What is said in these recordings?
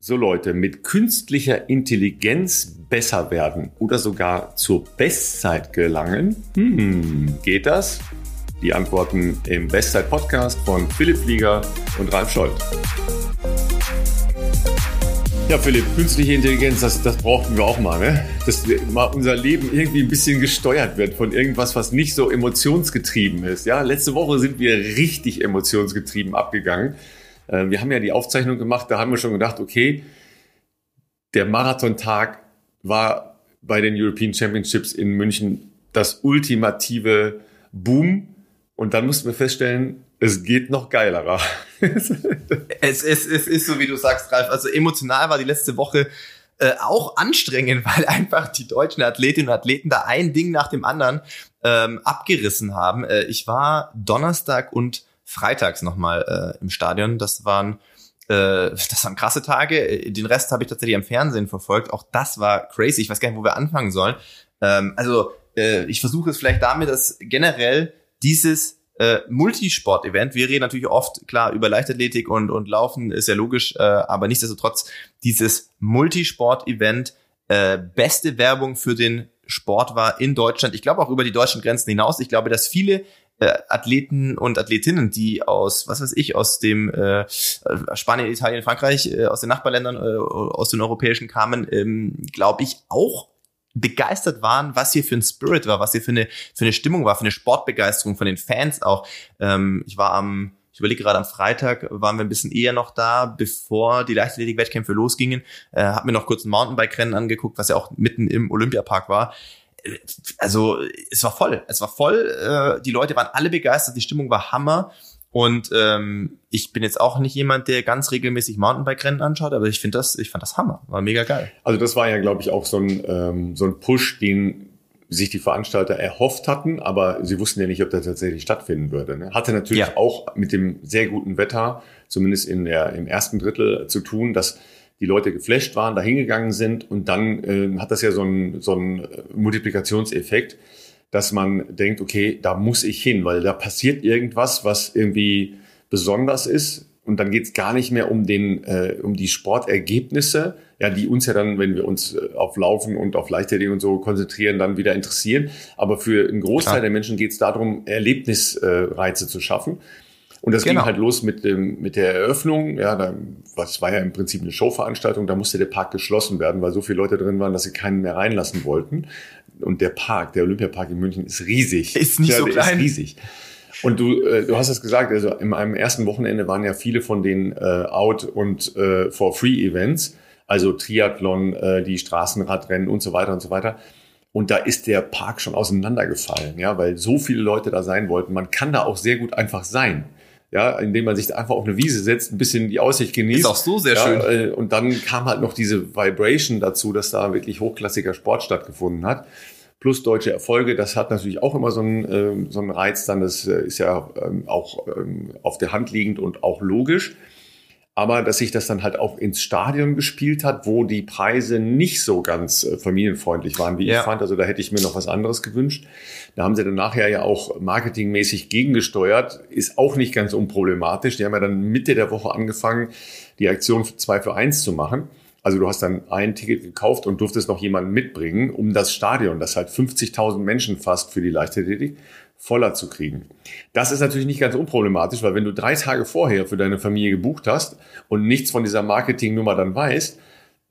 So Leute, mit künstlicher Intelligenz besser werden oder sogar zur Bestzeit gelangen? Hm, geht das? Die Antworten im Bestzeit Podcast von Philipp Flieger und Ralf Scholz. Ja, Philipp, künstliche Intelligenz, das, das brauchten wir auch mal, ne? Dass mal unser Leben irgendwie ein bisschen gesteuert wird von irgendwas, was nicht so emotionsgetrieben ist. Ja, letzte Woche sind wir richtig emotionsgetrieben abgegangen. Äh, wir haben ja die Aufzeichnung gemacht, da haben wir schon gedacht, okay, der Marathontag war bei den European Championships in München das ultimative Boom. Und dann mussten wir feststellen, es geht noch geilerer. es, es, es ist so, wie du sagst, Ralf. Also emotional war die letzte Woche äh, auch anstrengend, weil einfach die deutschen Athletinnen und Athleten da ein Ding nach dem anderen ähm, abgerissen haben. Äh, ich war Donnerstag und freitags nochmal äh, im Stadion. Das waren äh, das waren krasse Tage. Den Rest habe ich tatsächlich am Fernsehen verfolgt. Auch das war crazy. Ich weiß gar nicht, wo wir anfangen sollen. Ähm, also äh, ich versuche es vielleicht damit, dass generell dieses äh, Multisport-Event, wir reden natürlich oft, klar, über Leichtathletik und, und Laufen, ist ja logisch, äh, aber nichtsdestotrotz, dieses Multisport-Event, äh, beste Werbung für den Sport war in Deutschland. Ich glaube auch über die deutschen Grenzen hinaus. Ich glaube, dass viele äh, Athleten und Athletinnen, die aus, was weiß ich, aus dem äh, Spanien, Italien, Frankreich, äh, aus den Nachbarländern, äh, aus den europäischen kamen, ähm, glaube ich, auch begeistert waren, was hier für ein Spirit war, was hier für eine, für eine Stimmung war, für eine Sportbegeisterung von den Fans auch. Ähm, ich war am ich überlege gerade am Freitag waren wir ein bisschen eher noch da, bevor die Leichtathletik-Wettkämpfe losgingen. Äh, hab mir noch kurz ein Mountainbike-Rennen angeguckt, was ja auch mitten im Olympiapark war also es war voll. Es war voll. Äh, die Leute waren alle begeistert. Die Stimmung war Hammer. Und ähm, ich bin jetzt auch nicht jemand, der ganz regelmäßig Mountainbike-Rennen anschaut, aber ich finde das, ich fand das Hammer, war mega geil. Also das war ja, glaube ich, auch so ein ähm, so ein Push, den sich die Veranstalter erhofft hatten, aber sie wussten ja nicht, ob der tatsächlich stattfinden würde. Ne? Hatte natürlich ja. auch mit dem sehr guten Wetter, zumindest in der im ersten Drittel, zu tun, dass die Leute geflasht waren, da hingegangen sind und dann äh, hat das ja so einen so einen Multiplikationseffekt, dass man denkt, okay, da muss ich hin, weil da passiert irgendwas, was irgendwie besonders ist und dann geht es gar nicht mehr um den äh, um die Sportergebnisse, ja, die uns ja dann, wenn wir uns äh, auf Laufen und auf Leichtathletik und so konzentrieren, dann wieder interessieren. Aber für einen Großteil Klar. der Menschen geht es darum, Erlebnisreize zu schaffen. Und das genau. ging halt los mit dem, mit der Eröffnung. Ja, da, was war ja im Prinzip eine Showveranstaltung. Da musste der Park geschlossen werden, weil so viele Leute drin waren, dass sie keinen mehr reinlassen wollten. Und der Park, der Olympiapark in München ist riesig. Ist nicht ja, so klein. Ist riesig. Und du, äh, du hast es gesagt, also in einem ersten Wochenende waren ja viele von den äh, Out- und äh, For-Free-Events, also Triathlon, äh, die Straßenradrennen und so weiter und so weiter. Und da ist der Park schon auseinandergefallen, ja, weil so viele Leute da sein wollten. Man kann da auch sehr gut einfach sein ja, indem man sich einfach auf eine Wiese setzt, ein bisschen die Aussicht genießt. Ist auch so sehr ja, schön. Äh, und dann kam halt noch diese Vibration dazu, dass da wirklich hochklassiger Sport stattgefunden hat. Plus deutsche Erfolge, das hat natürlich auch immer so einen, äh, so einen Reiz dann, das äh, ist ja ähm, auch ähm, auf der Hand liegend und auch logisch aber dass sich das dann halt auch ins Stadion gespielt hat, wo die Preise nicht so ganz äh, familienfreundlich waren, wie ja. ich fand. Also da hätte ich mir noch was anderes gewünscht. Da haben sie dann nachher ja auch marketingmäßig gegengesteuert, ist auch nicht ganz unproblematisch. Die haben ja dann Mitte der Woche angefangen, die Aktion 2 für 1 zu machen. Also du hast dann ein Ticket gekauft und durftest noch jemanden mitbringen, um das Stadion, das halt 50.000 Menschen fast für die Leichtathletik, voller zu kriegen. Das ist natürlich nicht ganz unproblematisch, weil wenn du drei Tage vorher für deine Familie gebucht hast und nichts von dieser Marketingnummer dann weißt,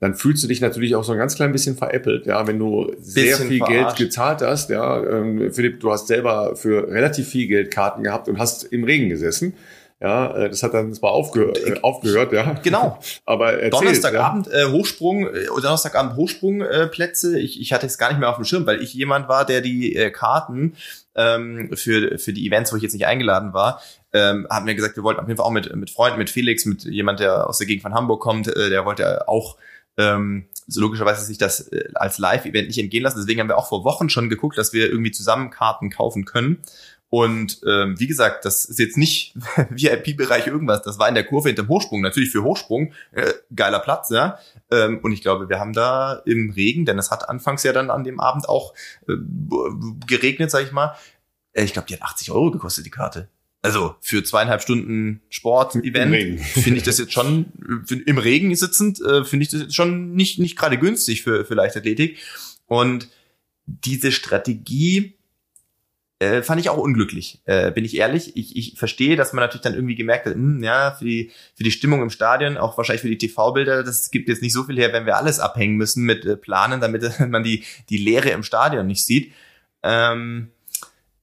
dann fühlst du dich natürlich auch so ein ganz klein bisschen veräppelt, ja, wenn du sehr viel verarscht. Geld gezahlt hast, ja, ähm, Philipp, du hast selber für relativ viel Geld Karten gehabt und hast im Regen gesessen. Ja, äh, das hat dann zwar aufge äh, aufgehört, ja. Genau. Aber erzähl, Donnerstagabend ja. äh, Hochsprung, äh, Donnerstagabend Hochsprungplätze. Äh, ich, ich hatte es gar nicht mehr auf dem Schirm, weil ich jemand war, der die äh, Karten ähm, für, für die Events, wo ich jetzt nicht eingeladen war, ähm, haben wir gesagt, wir wollten auf jeden Fall auch mit, mit Freunden, mit Felix, mit jemand, der aus der Gegend von Hamburg kommt, äh, der wollte auch ähm, so logischerweise sich das äh, als Live-Event nicht entgehen lassen. Deswegen haben wir auch vor Wochen schon geguckt, dass wir irgendwie zusammen Karten kaufen können. Und ähm, wie gesagt, das ist jetzt nicht VIP-Bereich irgendwas. Das war in der Kurve hinterm Hochsprung. Natürlich für Hochsprung äh, geiler Platz, ja. Ähm, und ich glaube, wir haben da im Regen, denn es hat anfangs ja dann an dem Abend auch äh, geregnet, sag ich mal. Äh, ich glaube, die hat 80 Euro gekostet die Karte. also für zweieinhalb Stunden Sport-Event finde ich das jetzt schon im Regen sitzend äh, finde ich das jetzt schon nicht nicht gerade günstig für für Leichtathletik und diese Strategie äh, fand ich auch unglücklich, äh, bin ich ehrlich. Ich, ich verstehe, dass man natürlich dann irgendwie gemerkt hat, mh, hm, ja, für die, für die Stimmung im Stadion, auch wahrscheinlich für die TV-Bilder, das gibt jetzt nicht so viel her, wenn wir alles abhängen müssen mit äh, Planen, damit man die, die Leere im Stadion nicht sieht. Ähm,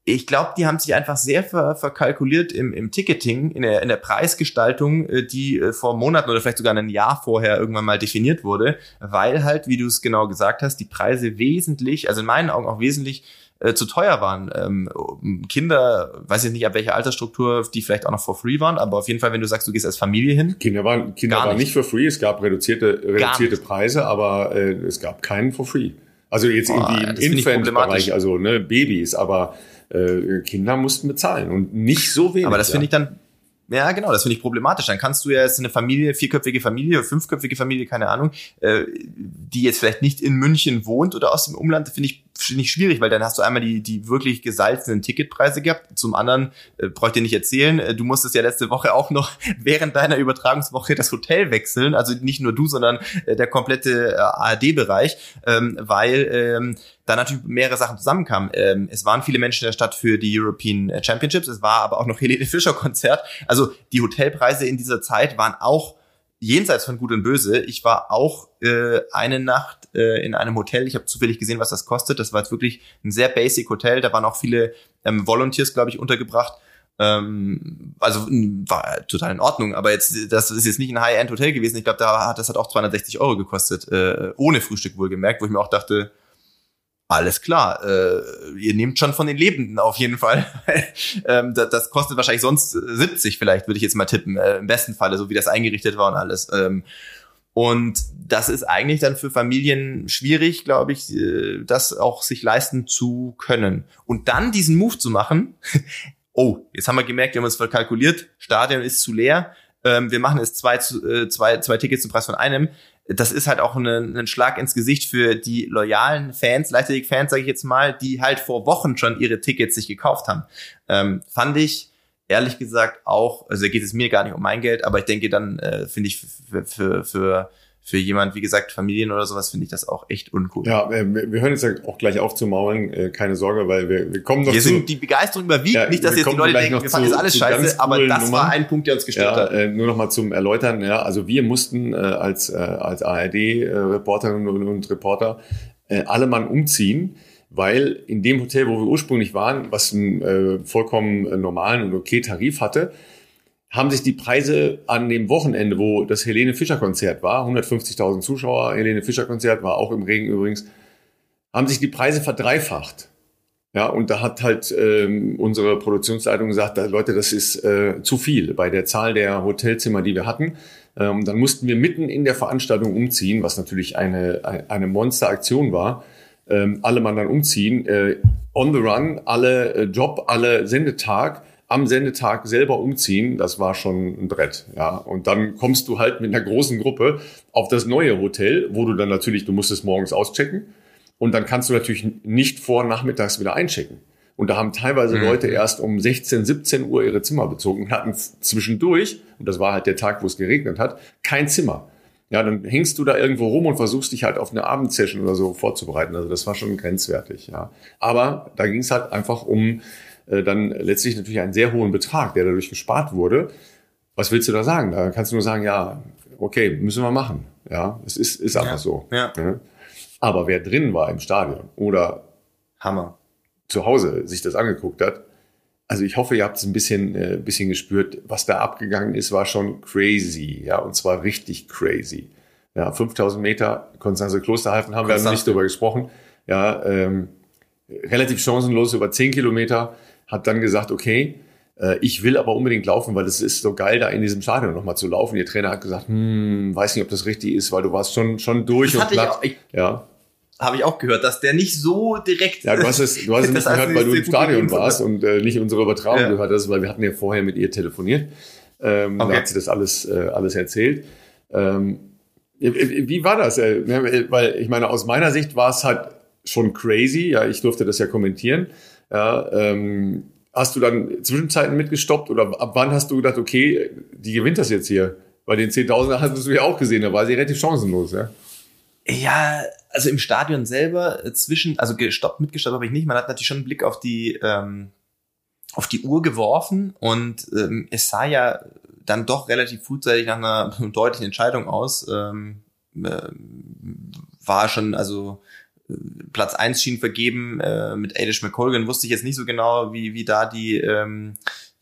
ich glaube, die haben sich einfach sehr ver verkalkuliert im, im Ticketing, in der, in der Preisgestaltung, äh, die äh, vor Monaten oder vielleicht sogar ein Jahr vorher irgendwann mal definiert wurde, weil halt, wie du es genau gesagt hast, die Preise wesentlich, also in meinen Augen auch wesentlich äh, zu teuer waren. Ähm, Kinder, weiß ich nicht, ab welcher Altersstruktur, die vielleicht auch noch for free waren, aber auf jeden Fall, wenn du sagst, du gehst als Familie hin. Kinder waren, Kinder waren nicht for free, es gab reduzierte, reduzierte Preise, aber äh, es gab keinen for free. Also jetzt oh, irgendwie im Infant-Bereich, also ne, Babys, aber äh, Kinder mussten bezahlen und nicht so wenig. Aber das finde ich dann, ja, genau, das finde ich problematisch. Dann kannst du ja jetzt eine Familie, vierköpfige Familie, fünfköpfige Familie, keine Ahnung, äh, die jetzt vielleicht nicht in München wohnt oder aus dem Umland, finde ich ich schwierig, weil dann hast du einmal die, die wirklich gesalzenen Ticketpreise gehabt. Zum anderen, äh, brauche ich dir nicht erzählen, äh, du musstest ja letzte Woche auch noch während deiner Übertragungswoche das Hotel wechseln. Also nicht nur du, sondern äh, der komplette äh, ARD-Bereich, ähm, weil ähm, da natürlich mehrere Sachen zusammenkamen. Ähm, es waren viele Menschen in der Stadt für die European Championships, es war aber auch noch Helene Fischer Konzert. Also die Hotelpreise in dieser Zeit waren auch jenseits von Gut und Böse. Ich war auch äh, eine Nacht äh, in einem Hotel. Ich habe zufällig gesehen, was das kostet. Das war jetzt wirklich ein sehr basic Hotel. Da waren auch viele ähm, Volunteers, glaube ich, untergebracht. Ähm, also war total in Ordnung, aber jetzt das ist jetzt nicht ein High-End-Hotel gewesen. Ich glaube, da hat das hat auch 260 Euro gekostet, äh, ohne Frühstück wohlgemerkt, wo ich mir auch dachte, alles klar, äh, ihr nehmt schon von den Lebenden auf jeden Fall. ähm, das, das, kostet wahrscheinlich sonst 70 vielleicht, würde ich jetzt mal tippen, äh, im besten Falle, so wie das eingerichtet war und alles. Ähm, und das ist eigentlich dann für Familien schwierig, glaube ich, äh, das auch sich leisten zu können. Und dann diesen Move zu machen, oh, jetzt haben wir gemerkt, wir haben uns verkalkuliert, Stadion ist zu leer, ähm, wir machen es zwei, äh, zwei, zwei Tickets zum Preis von einem das ist halt auch ein, Schlag ins Gesicht für die loyalen Fans, Leichtathletik-Fans, sage ich jetzt mal, die halt vor Wochen schon ihre Tickets sich gekauft haben. Ähm, fand ich ehrlich gesagt auch, also da geht es mir gar nicht um mein Geld, aber ich denke dann, äh, finde ich für, für, für für jemand, wie gesagt, Familien oder sowas, finde ich das auch echt uncool. Ja, äh, wir hören jetzt ja auch gleich auf zu maulen, äh, keine Sorge, weil wir, wir kommen noch Hier zu... sind die Begeisterung überwiegt, ja, nicht, dass jetzt die Leute denken, wir fanden das alles scheiße, aber das Nummern. war ein Punkt, der uns gestört ja, hat. Äh, nur noch mal zum Erläutern, ja, also wir mussten äh, als, äh, als ARD-Reporterinnen und, und Reporter äh, alle Mann umziehen, weil in dem Hotel, wo wir ursprünglich waren, was einen äh, vollkommen normalen und okay Tarif hatte, haben sich die Preise an dem Wochenende, wo das Helene Fischer Konzert war, 150.000 Zuschauer, Helene Fischer Konzert war auch im Regen übrigens, haben sich die Preise verdreifacht. Ja, und da hat halt ähm, unsere Produktionsleitung gesagt, Leute, das ist äh, zu viel bei der Zahl der Hotelzimmer, die wir hatten. Ähm, dann mussten wir mitten in der Veranstaltung umziehen, was natürlich eine, eine Monsteraktion war. Ähm, alle Mann dann umziehen, äh, on the run, alle äh, Job, alle Sendetag am Sendetag selber umziehen, das war schon ein Brett. Ja. Und dann kommst du halt mit einer großen Gruppe auf das neue Hotel, wo du dann natürlich, du musst es morgens auschecken und dann kannst du natürlich nicht vor nachmittags wieder einchecken. Und da haben teilweise mhm. Leute erst um 16, 17 Uhr ihre Zimmer bezogen und hatten zwischendurch, und das war halt der Tag, wo es geregnet hat, kein Zimmer. Ja, dann hängst du da irgendwo rum und versuchst dich halt auf eine Abendsession oder so vorzubereiten. Also das war schon grenzwertig, ja. Aber da ging es halt einfach um dann letztlich natürlich einen sehr hohen Betrag, der dadurch gespart wurde. Was willst du da sagen? Da kannst du nur sagen, ja, okay, müssen wir machen. Ja, es ist, ist einfach ja, so. Ja. Ne? Aber wer drin war im Stadion oder Hammer zu Hause sich das angeguckt hat, also ich hoffe, ihr habt es ein bisschen, äh, bisschen gespürt, was da abgegangen ist, war schon crazy, ja, und zwar richtig crazy. Ja, 5000 Meter, Konstanze Klosterhalfen haben Konstanze. wir nicht drüber gesprochen. Ja, ähm, relativ chancenlos über 10 Kilometer hat dann gesagt, okay, äh, ich will aber unbedingt laufen, weil es ist so geil, da in diesem Stadion nochmal zu laufen. Ihr Trainer hat gesagt, hm, weiß nicht, ob das richtig ist, weil du warst schon, schon durch das und platt. Ich, ich, ja. Habe ich auch gehört, dass der nicht so direkt. Ja, du hast es, du hast es nicht gehört, weil du im Stadion warst und äh, nicht unsere Übertragung ja. gehört hast, weil wir hatten ja vorher mit ihr telefoniert. Ähm, okay. Da hat sie das alles, äh, alles erzählt. Ähm, wie war das? Äh, weil ich meine, aus meiner Sicht war es halt schon crazy. Ja, ich durfte das ja kommentieren. Ja, ähm, hast du dann Zwischenzeiten mitgestoppt oder ab wann hast du gedacht, okay, die gewinnt das jetzt hier? Bei den 10.000 hast du ja auch gesehen, da war sie relativ chancenlos, ja? Ja, also im Stadion selber äh, zwischen, also gestoppt, mitgestoppt habe ich nicht. Man hat natürlich schon einen Blick auf die ähm, auf die Uhr geworfen und ähm, es sah ja dann doch relativ frühzeitig nach einer deutlichen Entscheidung aus. Ähm, äh, war schon, also Platz eins schien vergeben äh, mit Adish McColgan. Wusste ich jetzt nicht so genau, wie, wie da die, ähm,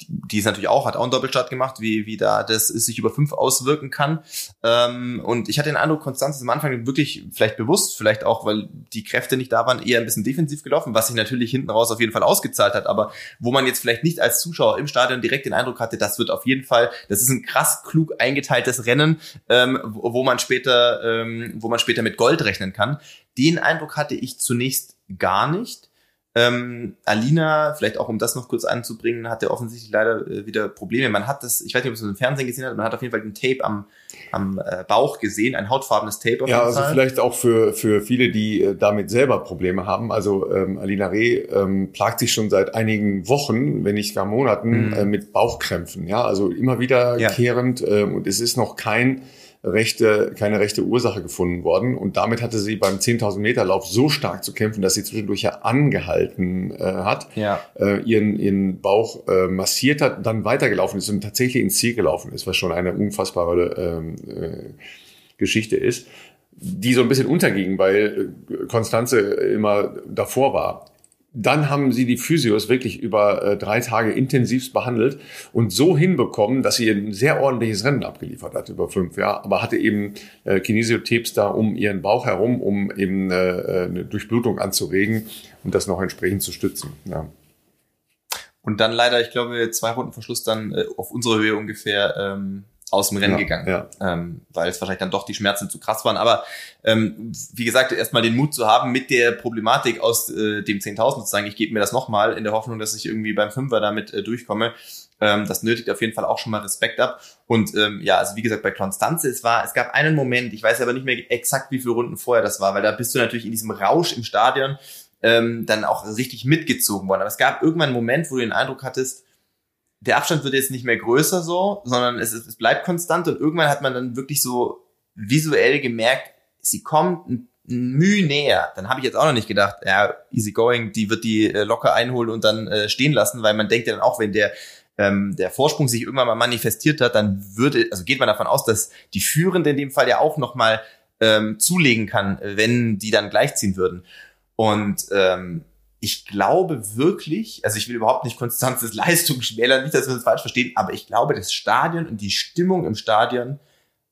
die es natürlich auch, hat auch einen Doppelstart gemacht, wie, wie da das sich über fünf auswirken kann. Ähm, und ich hatte den Eindruck, Konstanz ist am Anfang wirklich vielleicht bewusst, vielleicht auch, weil die Kräfte nicht da waren, eher ein bisschen defensiv gelaufen, was sich natürlich hinten raus auf jeden Fall ausgezahlt hat, aber wo man jetzt vielleicht nicht als Zuschauer im Stadion direkt den Eindruck hatte, das wird auf jeden Fall, das ist ein krass klug eingeteiltes Rennen, ähm, wo, wo man später, ähm, wo man später mit Gold rechnen kann. Den Eindruck hatte ich zunächst gar nicht. Ähm, Alina, vielleicht auch um das noch kurz anzubringen, hatte offensichtlich leider äh, wieder Probleme. Man hat das, ich weiß nicht, ob es im Fernsehen gesehen hat, man hat auf jeden Fall ein Tape am, am äh, Bauch gesehen, ein hautfarbenes Tape auf ja, also Fall. vielleicht auch für, für viele, die äh, damit selber Probleme haben. Also ähm, Alina Reh ähm, plagt sich schon seit einigen Wochen, wenn nicht gar Monaten, Mhm. äh, mit Bauchkrämpfen. Ja, also immer wiederkehrend Ja. ähm, und es ist noch kein rechte, keine rechte Ursache gefunden worden. Und damit hatte sie beim 10.000 Meter Lauf so stark zu kämpfen, dass sie zwischendurch ja angehalten äh, hat, Ja. äh, ihren, ihren Bauch äh, massiert hat, dann weitergelaufen ist und tatsächlich ins Ziel gelaufen ist, was schon eine unfassbare ähm, äh, Geschichte ist, die so ein bisschen unterging, weil äh, Konstanze immer davor war. Dann haben sie die Physios wirklich über äh, drei Tage intensivst behandelt und so hinbekommen, dass sie ein sehr ordentliches Rennen abgeliefert hat über fünf Jahre, aber hatte eben äh, Kinesiotapes da um ihren Bauch herum, um eben äh, äh, eine Durchblutung anzuregen und das noch entsprechend zu stützen. Ja. Und dann leider, ich glaube, zwei Runden Verschluss dann äh, auf unsere Höhe ungefähr ähm, aus dem Rennen Ja, gegangen, ja. ähm, weil es wahrscheinlich dann doch die Schmerzen zu krass waren. Aber ähm, wie gesagt, erstmal den Mut zu haben mit der Problematik aus äh, dem 10.000 zu sagen, ich gebe mir das nochmal in der Hoffnung, dass ich irgendwie beim Fünfer damit äh, durchkomme. Ähm, das nötigt auf jeden Fall auch schon mal Respekt ab. Und ähm, ja, also wie gesagt, bei Konstanze, es war, es gab einen Moment, ich weiß aber nicht mehr exakt, wie viele Runden vorher das war, weil da bist du natürlich in diesem Rausch im Stadion ähm, dann auch richtig mitgezogen worden. Aber es gab irgendwann einen Moment, wo du den Eindruck hattest, der Abstand wird jetzt nicht mehr größer so, sondern es, es bleibt konstant und irgendwann hat man dann wirklich so visuell gemerkt, sie kommt ein Mühe näher. Dann habe ich jetzt auch noch nicht gedacht, ja, easy going, die wird die äh, locker einholen und dann äh, stehen lassen, weil man denkt ja dann auch, wenn der ähm, der Vorsprung sich irgendwann mal manifestiert hat, dann würde, also geht man davon aus, dass die Führende in dem Fall ja auch noch mal ähm, zulegen kann, wenn die dann gleichziehen würden. Und ähm, ich glaube wirklich, also ich will überhaupt nicht Konstanzes Leistung schmälern, nicht, dass wir uns falsch verstehen, aber ich glaube, das Stadion und die Stimmung im Stadion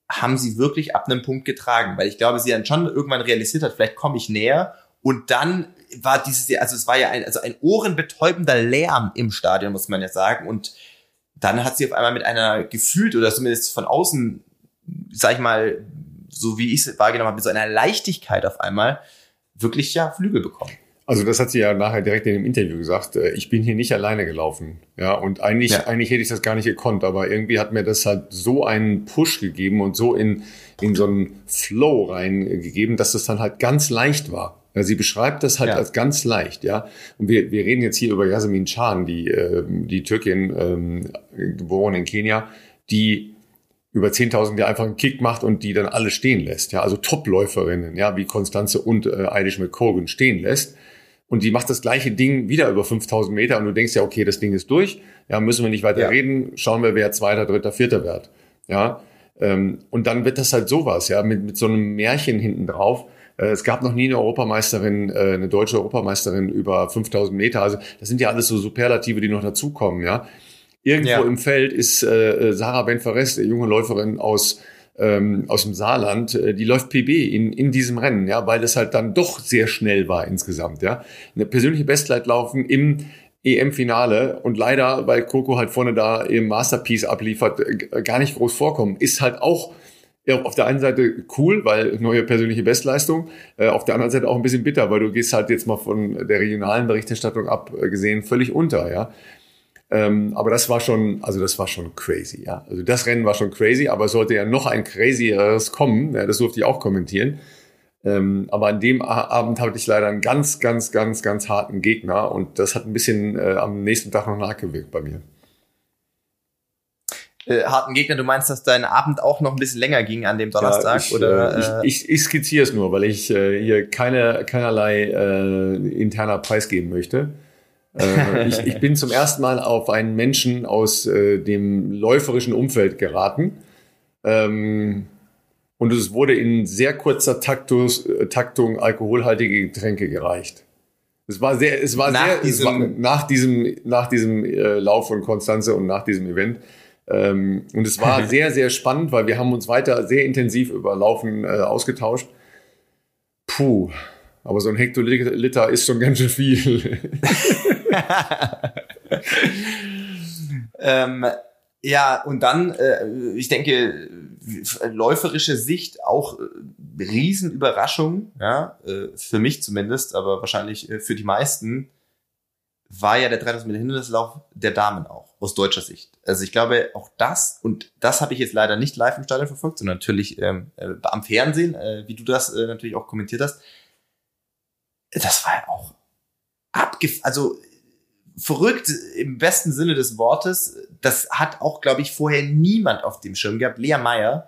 haben sie wirklich ab einem Punkt getragen, weil ich glaube, sie dann schon irgendwann realisiert hat, vielleicht komme ich näher und dann war dieses, also es war ja ein, also ein ohrenbetäubender Lärm im Stadion, muss man ja sagen und dann hat sie auf einmal mit einer gefühlt oder zumindest von außen, sag ich mal, so wie ich es wahrgenommen habe, mit so einer Leichtigkeit auf einmal wirklich ja Flügel bekommen. Also das hat sie ja nachher direkt in dem Interview gesagt. äh, Ich bin hier nicht alleine gelaufen. Ja, und eigentlich, Ja. eigentlich hätte ich das gar nicht gekonnt, aber irgendwie hat mir das halt so einen Push gegeben und so in, in so einen Flow reingegeben, dass das dann halt ganz leicht war. Ja, sie beschreibt das halt Ja. als ganz leicht, ja. Und wir, wir reden jetzt hier über Yasemin Can, die, äh, die Türkin, ähm, geboren in Kenia, die über 10.000 Jahre einfach einen Kick macht und die dann alle stehen lässt. Ja, also Topläuferinnen, ja, wie Konstanze und äh, Eilish McCogan stehen lässt. Und die macht das gleiche Ding wieder über 5000 Meter und du denkst ja, okay, das Ding ist durch. Ja, müssen wir nicht weiter Ja. reden. Schauen wir, wer Zweiter, Dritter, Vierter wird. Ja, ähm, und dann wird das halt sowas, ja, mit, mit so einem Märchen hinten drauf. Äh, es gab noch nie eine Europameisterin, äh, eine deutsche Europameisterin über 5000 Meter. Also das sind ja alles so Superlative, die noch dazukommen, ja. Irgendwo Ja. im Feld ist äh, Sarah Benfares, eine junge Läuferin aus ähm, aus dem Saarland, äh, die läuft PB in, in diesem Rennen, ja, weil das halt dann doch sehr schnell war insgesamt, ja. Eine persönliche Bestzeit laufen im EM-Finale und leider, weil Coco halt vorne da im Masterpiece abliefert, äh, gar nicht groß vorkommen, ist halt auch ja, auf der einen Seite cool, weil neue persönliche Bestleistung, äh, auf der anderen Seite auch ein bisschen bitter, weil du gehst halt jetzt mal von der regionalen Berichterstattung abgesehen völlig unter, ja. Ähm, aber das war schon, also das war schon crazy, ja. Also das Rennen war schon crazy, aber es sollte ja noch ein crazieres kommen, ja, das durfte ich auch kommentieren. Ähm, aber an dem Abend hatte ich leider einen ganz, ganz, ganz, ganz harten Gegner und das hat ein bisschen äh, am nächsten Tag noch nachgewirkt bei mir. Äh, harten Gegner, du meinst, dass dein Abend auch noch ein bisschen länger ging an dem Donnerstag? Ja, ich, oder, äh, ich, ich, ich skizziere es nur, weil ich äh, hier keine, keinerlei äh, interner Preis geben möchte. Äh, ich, ich bin zum ersten Mal auf einen Menschen aus äh, dem läuferischen Umfeld geraten. Ähm, und es wurde in sehr kurzer Taktus, äh, Taktung alkoholhaltige Getränke gereicht. Es war sehr, es war nach sehr, diesem, war nach diesem, nach diesem äh, Lauf von Konstanze und nach diesem Event. Ähm, und es war sehr, sehr spannend, weil wir haben uns weiter sehr intensiv über Laufen äh, ausgetauscht. Puh, aber so ein Hektoliter ist schon ganz schön viel. ähm, ja, und dann, äh, ich denke, läuferische Sicht auch äh, Riesenüberraschung, ja, äh, für mich zumindest, aber wahrscheinlich äh, für die meisten, war ja der 3000 Meter Hindernislauf der Damen auch, aus deutscher Sicht. Also ich glaube, auch das, und das habe ich jetzt leider nicht live im Stadion verfolgt, sondern natürlich ähm, äh, am Fernsehen, äh, wie du das äh, natürlich auch kommentiert hast. Das war auch abgef... Also verrückt im besten Sinne des Wortes. Das hat auch, glaube ich, vorher niemand auf dem Schirm gehabt. Lea Meyer,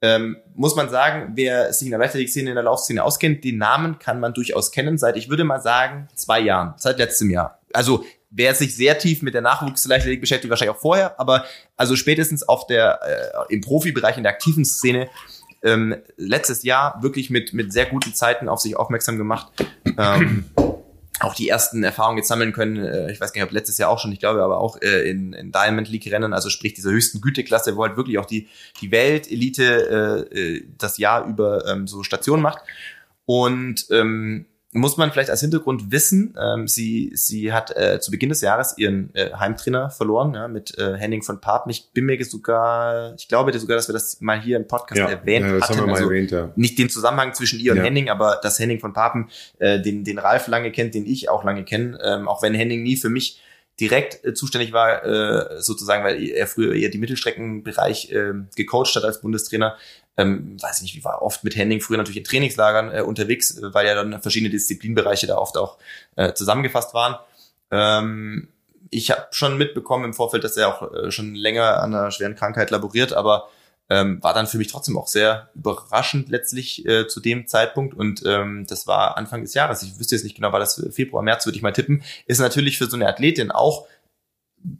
ähm, muss man sagen, wer sich in der Leichtathletik-Szene, in der Laufszene auskennt, den Namen kann man durchaus kennen, seit, ich würde mal sagen, zwei Jahren, seit letztem Jahr. Also, wer sich sehr tief mit der Nachwuchsleichtathletik beschäftigt, wahrscheinlich auch vorher, aber also spätestens auf der, äh, im Profibereich, in der aktiven Szene, ähm, letztes Jahr wirklich mit, mit sehr guten Zeiten auf sich aufmerksam gemacht. Ähm, auch die ersten Erfahrungen jetzt sammeln können. Äh, ich weiß gar nicht, ob letztes Jahr auch schon, ich glaube aber auch äh, in, in Diamond League Rennen, also sprich dieser höchsten Güteklasse, wo halt wirklich auch die, die Weltelite äh, äh, das Jahr über ähm, so Stationen macht. Und ähm, muss man vielleicht als Hintergrund wissen, ähm, sie, sie hat äh, zu Beginn des Jahres ihren äh, Heimtrainer verloren, ja, mit äh, Henning von Papen. Ich bin mir sogar, ich glaube sogar, dass wir das mal hier im Podcast ja, erwähnt ja, hatten. also erwähnt, ja. Nicht den Zusammenhang zwischen ihr und ja. Henning, aber dass Henning von Papen, äh, den, den Ralf lange kennt, den ich auch lange kenne, ähm, auch wenn Henning nie für mich direkt äh, zuständig war, äh, sozusagen, weil er früher eher die Mittelstreckenbereich äh, gecoacht hat als Bundestrainer, ähm, weiß ich nicht, wie war oft mit Henning früher natürlich in Trainingslagern äh, unterwegs, äh, weil ja dann verschiedene Disziplinbereiche da oft auch äh, zusammengefasst waren. Ähm, ich habe schon mitbekommen im Vorfeld, dass er auch äh, schon länger an einer schweren Krankheit laboriert, aber ähm, war dann für mich trotzdem auch sehr überraschend letztlich äh, zu dem Zeitpunkt und ähm, das war Anfang des Jahres. Ich wüsste jetzt nicht genau, war das Februar, März, würde ich mal tippen. Ist natürlich für so eine Athletin auch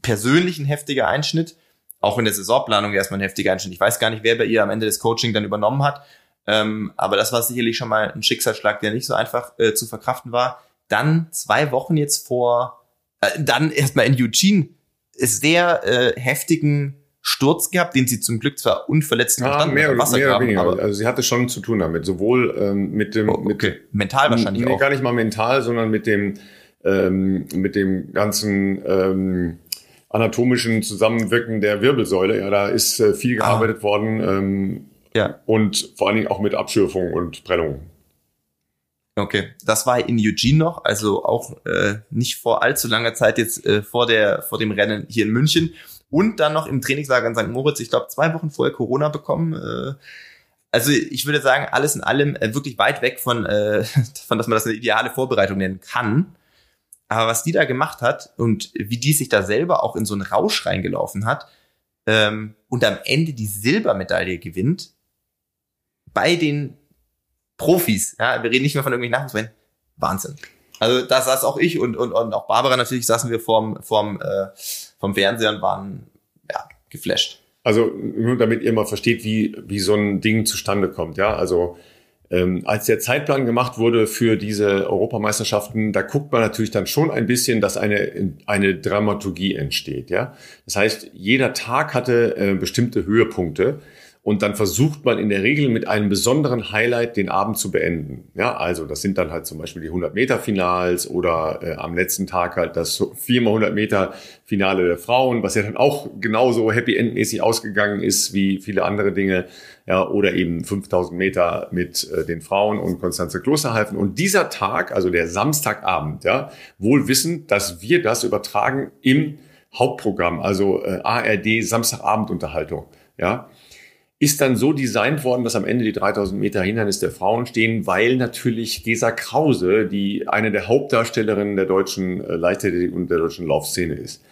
persönlich ein heftiger Einschnitt, auch in der Saisonplanung erstmal ein heftiger Einschnitt. Ich weiß gar nicht, wer bei ihr am Ende des Coaching dann übernommen hat. Ähm, aber das war sicherlich schon mal ein Schicksalsschlag, der nicht so einfach äh, zu verkraften war. Dann zwei Wochen jetzt vor, äh, dann erstmal in Eugene sehr äh, heftigen Sturz gehabt, den sie zum Glück zwar unverletzt ja, mehr, Wasser mehr graben, aber also sie hatte schon zu tun damit, sowohl ähm, mit dem oh, okay. mit, mental wahrscheinlich nee, auch. gar nicht mal mental, sondern mit dem ähm, mit dem ganzen ähm, anatomischen Zusammenwirken der Wirbelsäule. Ja, da ist äh, viel ah. gearbeitet ah. worden ähm, ja. und vor allen Dingen auch mit Abschürfung und Prellung. Okay, das war in Eugene noch, also auch äh, nicht vor allzu langer Zeit jetzt äh, vor der vor dem Rennen hier in München und dann noch im Trainingslager in St. Moritz. Ich glaube zwei Wochen vorher Corona bekommen. Äh, also ich würde sagen, alles in allem äh, wirklich weit weg von, äh, von, dass man das eine ideale Vorbereitung nennen kann. Aber was die da gemacht hat und wie die sich da selber auch in so einen Rausch reingelaufen hat ähm, und am Ende die Silbermedaille gewinnt bei den Profis, ja, wir reden nicht mehr von irgendwelchen Nachwuchsrennen, Wahnsinn. Also da saß auch ich und, und, und auch Barbara natürlich saßen wir vorm, vorm, äh, vom Fernseher und waren ja, geflasht. Also nur damit ihr mal versteht, wie, wie so ein Ding zustande kommt, ja. Also ähm, als der Zeitplan gemacht wurde für diese Europameisterschaften, da guckt man natürlich dann schon ein bisschen, dass eine, eine Dramaturgie entsteht. Ja? Das heißt, jeder Tag hatte äh, bestimmte Höhepunkte. Und dann versucht man in der Regel mit einem besonderen Highlight den Abend zu beenden. Ja, also das sind dann halt zum Beispiel die 100 Meter Finals oder äh, am letzten Tag halt das 4x100 Meter Finale der Frauen, was ja dann auch genauso Happy End mäßig ausgegangen ist wie viele andere Dinge. Ja, oder eben 5000 Meter mit äh, den Frauen und Konstanze Klosterhalfen. Und dieser Tag, also der Samstagabend, ja, wohl wissend, dass wir das übertragen im Hauptprogramm, also äh, ARD Samstagabendunterhaltung. Ja, ist dann so designt worden, dass am Ende die 3000 Meter Hindernis der Frauen stehen, weil natürlich Gesa Krause, die eine der Hauptdarstellerinnen der deutschen äh, Leichtathletik und der deutschen Laufszene ist.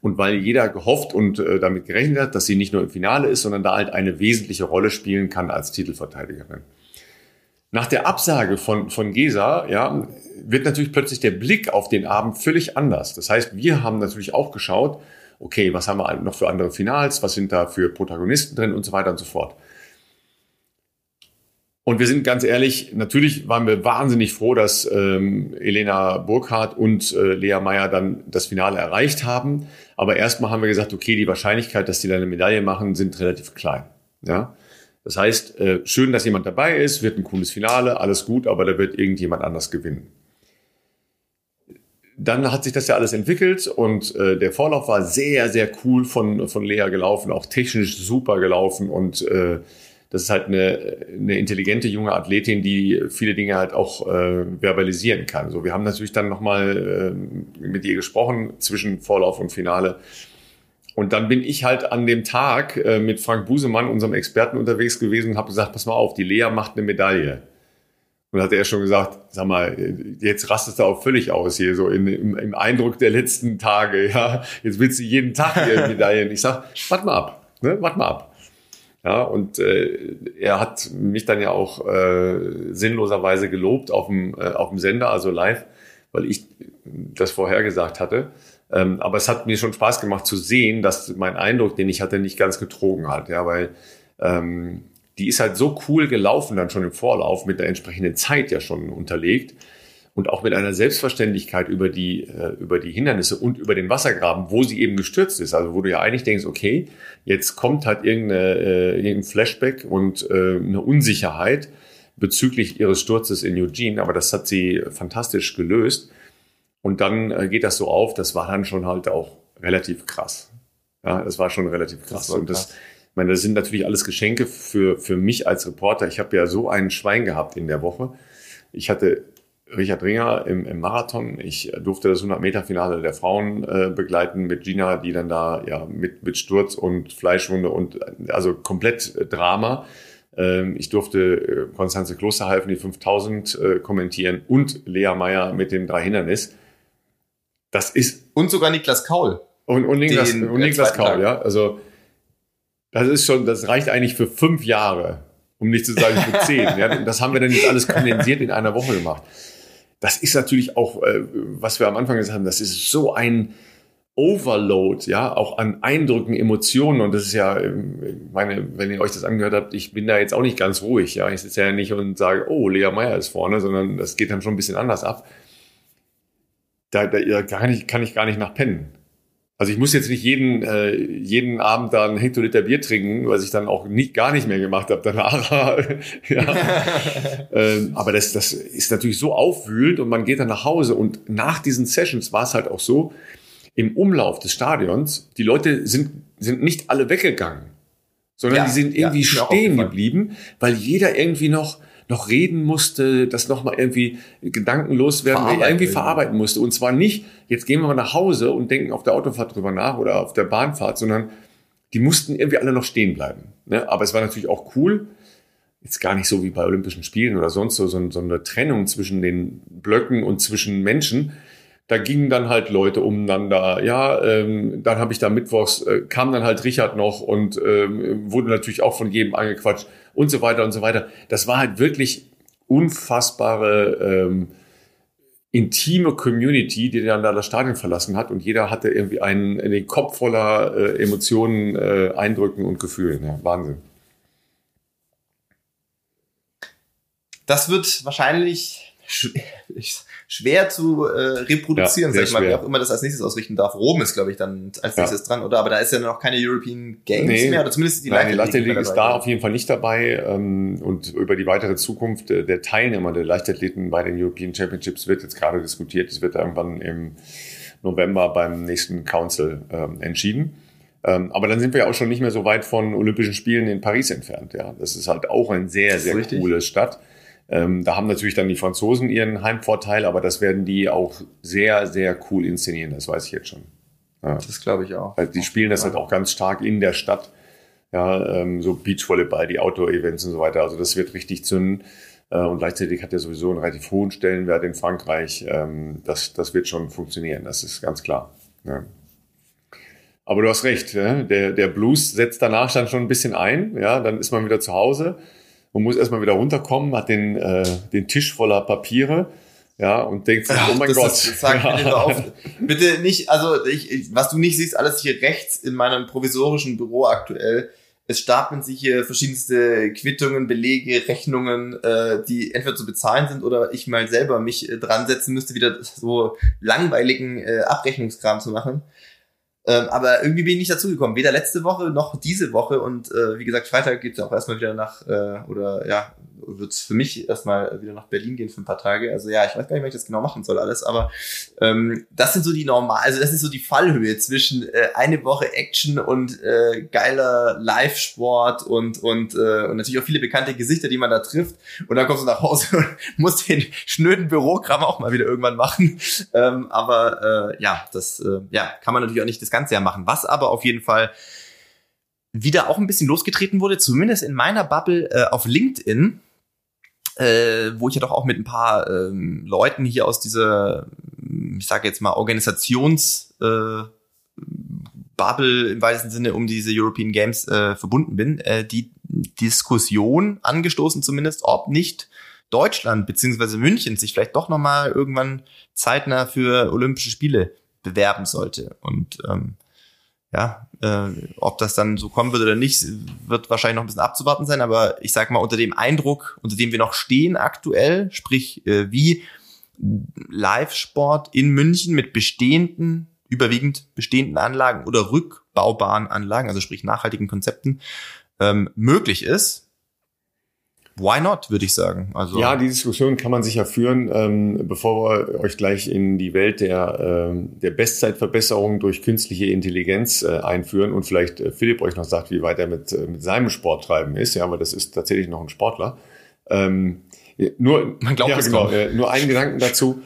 Und weil jeder gehofft und äh, damit gerechnet hat, dass sie nicht nur im Finale ist, sondern da halt eine wesentliche Rolle spielen kann als Titelverteidigerin. Nach der Absage von, von Gesa, ja, wird natürlich plötzlich der Blick auf den Abend völlig anders. Das heißt, wir haben natürlich auch geschaut, okay, was haben wir noch für andere Finals, was sind da für Protagonisten drin und so weiter und so fort. Und wir sind ganz ehrlich, natürlich waren wir wahnsinnig froh, dass ähm, Elena Burkhardt und äh, Lea Meyer dann das Finale erreicht haben. Aber erstmal haben wir gesagt, okay, die Wahrscheinlichkeit, dass die da eine Medaille machen, sind relativ klein. Ja. Das heißt, äh, schön, dass jemand dabei ist, wird ein cooles Finale, alles gut, aber da wird irgendjemand anders gewinnen dann hat sich das ja alles entwickelt und äh, der Vorlauf war sehr, sehr cool von, von Lea gelaufen, auch technisch super gelaufen und äh, das ist halt eine, eine intelligente junge Athletin, die viele Dinge halt auch äh, verbalisieren kann. So, wir haben natürlich dann nochmal äh, mit ihr gesprochen zwischen Vorlauf und Finale. Und dann bin ich halt an dem Tag äh, mit Frank Busemann, unserem Experten, unterwegs gewesen und habe gesagt, pass mal auf, die Lea macht eine Medaille. Und hat er schon gesagt, sag mal, jetzt rastest du auch völlig aus hier, so in, im, im Eindruck der letzten Tage, ja. Jetzt willst du jeden Tag hier Medaillen. Ich sag, warte mal ab, ne, warte mal ab. Ja, und äh, er hat mich dann ja auch äh, sinnloserweise gelobt auf dem, äh, auf dem Sender, also live, weil ich das vorhergesagt hatte. Ähm, aber es hat mir schon Spaß gemacht zu sehen, dass mein Eindruck, den ich hatte, nicht ganz getrogen hat. Ja, weil ähm, die ist halt so cool gelaufen dann schon im Vorlauf mit der entsprechenden Zeit ja schon unterlegt und auch mit einer Selbstverständlichkeit über die, äh, über die Hindernisse und über den Wassergraben, wo sie eben gestürzt ist. Also wo du ja eigentlich denkst, okay, jetzt kommt halt irgendeine, äh, irgendein Flashback und äh, eine Unsicherheit bezüglich ihres Sturzes in Eugene, aber das hat sie fantastisch gelöst. Und dann äh, geht das so auf, das war dann schon halt auch relativ krass. Ja, das war schon relativ krass. Das und das, meine, das sind natürlich alles Geschenke für, für mich als Reporter. Ich habe ja so einen Schwein gehabt in der Woche. Ich hatte Richard Ringer im, im Marathon. Ich durfte das 100-Meter-Finale der Frauen äh, begleiten mit Gina, die dann da ja mit, mit Sturz und Fleischwunde und also komplett äh, Drama. Ähm, ich durfte äh, Konstanze Klosterhalfen die 5000 äh, kommentieren und Lea Meyer mit dem drei Hindernis. Das ist und sogar Niklas Kaul. Und, und Niklas, und Niklas Kaul, ja. Also das ist schon, das reicht eigentlich für fünf Jahre, um nicht zu sagen für zehn. ja, das haben wir dann jetzt alles kondensiert in einer Woche gemacht. Das ist natürlich auch, äh, was wir am Anfang gesagt haben, das ist so ein Overload, ja, auch an Eindrücken, Emotionen. Und das ist ja, ähm, meine, wenn ihr euch das angehört habt, ich bin da jetzt auch nicht ganz ruhig. Ja, ich sitze ja nicht und sage, oh, Lea Meyer ist vorne, sondern das geht dann schon ein bisschen anders ab. Da, da kann, ich, kann ich gar nicht nach pennen. Also ich muss jetzt nicht jeden, äh, jeden Abend da einen Hektoliter Bier trinken, was ich dann auch nicht, gar nicht mehr gemacht habe danach. ja. ähm, aber das, das ist natürlich so aufwühlend und man geht dann nach Hause und nach diesen Sessions war es halt auch so, im Umlauf des Stadions, die Leute sind, sind nicht alle weggegangen, sondern ja, die sind irgendwie ja, stehen geblieben, weil jeder irgendwie noch noch reden musste, das nochmal irgendwie gedankenlos werden, verarbeiten. irgendwie verarbeiten musste. Und zwar nicht, jetzt gehen wir mal nach Hause und denken auf der Autofahrt drüber nach oder auf der Bahnfahrt, sondern die mussten irgendwie alle noch stehen bleiben. Ne? Aber es war natürlich auch cool, jetzt gar nicht so wie bei Olympischen Spielen oder sonst so, so, so eine Trennung zwischen den Blöcken und zwischen Menschen. Da gingen dann halt Leute umeinander. Ja, ähm, dann habe ich da mittwochs, äh, kam dann halt Richard noch und ähm, wurde natürlich auch von jedem angequatscht und so weiter und so weiter. Das war halt wirklich unfassbare ähm, intime Community, die dann da das Stadion verlassen hat und jeder hatte irgendwie einen, den Kopf voller äh, Emotionen, äh, Eindrücken und Gefühlen. Ja, Wahnsinn. Das wird wahrscheinlich schwer zu äh, reproduzieren, ja, sag ich mal, wer auch immer das als nächstes ausrichten darf. Rom ist, glaube ich, dann als nächstes ja. dran, oder? Aber da ist ja noch keine European Games nee, mehr, oder zumindest die Leichtathletik. Die Leichtathletik ist da auf jeden Fall nicht dabei ähm, und über die weitere Zukunft der, Teilnehmer der Leichtathleten bei den European Championships wird jetzt gerade diskutiert. Es wird irgendwann im November beim nächsten Council ähm, entschieden. Ähm, aber dann sind wir ja auch schon nicht mehr so weit von Olympischen Spielen in Paris entfernt. Ja, das ist halt auch ein sehr, sehr coole Stadt. Ähm, da haben natürlich dann die Franzosen ihren Heimvorteil, aber das werden die auch sehr, sehr cool inszenieren, das weiß ich jetzt schon. Ja. Das glaube ich auch. Also die spielen das halt auch ganz stark in der Stadt. Ja, ähm, so Beachvolleyball, die Outdoor-Events und so weiter. Also das wird richtig zünden. Äh, und gleichzeitig hat er sowieso einen relativ hohen Stellenwert in Frankreich. Ähm, das, das wird schon funktionieren, das ist ganz klar. Ja. Aber du hast recht, der, der Blues setzt danach dann schon ein bisschen ein. Ja, dann ist man wieder zu Hause und muss erstmal wieder runterkommen, hat den, äh, den Tisch voller Papiere ja, und denkt sich, oh mein Gott. Ist, sag ja. bitte, auf, bitte nicht, also ich, was du nicht siehst, alles hier rechts in meinem provisorischen Büro aktuell. Es stapeln sich hier verschiedenste Quittungen, Belege, Rechnungen, äh, die entweder zu bezahlen sind oder ich mal selber mich äh, dran setzen müsste, wieder so langweiligen äh, Abrechnungskram zu machen. Ähm, aber irgendwie bin ich nicht dazugekommen. Weder letzte Woche noch diese Woche. Und äh, wie gesagt, Freitag geht's auch erstmal wieder nach, äh, oder ja, wird es für mich erstmal wieder nach Berlin gehen für ein paar Tage. Also ja, ich weiß gar nicht, wie ich das genau machen soll alles, aber ähm, das sind so die normal, also das ist so die Fallhöhe zwischen äh, eine Woche Action und äh, geiler Live-Sport und und äh, und natürlich auch viele bekannte Gesichter, die man da trifft. Und dann kommst du nach Hause und musst den schnöden Bürokram auch mal wieder irgendwann machen. Ähm, aber äh, ja, das äh, ja kann man natürlich auch nicht das ganze Jahr machen. Was aber auf jeden Fall wieder auch ein bisschen losgetreten wurde, zumindest in meiner Bubble äh, auf LinkedIn, äh, wo ich ja doch auch mit ein paar ähm, Leuten hier aus dieser, ich sage jetzt mal, Organisations äh, im weitesten Sinne um diese European Games äh, verbunden bin, äh, die Diskussion angestoßen zumindest, ob nicht Deutschland beziehungsweise München sich vielleicht doch nochmal irgendwann zeitnah für Olympische Spiele bewerben sollte. Und ähm, ja, äh, ob das dann so kommen wird oder nicht, wird wahrscheinlich noch ein bisschen abzuwarten sein. Aber ich sag mal, unter dem Eindruck, unter dem wir noch stehen aktuell, sprich äh, wie Live-Sport in München mit bestehenden, überwiegend bestehenden Anlagen oder rückbaubaren Anlagen, also sprich nachhaltigen Konzepten, ähm, möglich ist, why not, würde ich sagen. Also ja, die Diskussion kann man sicher führen, ähm, bevor wir euch gleich in die Welt der, ähm, der Bestzeitverbesserung durch künstliche Intelligenz äh, einführen und vielleicht äh, Philipp euch noch sagt, wie weit er mit, äh, mit seinem Sporttreiben ist, ja, aber das ist tatsächlich noch ein Sportler. Ähm, nur, man glaubt ja, es genau, äh, nur einen Gedanken dazu.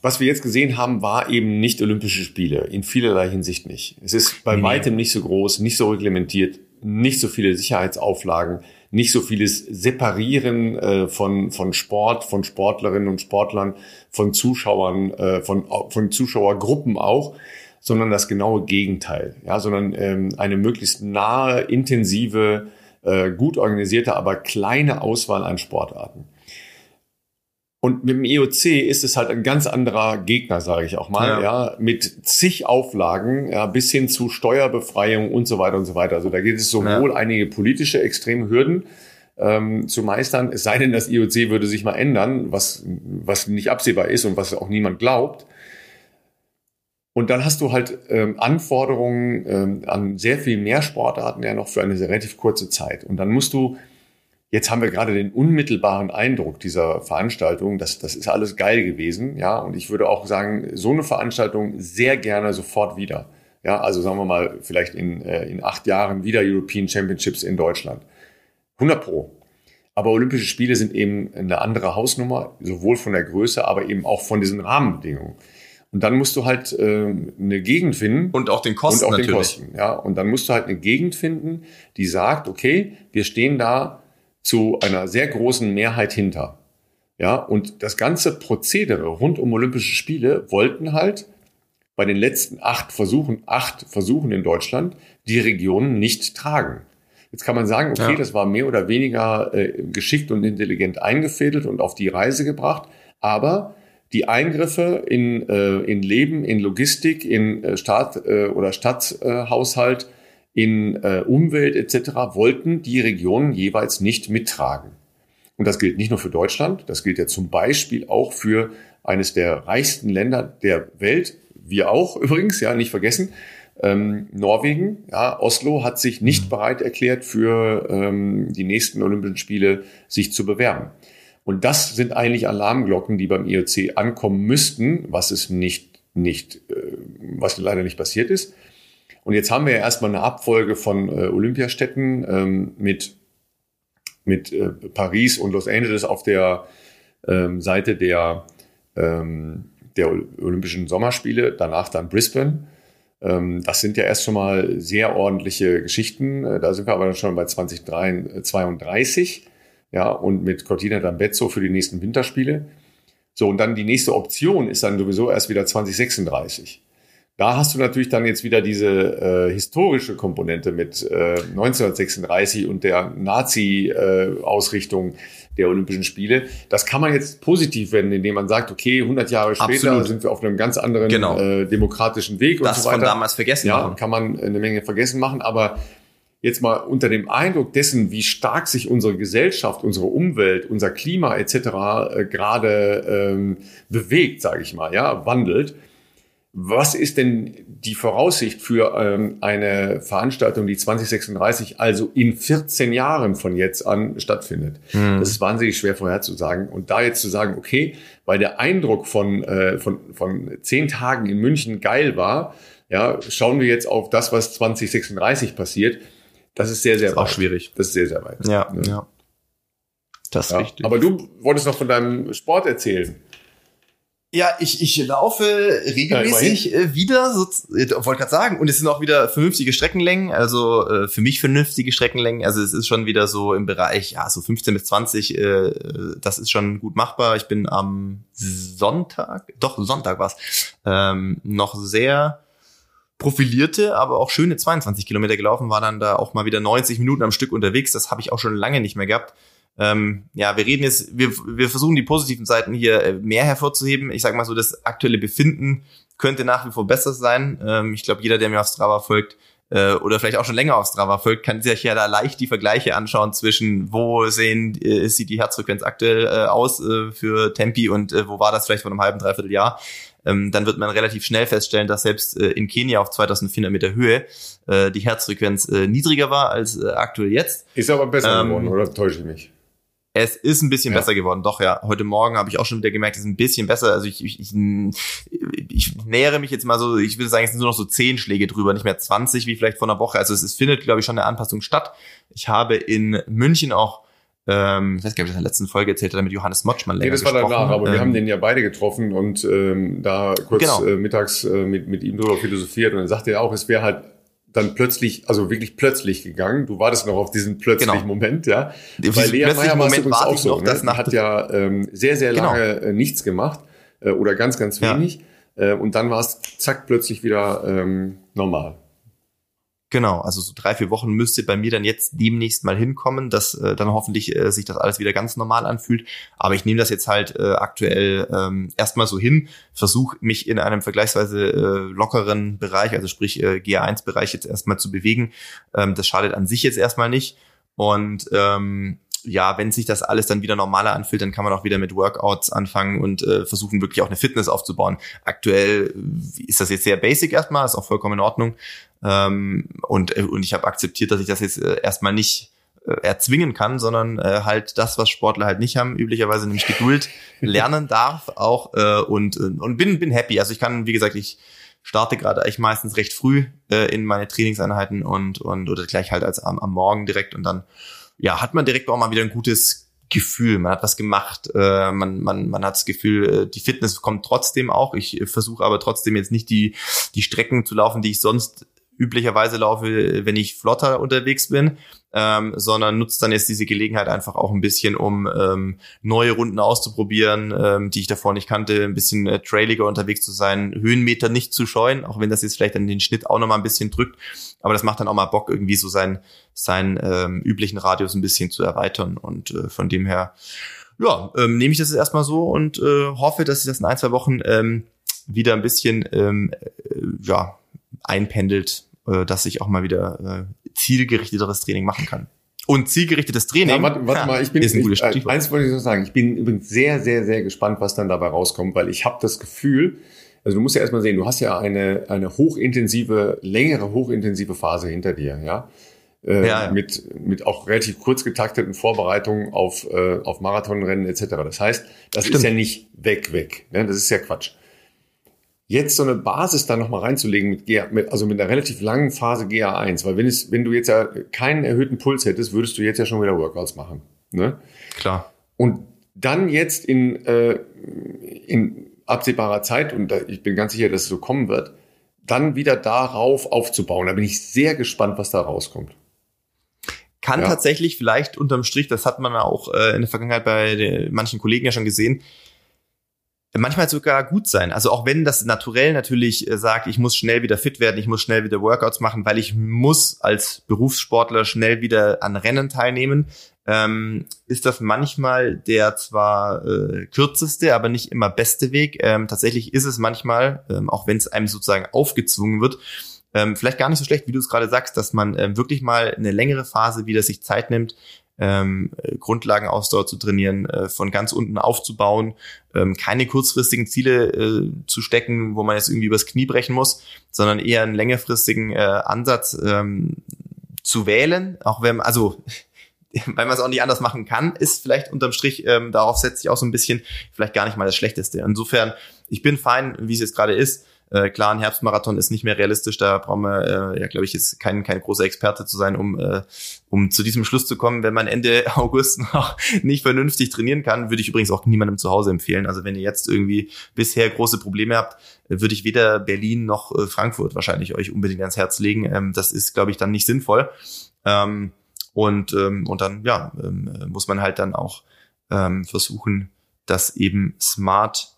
Was wir jetzt gesehen haben, war eben nicht Olympische Spiele, in vielerlei Hinsicht nicht. Es ist bei nee. weitem nicht so groß, nicht so reglementiert, nicht so viele Sicherheitsauflagen nicht so vieles Separieren äh, von, von Sport, von Sportlerinnen und Sportlern, von Zuschauern, äh, von, von Zuschauergruppen auch, sondern das genaue Gegenteil. Ja, sondern ähm, eine möglichst nahe, intensive, äh, gut organisierte, aber kleine Auswahl an Sportarten. Und mit dem EOC ist es halt ein ganz anderer Gegner, sage ich auch mal, ja. ja, mit zig Auflagen, ja, bis hin zu Steuerbefreiung und so weiter und so weiter. Also da geht es sowohl ja. einige politische extreme Hürden ähm, zu meistern, es sei denn, das IOC würde sich mal ändern, was, was nicht absehbar ist und was auch niemand glaubt. Und dann hast du halt ähm, Anforderungen ähm, an sehr viel mehr Sportarten ja noch für eine relativ kurze Zeit. Und dann musst du Jetzt haben wir gerade den unmittelbaren Eindruck dieser Veranstaltung, dass das ist alles geil gewesen, ja. Und ich würde auch sagen, so eine Veranstaltung sehr gerne sofort wieder. Ja, also sagen wir mal, vielleicht in, äh, in acht Jahren wieder European Championships in Deutschland. 100 Pro. Aber Olympische Spiele sind eben eine andere Hausnummer, sowohl von der Größe, aber eben auch von diesen Rahmenbedingungen. Und dann musst du halt äh, eine Gegend finden. Und auch den Kosten. Und auch natürlich. den Kosten, ja. Und dann musst du halt eine Gegend finden, die sagt, okay, wir stehen da zu einer sehr großen Mehrheit hinter. Ja, und das ganze Prozedere rund um Olympische Spiele wollten halt bei den letzten acht Versuchen, acht Versuchen in Deutschland, die Regionen nicht tragen. Jetzt kann man sagen, okay, ja. das war mehr oder weniger äh, geschickt und intelligent eingefädelt und auf die Reise gebracht, aber die Eingriffe in, äh, in Leben, in Logistik, in äh, Staat äh, oder Stadthaushalt in äh, Umwelt etc. wollten die Regionen jeweils nicht mittragen. Und das gilt nicht nur für Deutschland, das gilt ja zum Beispiel auch für eines der reichsten Länder der Welt, wir auch übrigens, ja, nicht vergessen, ähm, Norwegen, ja, Oslo hat sich nicht mhm. bereit erklärt, für ähm, die nächsten Olympischen Spiele sich zu bewerben. Und das sind eigentlich Alarmglocken, die beim IOC ankommen müssten, was es nicht, nicht, äh, was leider nicht passiert ist. Und jetzt haben wir ja erstmal eine Abfolge von äh, Olympiastädten ähm, mit, mit äh, Paris und Los Angeles auf der ähm, Seite der, ähm, der Olympischen Sommerspiele, danach dann Brisbane. Ähm, das sind ja erst schon mal sehr ordentliche Geschichten. Äh, da sind wir aber dann schon bei 2032. Ja, und mit Cortina d'Ambezzo für die nächsten Winterspiele. So, und dann die nächste Option ist dann sowieso erst wieder 2036. Da hast du natürlich dann jetzt wieder diese äh, historische Komponente mit äh, 1936 und der Nazi-Ausrichtung äh, der Olympischen Spiele. Das kann man jetzt positiv wenden, indem man sagt, okay, 100 Jahre später Absolut. sind wir auf einem ganz anderen genau. äh, demokratischen Weg das und so weiter. Das von damals vergessen ja, machen. kann man eine Menge vergessen machen, aber jetzt mal unter dem Eindruck dessen, wie stark sich unsere Gesellschaft, unsere Umwelt, unser Klima etc. Äh, gerade ähm, bewegt, sage ich mal, ja, wandelt, was ist denn die Voraussicht für ähm, eine Veranstaltung, die 2036, also in 14 Jahren von jetzt an stattfindet? Mhm. Das ist wahnsinnig schwer vorherzusagen. Und da jetzt zu sagen, okay, weil der Eindruck von, äh, von, von zehn Tagen in München geil war, ja, schauen wir jetzt auf das, was 2036 passiert. Das ist sehr, sehr das ist weit. auch schwierig. Das ist sehr, sehr weit. Ja, ja. ja. Das ist ja. richtig. Aber du wolltest noch von deinem Sport erzählen. Ja, ich, ich laufe regelmäßig ja, äh, wieder, so, äh, wollte gerade sagen, und es sind auch wieder vernünftige Streckenlängen, also äh, für mich vernünftige Streckenlängen, also es ist schon wieder so im Bereich, ja, so 15 bis 20, äh, das ist schon gut machbar. Ich bin am Sonntag, doch Sonntag war's, ähm, noch sehr profilierte, aber auch schöne 22 Kilometer gelaufen, war dann da auch mal wieder 90 Minuten am Stück unterwegs, das habe ich auch schon lange nicht mehr gehabt. Ähm, ja, wir reden jetzt, wir, wir versuchen die positiven Seiten hier äh, mehr hervorzuheben. Ich sage mal so, das aktuelle Befinden könnte nach wie vor besser sein. Ähm, ich glaube, jeder, der mir auf Strava folgt, äh, oder vielleicht auch schon länger auf Strava folgt, kann sich ja da leicht die Vergleiche anschauen zwischen, wo sehen, äh, sieht die Herzfrequenz aktuell äh, aus äh, für Tempi und äh, wo war das vielleicht vor einem halben, dreiviertel Jahr. Ähm, dann wird man relativ schnell feststellen, dass selbst äh, in Kenia auf 2400 Meter Höhe äh, die Herzfrequenz äh, niedriger war als äh, aktuell jetzt. Ist aber besser ähm, geworden, oder täusche ich mich? Es ist ein bisschen ja. besser geworden, doch ja. Heute Morgen habe ich auch schon wieder gemerkt, es ist ein bisschen besser. Also ich, ich, ich, ich nähere mich jetzt mal so, ich würde sagen, es sind nur noch so zehn Schläge drüber, nicht mehr 20 wie vielleicht vor einer Woche. Also es, es findet, glaube ich, schon eine Anpassung statt. Ich habe in München auch ähm, ich weiß gar nicht, ob ich das in der letzten Folge erzählt habe, mit Johannes Motschmann länger Nee, das war danach, aber ähm, wir haben den ja beide getroffen und ähm, da kurz genau. äh, mittags äh, mit, mit ihm drüber philosophiert und dann sagte er auch, es wäre halt dann plötzlich, also wirklich plötzlich gegangen. Du wartest noch auf diesen plötzlichen genau. Moment, ja. Bei Lea Meyer war auch so. Ne? hat ja ähm, sehr, sehr genau. lange genau. nichts gemacht äh, oder ganz, ganz wenig. Ja. Äh, und dann war es zack plötzlich wieder ähm, normal. Genau, also so drei, vier Wochen müsste bei mir dann jetzt demnächst mal hinkommen, dass äh, dann hoffentlich äh, sich das alles wieder ganz normal anfühlt. Aber ich nehme das jetzt halt äh, aktuell ähm, erstmal so hin, versuche mich in einem vergleichsweise äh, lockeren Bereich, also sprich äh, GA1-Bereich jetzt erstmal zu bewegen. Ähm, das schadet an sich jetzt erstmal nicht. Und ähm, ja, wenn sich das alles dann wieder normaler anfühlt, dann kann man auch wieder mit Workouts anfangen und äh, versuchen wirklich auch eine Fitness aufzubauen. Aktuell ist das jetzt sehr basic erstmal, ist auch vollkommen in Ordnung. Ähm, und, äh, und ich habe akzeptiert, dass ich das jetzt äh, erstmal nicht äh, erzwingen kann, sondern äh, halt das, was Sportler halt nicht haben, üblicherweise nämlich Geduld lernen darf auch äh, und, und bin, bin happy. Also ich kann, wie gesagt, ich starte gerade eigentlich meistens recht früh äh, in meine Trainingseinheiten und, und oder gleich halt als am, am Morgen direkt und dann ja, hat man direkt auch mal wieder ein gutes Gefühl, man hat was gemacht, äh, man, man, man hat das Gefühl, äh, die Fitness kommt trotzdem auch. Ich versuche aber trotzdem jetzt nicht die, die Strecken zu laufen, die ich sonst üblicherweise laufe, wenn ich flotter unterwegs bin, ähm, sondern nutzt dann jetzt diese Gelegenheit einfach auch ein bisschen, um ähm, neue Runden auszuprobieren, ähm, die ich davor nicht kannte, ein bisschen äh, trailiger unterwegs zu sein, Höhenmeter nicht zu scheuen, auch wenn das jetzt vielleicht an den Schnitt auch nochmal ein bisschen drückt, aber das macht dann auch mal Bock, irgendwie so seinen, seinen ähm, üblichen Radius ein bisschen zu erweitern. Und äh, von dem her, ja, ähm, nehme ich das jetzt erstmal so und äh, hoffe, dass ich das in ein, zwei Wochen ähm, wieder ein bisschen ähm, äh, ja, einpendelt äh, dass ich auch mal wieder äh, zielgerichteteres Training machen kann. Und zielgerichtetes Training. Ja, warte, warte mal, ich bin ist ein gutes ich, eins wollte ich noch sagen. Ich bin übrigens sehr, sehr, sehr gespannt, was dann dabei rauskommt, weil ich habe das Gefühl, also du musst ja erstmal sehen, du hast ja eine, eine hochintensive, längere hochintensive Phase hinter dir, ja. Äh, ja, ja. Mit, mit auch relativ kurz getakteten Vorbereitungen auf, äh, auf Marathonrennen etc. Das heißt, das Stimmt. ist ja nicht weg, weg. Ne? Das ist ja Quatsch jetzt so eine Basis da nochmal reinzulegen mit, GA, mit, also mit einer relativ langen Phase GA1, weil wenn es, wenn du jetzt ja keinen erhöhten Puls hättest, würdest du jetzt ja schon wieder Workouts machen. Ne? Klar. Und dann jetzt in, äh, in absehbarer Zeit, und da, ich bin ganz sicher, dass es so kommen wird, dann wieder darauf aufzubauen. Da bin ich sehr gespannt, was da rauskommt. Kann ja. tatsächlich vielleicht unterm Strich, das hat man auch äh, in der Vergangenheit bei manchen Kollegen ja schon gesehen, manchmal sogar gut sein. Also auch wenn das naturell natürlich äh, sagt, ich muss schnell wieder fit werden, ich muss schnell wieder Workouts machen, weil ich muss als Berufssportler schnell wieder an Rennen teilnehmen, ähm, ist das manchmal der zwar äh, kürzeste, aber nicht immer beste Weg. Ähm, tatsächlich ist es manchmal, ähm, auch wenn es einem sozusagen aufgezwungen wird, ähm, vielleicht gar nicht so schlecht, wie du es gerade sagst, dass man ähm, wirklich mal eine längere Phase wieder sich Zeit nimmt, ähm, Grundlagenausdauer zu trainieren, äh, von ganz unten aufzubauen, ähm, keine kurzfristigen Ziele äh, zu stecken, wo man jetzt irgendwie übers Knie brechen muss, sondern eher einen längerfristigen äh, Ansatz ähm, zu wählen, auch wenn, also weil man es auch nicht anders machen kann, ist vielleicht unterm Strich, ähm, darauf setzt sich auch so ein bisschen, vielleicht gar nicht mal das Schlechteste. Insofern, ich bin fein, wie es jetzt gerade ist. Äh, klar, ein Herbstmarathon ist nicht mehr realistisch, da brauchen wir, äh, ja, glaube ich, jetzt kein, kein großer Experte zu sein, um, äh, um zu diesem Schluss zu kommen. Wenn man Ende August noch nicht vernünftig trainieren kann, würde ich übrigens auch niemandem zu Hause empfehlen. Also wenn ihr jetzt irgendwie bisher große Probleme habt, würde ich weder Berlin noch äh, Frankfurt wahrscheinlich euch unbedingt ans Herz legen. Ähm, das ist, glaube ich, dann nicht sinnvoll. Ähm, und, ähm, und dann, ja, ähm, muss man halt dann auch ähm, versuchen, das eben smart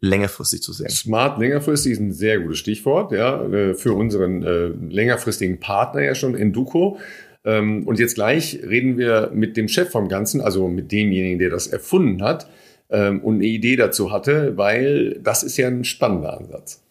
längerfristig zu sehen. Smart längerfristig ist ein sehr gutes Stichwort, ja, äh, für unseren äh, längerfristigen Partner ja schon, Enduko. Ähm, und jetzt gleich reden wir mit dem Chef vom Ganzen, also mit demjenigen, der das erfunden hat ähm, und eine Idee dazu hatte, weil das ist ja ein spannender Ansatz.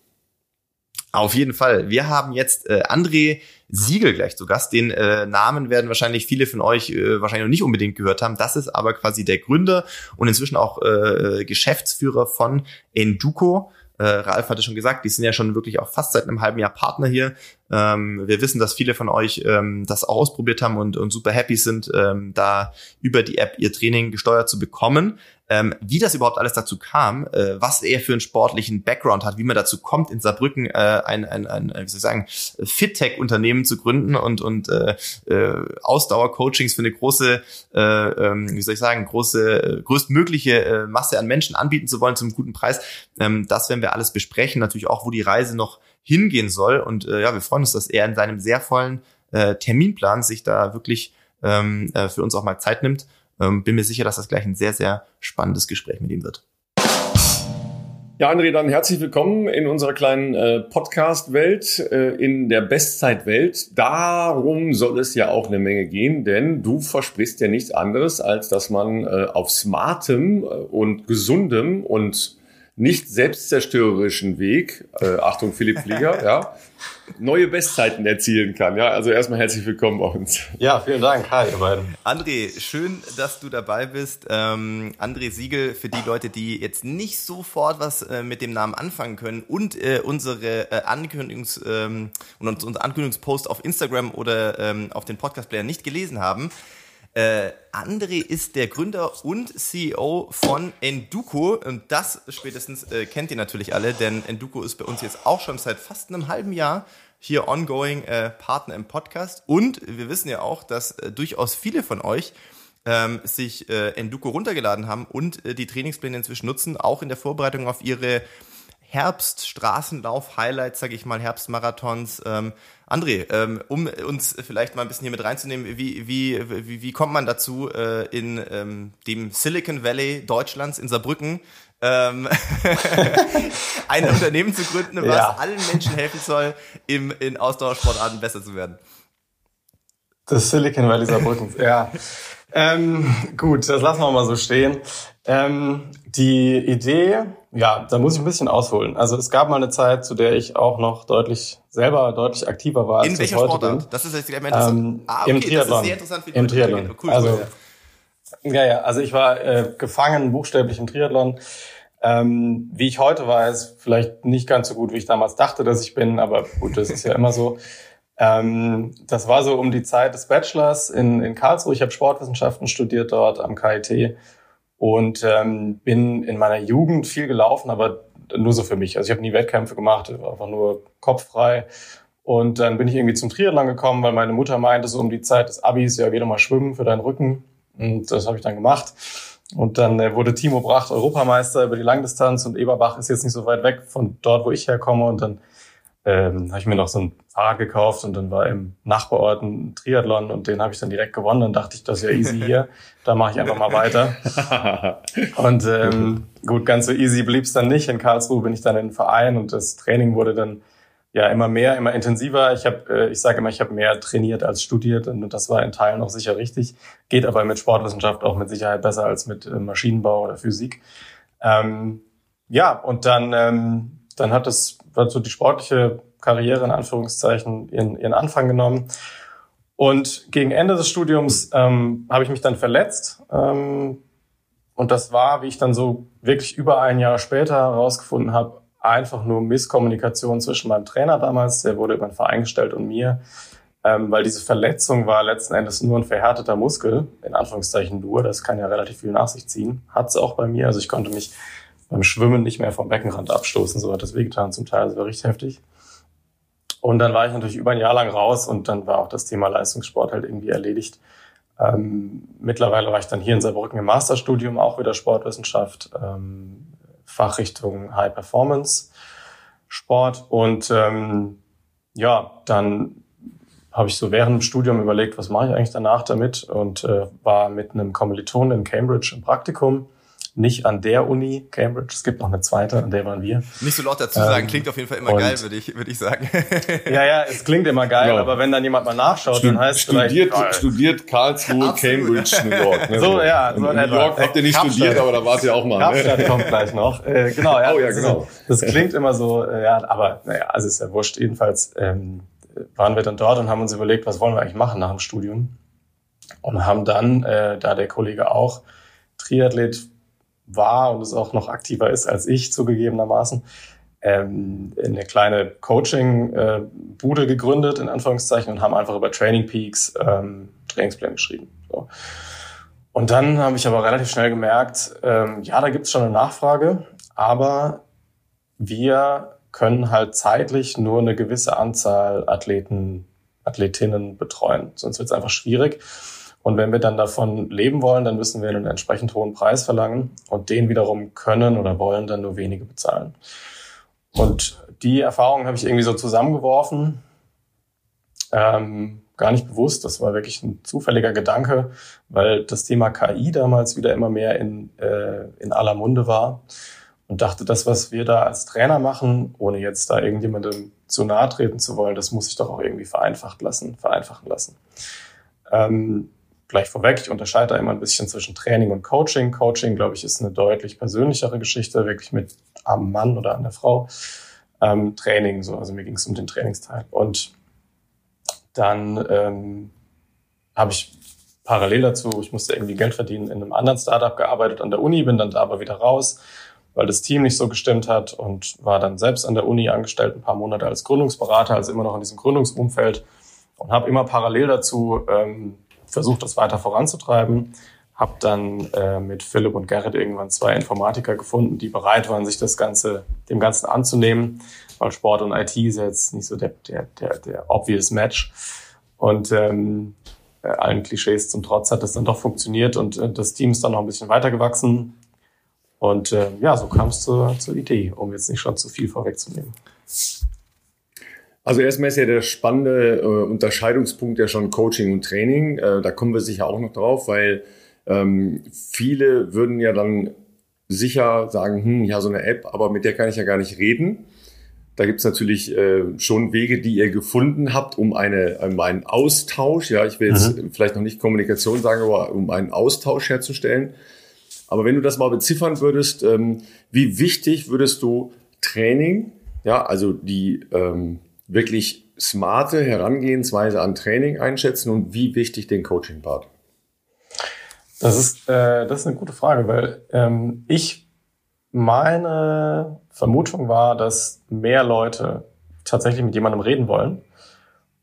Auf jeden Fall. Wir haben jetzt äh, André Siegel gleich zu Gast. Den äh, Namen werden wahrscheinlich viele von euch äh, wahrscheinlich noch nicht unbedingt gehört haben. Das ist aber quasi der Gründer und inzwischen auch äh, Geschäftsführer von Enduko. Äh, Ralf hatte schon gesagt, die sind ja schon wirklich auch fast seit einem halben Jahr Partner hier. Ähm, wir wissen, dass viele von euch ähm, das auch ausprobiert haben und, und super happy sind, ähm, da über die App ihr Training gesteuert zu bekommen ähm, wie das überhaupt alles dazu kam, äh, was er für einen sportlichen Background hat, wie man dazu kommt, in Saarbrücken äh, ein, ein, ein, wie soll ich sagen, Fit-Tech-Unternehmen zu gründen und, und äh, äh, Ausdauer-Coachings für eine große, äh, ähm, wie soll ich sagen, große, äh, größtmögliche äh, Masse an Menschen anbieten zu wollen zum guten Preis. Ähm, das werden wir alles besprechen, natürlich auch, wo die Reise noch hingehen soll. Und äh, ja, wir freuen uns, dass er in seinem sehr vollen äh, Terminplan sich da wirklich ähm, äh, für uns auch mal Zeit nimmt ähm, bin mir sicher, dass das gleich ein sehr, sehr spannendes Gespräch mit ihm wird. Ja, André, dann herzlich willkommen in unserer kleinen äh, Podcast-Welt, äh, in der Bestzeit-Welt. Darum soll es ja auch eine Menge gehen, denn du versprichst ja nichts anderes, als dass man äh, auf smartem äh, und gesundem und nicht selbstzerstörerischen Weg, äh, Achtung Philipp Flieger, ja, neue Bestzeiten erzielen kann. Ja, also erstmal herzlich willkommen bei uns. Ja, vielen Dank. Hi, ihr beiden. André, schön, dass du dabei bist. Ähm, André Siegel, für die Leute, die jetzt nicht sofort was äh, mit dem Namen anfangen können und äh, unsere äh, Ankündigungs- ähm, und unser Ankündigungspost auf Instagram oder ähm, auf den Podcast-Player nicht gelesen haben, äh, André ist der Gründer und CEO von Enduko. Und das spätestens äh, kennt ihr natürlich alle, denn Enduko ist bei uns jetzt auch schon seit fast einem halben Jahr hier ongoing äh, Partner im Podcast. Und wir wissen ja auch, dass äh, durchaus viele von euch ähm, sich äh, Enduko runtergeladen haben und äh, die Trainingspläne inzwischen nutzen, auch in der Vorbereitung auf ihre Herbst-Straßenlauf-Highlights, sage ich mal, Herbstmarathons. Ähm, André, ähm, um uns vielleicht mal ein bisschen hier mit reinzunehmen, wie, wie, wie, wie kommt man dazu, äh, in ähm, dem Silicon Valley Deutschlands, in Saarbrücken, ähm, ein Unternehmen zu gründen, was ja. allen Menschen helfen soll, im, in Ausdauersportarten besser zu werden? Das Silicon Valley Saarbrücken, ja. Ähm, gut, das lassen wir mal so stehen. Ähm, die Idee, ja, da muss ich ein bisschen ausholen. Also es gab mal eine Zeit, zu der ich auch noch deutlich selber deutlich aktiver war. In als welcher heute Sportart? Bin. Das ist jetzt interessant. Ähm, ah, okay, Im Triathlon. Das ist sehr interessant für die Im Triathlon. Cool, also, ja. ja, ja, also ich war äh, gefangen, buchstäblich im Triathlon. Ähm, wie ich heute weiß, vielleicht nicht ganz so gut, wie ich damals dachte, dass ich bin, aber gut, das ist ja immer so. Ähm, das war so um die Zeit des Bachelors in, in Karlsruhe. Ich habe Sportwissenschaften studiert dort am KIT und ähm, bin in meiner Jugend viel gelaufen, aber nur so für mich. Also ich habe nie Wettkämpfe gemacht, einfach nur kopffrei. Und dann bin ich irgendwie zum Triathlon gekommen, weil meine Mutter meinte, so um die Zeit des Abis, ja, geh doch mal schwimmen für deinen Rücken. Und das habe ich dann gemacht. Und dann äh, wurde Timo Bracht Europameister über die Langdistanz und Eberbach ist jetzt nicht so weit weg von dort, wo ich herkomme. Und dann ähm, habe ich mir noch so ein Fahrrad gekauft und dann war im Nachbarort ein Triathlon und den habe ich dann direkt gewonnen. Dann dachte ich, das ist ja easy hier, da mache ich einfach mal weiter. und ähm, gut, ganz so easy blieb's dann nicht. In Karlsruhe bin ich dann in den Verein und das Training wurde dann ja immer mehr, immer intensiver. Ich habe, äh, ich sage immer, ich habe mehr trainiert als studiert und das war in Teilen auch sicher richtig. Geht aber mit Sportwissenschaft auch mit Sicherheit besser als mit äh, Maschinenbau oder Physik. Ähm, ja, und dann, ähm, dann hat es hat so die sportliche Karriere in Anführungszeichen ihren, ihren Anfang genommen. Und gegen Ende des Studiums ähm, habe ich mich dann verletzt. Ähm, und das war, wie ich dann so wirklich über ein Jahr später herausgefunden habe, einfach nur Misskommunikation zwischen meinem Trainer damals, der wurde über den Verein gestellt und mir, ähm, weil diese Verletzung war letzten Endes nur ein verhärteter Muskel, in Anführungszeichen nur, das kann ja relativ viel nach sich ziehen, hat's auch bei mir, also ich konnte mich beim Schwimmen nicht mehr vom Beckenrand abstoßen, so hat das wehgetan zum Teil, das war richtig heftig. Und dann war ich natürlich über ein Jahr lang raus und dann war auch das Thema Leistungssport halt irgendwie erledigt. Ähm, mittlerweile war ich dann hier in Saarbrücken im Masterstudium, auch wieder Sportwissenschaft, ähm, Fachrichtung High Performance Sport. Und ähm, ja, dann habe ich so während dem Studium überlegt, was mache ich eigentlich danach damit und äh, war mit einem Kommiliton in Cambridge im Praktikum nicht an der Uni Cambridge. Es gibt noch eine zweite, an der waren wir. Nicht so laut dazu sagen, ähm, klingt auf jeden Fall immer geil, würde ich, würde ich sagen. ja, ja, es klingt immer geil, genau. aber wenn dann jemand mal nachschaut, Stud dann heißt studiert, vielleicht, studiert Karlsruhe, Cambridge, New York. Ne? So, ja. So in New York habt ihr nicht Kapstadt. studiert, aber da wart ihr auch mal. Kapstadt ne? kommt gleich noch. Äh, genau, ja. Oh ja, genau. Das, das klingt immer so, äh, ja, aber naja, also ist ja wurscht. Jedenfalls ähm, waren wir dann dort und haben uns überlegt, was wollen wir eigentlich machen nach dem Studium. Und haben dann, äh, da der Kollege auch Triathlet war und es auch noch aktiver ist als ich zugegebenermaßen, ähm, eine kleine Coaching-Bude äh, gegründet, in Anführungszeichen, und haben einfach über Training Peaks ähm, Trainingspläne geschrieben. So. Und dann habe ich aber relativ schnell gemerkt, ähm, ja, da gibt es schon eine Nachfrage, aber wir können halt zeitlich nur eine gewisse Anzahl Athleten, Athletinnen betreuen. Sonst wird es einfach schwierig. Und wenn wir dann davon leben wollen, dann müssen wir einen entsprechend hohen Preis verlangen und den wiederum können oder wollen dann nur wenige bezahlen. Und die Erfahrung habe ich irgendwie so zusammengeworfen, ähm, gar nicht bewusst, das war wirklich ein zufälliger Gedanke, weil das Thema KI damals wieder immer mehr in, äh, in aller Munde war und dachte, das, was wir da als Trainer machen, ohne jetzt da irgendjemandem zu nahe treten zu wollen, das muss ich doch auch irgendwie vereinfacht lassen, vereinfachen lassen. Ähm, gleich vorweg, ich unterscheide da immer ein bisschen zwischen Training und Coaching. Coaching, glaube ich, ist eine deutlich persönlichere Geschichte, wirklich mit am Mann oder an der Frau. Ähm, Training, so, also mir ging es um den Trainingsteil. Und dann ähm, habe ich parallel dazu, ich musste irgendwie Geld verdienen, in einem anderen Startup gearbeitet an der Uni, bin dann da aber wieder raus, weil das Team nicht so gestimmt hat und war dann selbst an der Uni angestellt, ein paar Monate als Gründungsberater, also immer noch in diesem Gründungsumfeld und habe immer parallel dazu ähm, versucht, das weiter voranzutreiben. Habe dann äh, mit Philipp und Gerrit irgendwann zwei Informatiker gefunden, die bereit waren, sich das Ganze, dem Ganzen anzunehmen, weil Sport und IT ist jetzt nicht so der, der, der, der obvious Match. Und ähm, äh, allen Klischees zum Trotz hat das dann doch funktioniert und äh, das Team ist dann noch ein bisschen weitergewachsen. Und äh, ja, so kam es zur, zur Idee, um jetzt nicht schon zu viel vorwegzunehmen. Also erstmal ist ja der spannende äh, Unterscheidungspunkt ja schon Coaching und Training. Äh, da kommen wir sicher auch noch drauf, weil ähm, viele würden ja dann sicher sagen, hm, ja, so eine App, aber mit der kann ich ja gar nicht reden. Da gibt's natürlich äh, schon Wege, die ihr gefunden habt, um, eine, um einen Austausch, ja, ich will jetzt mhm. vielleicht noch nicht Kommunikation sagen, aber um einen Austausch herzustellen. Aber wenn du das mal beziffern würdest, ähm, wie wichtig würdest du Training, ja, also die ähm, wirklich smarte Herangehensweise an Training einschätzen und wie wichtig den Coaching-Part? Das ist, äh, das ist eine gute Frage, weil ähm, ich meine Vermutung war, dass mehr Leute tatsächlich mit jemandem reden wollen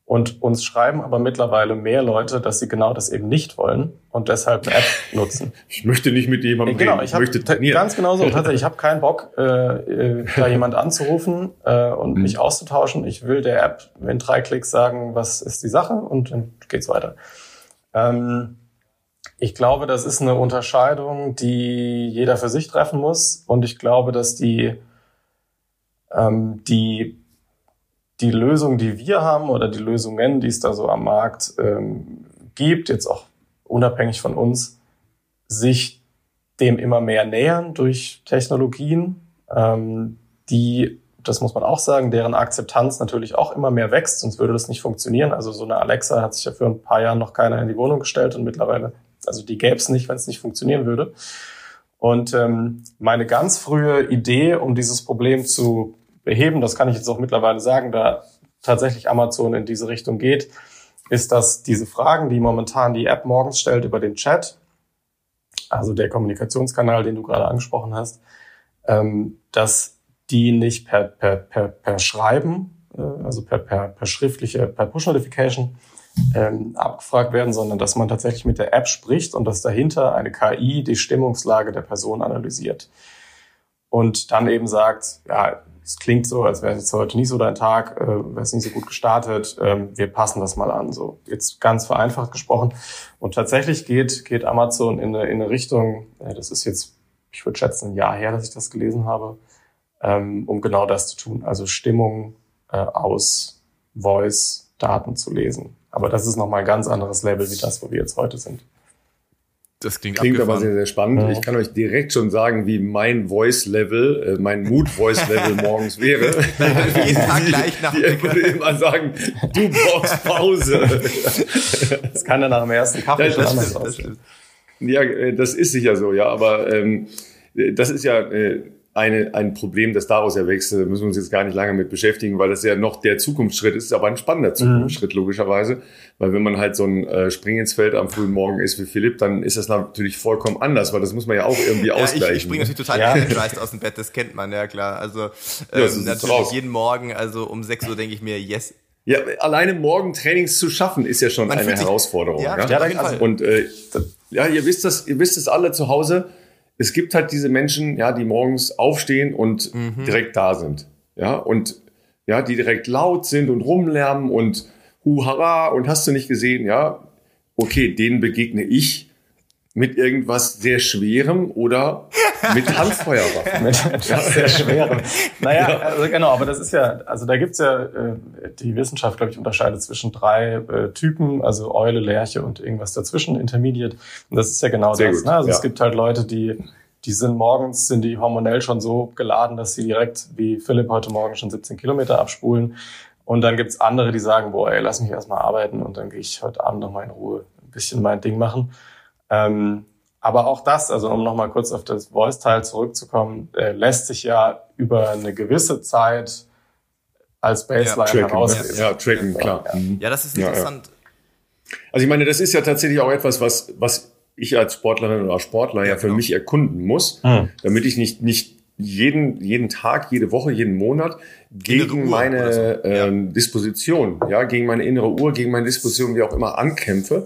und uns schreiben aber mittlerweile mehr Leute, dass sie genau das eben nicht wollen und deshalb eine App nutzen. Ich möchte nicht mit jemandem genau, reden. Ich, ich möchte trainieren. Ganz genau so. Tatsächlich, ich habe keinen Bock, äh, äh, da jemand anzurufen äh, und mhm. mich auszutauschen. Ich will der App in drei Klicks sagen, was ist die Sache und dann geht's weiter. Ähm, ich glaube, das ist eine Unterscheidung, die jeder für sich treffen muss und ich glaube, dass die ähm, die die Lösung, die wir haben oder die Lösungen, die es da so am Markt ähm, gibt, jetzt auch unabhängig von uns, sich dem immer mehr nähern durch Technologien, ähm, die, das muss man auch sagen, deren Akzeptanz natürlich auch immer mehr wächst, sonst würde das nicht funktionieren. Also so eine Alexa hat sich ja für ein paar Jahren noch keiner in die Wohnung gestellt und mittlerweile, also die gäbe es nicht, wenn es nicht funktionieren würde. Und ähm, meine ganz frühe Idee, um dieses Problem zu beheben, das kann ich jetzt auch mittlerweile sagen, da tatsächlich Amazon in diese Richtung geht, ist, dass diese Fragen, die momentan die App morgens stellt über den Chat, also der Kommunikationskanal, den du gerade angesprochen hast, ähm, dass die nicht per, per, per, per Schreiben, äh, also per, per, per schriftliche, per Push-Notification ähm, abgefragt werden, sondern dass man tatsächlich mit der App spricht und dass dahinter eine KI die Stimmungslage der Person analysiert. Und dann eben sagt, ja, es klingt so, als wäre es jetzt heute nicht so dein Tag, äh, wäre es nicht so gut gestartet, ähm, wir passen das mal an. So jetzt ganz vereinfacht gesprochen. Und tatsächlich geht, geht Amazon in eine, in eine Richtung, äh, das ist jetzt, ich würde schätzen, ein Jahr her, dass ich das gelesen habe, ähm, um genau das zu tun. Also Stimmung äh, aus Voice-Daten zu lesen. Aber das ist nochmal ein ganz anderes Level wie das, wo wir jetzt heute sind. Das klingt, klingt aber sehr, sehr spannend. Ja. Ich kann euch direkt schon sagen, wie mein Voice-Level, äh, mein Mood-Voice-Level morgens wäre. Jeden Tag gleich nach. Ich würde immer sagen, du brauchst Pause. Das kann ja nach dem ersten Kaffee schon anders aussehen. Ja, äh, das ist sicher so, ja. Aber ähm, das ist ja äh, eine, ein Problem, das daraus erwächst. Da müssen wir uns jetzt gar nicht lange mit beschäftigen, weil das ja noch der Zukunftsschritt ist, aber ein spannender mhm. Zukunftsschritt mhm. logischerweise. Weil wenn man halt so ein äh, Spring ins Feld am frühen Morgen ist wie Philipp, dann ist das natürlich vollkommen anders, weil das muss man ja auch irgendwie ja, ausgleichen. Ich, ich springe natürlich total ja. energized aus dem Bett, das kennt man, ja klar. Also ähm, ja, so natürlich jeden Morgen, also um 6 Uhr denke ich mir, yes, ja, alleine morgen Trainings zu schaffen, ist ja schon Man eine Herausforderung. Sich, ja, ja? ja also, und äh, ja, ihr wisst das, ihr wisst es alle zu Hause es gibt halt diese Menschen, ja, die morgens aufstehen und mhm. direkt da sind. Ja, und ja, die direkt laut sind und rumlärmen und huhara und hast du nicht gesehen, ja, okay, denen begegne ich mit irgendwas sehr Schwerem oder mit Handfeuerwaffen. mit etwas sehr Schwerem. Naja, ja. also genau, aber das ist ja, also da gibt's ja, äh, die Wissenschaft, glaube ich, unterscheidet zwischen drei äh, Typen, also Eule, Lerche und irgendwas dazwischen, Intermediate. Und das ist ja genau sehr das. Ne? Also ja. es gibt halt Leute, die die sind morgens, sind die hormonell schon so geladen, dass sie direkt, wie Philipp heute Morgen, schon 17 Kilometer abspulen. Und dann gibt's andere, die sagen, boah, ey, lass mich erstmal arbeiten und dann gehe ich heute Abend nochmal in Ruhe ein bisschen mein Ding machen. Ähm, aber auch das, also um nochmal kurz auf das Voice-Teil zurückzukommen, äh, lässt sich ja über eine gewisse Zeit als Baseline ja, herauslesen. Ja, ja, tracken, klar. Ja. Mhm. ja, das ist interessant. Ja, also ich meine, das ist ja tatsächlich auch etwas, was, was ich als Sportlerin oder Sportler ja, für genau. mich erkunden muss, mhm. damit ich nicht, nicht jeden, jeden Tag, jede Woche, jeden Monat gegen meine so. ja. ähm, Disposition, ja, gegen meine innere Uhr, gegen meine Disposition, wie auch immer, ankämpfe.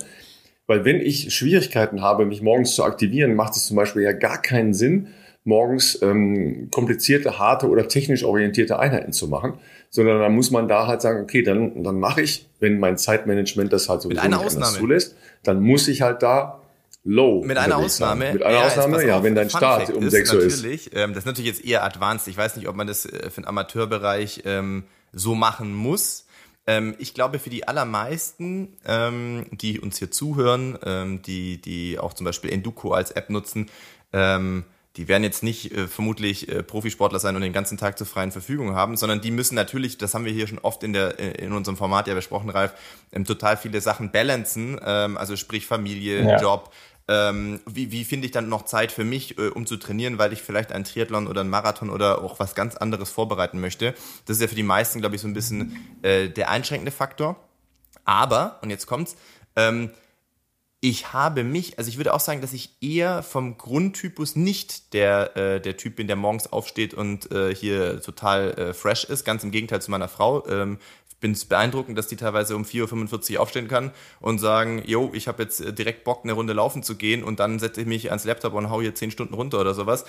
Weil wenn ich Schwierigkeiten habe, mich morgens zu aktivieren, macht es zum Beispiel ja gar keinen Sinn, morgens ähm, komplizierte, harte oder technisch orientierte Einheiten zu machen, sondern dann muss man da halt sagen, okay, dann, dann mache ich, wenn mein Zeitmanagement das halt sowieso nicht zulässt, dann muss ich halt da low. Mit einer Ausnahme. Sein. Mit einer ja, Ausnahme, ja, wenn dein Start um 6 Uhr ist. Ähm, das ist natürlich jetzt eher advanced. Ich weiß nicht, ob man das äh, für den Amateurbereich ähm, so machen muss. Ähm, ich glaube, für die allermeisten, ähm, die uns hier zuhören, ähm, die, die auch zum Beispiel Enduko als App nutzen, ähm, die werden jetzt nicht äh, vermutlich äh, Profisportler sein und den ganzen Tag zur freien Verfügung haben, sondern die müssen natürlich, das haben wir hier schon oft in, der, äh, in unserem Format ja besprochen, Ralf, ähm, total viele Sachen balancen, ähm, also sprich Familie, ja. Job, ähm, wie, wie finde ich dann noch Zeit für mich, äh, um zu trainieren, weil ich vielleicht einen Triathlon oder einen Marathon oder auch was ganz anderes vorbereiten möchte. Das ist ja für die meisten, glaube ich, so ein bisschen äh, der einschränkende Faktor. Aber, und jetzt kommt's, ähm, ich habe mich, also ich würde auch sagen, dass ich eher vom Grundtypus nicht der, äh, der Typ bin, der morgens aufsteht und äh, hier total äh, fresh ist. Ganz im Gegenteil zu meiner Frau. Ähm, bin es beeindruckend, dass die teilweise um 4.45 Uhr aufstehen kann und sagen, yo, ich habe jetzt äh, direkt Bock, eine Runde laufen zu gehen und dann setze ich mich ans Laptop und hau hier 10 Stunden runter oder sowas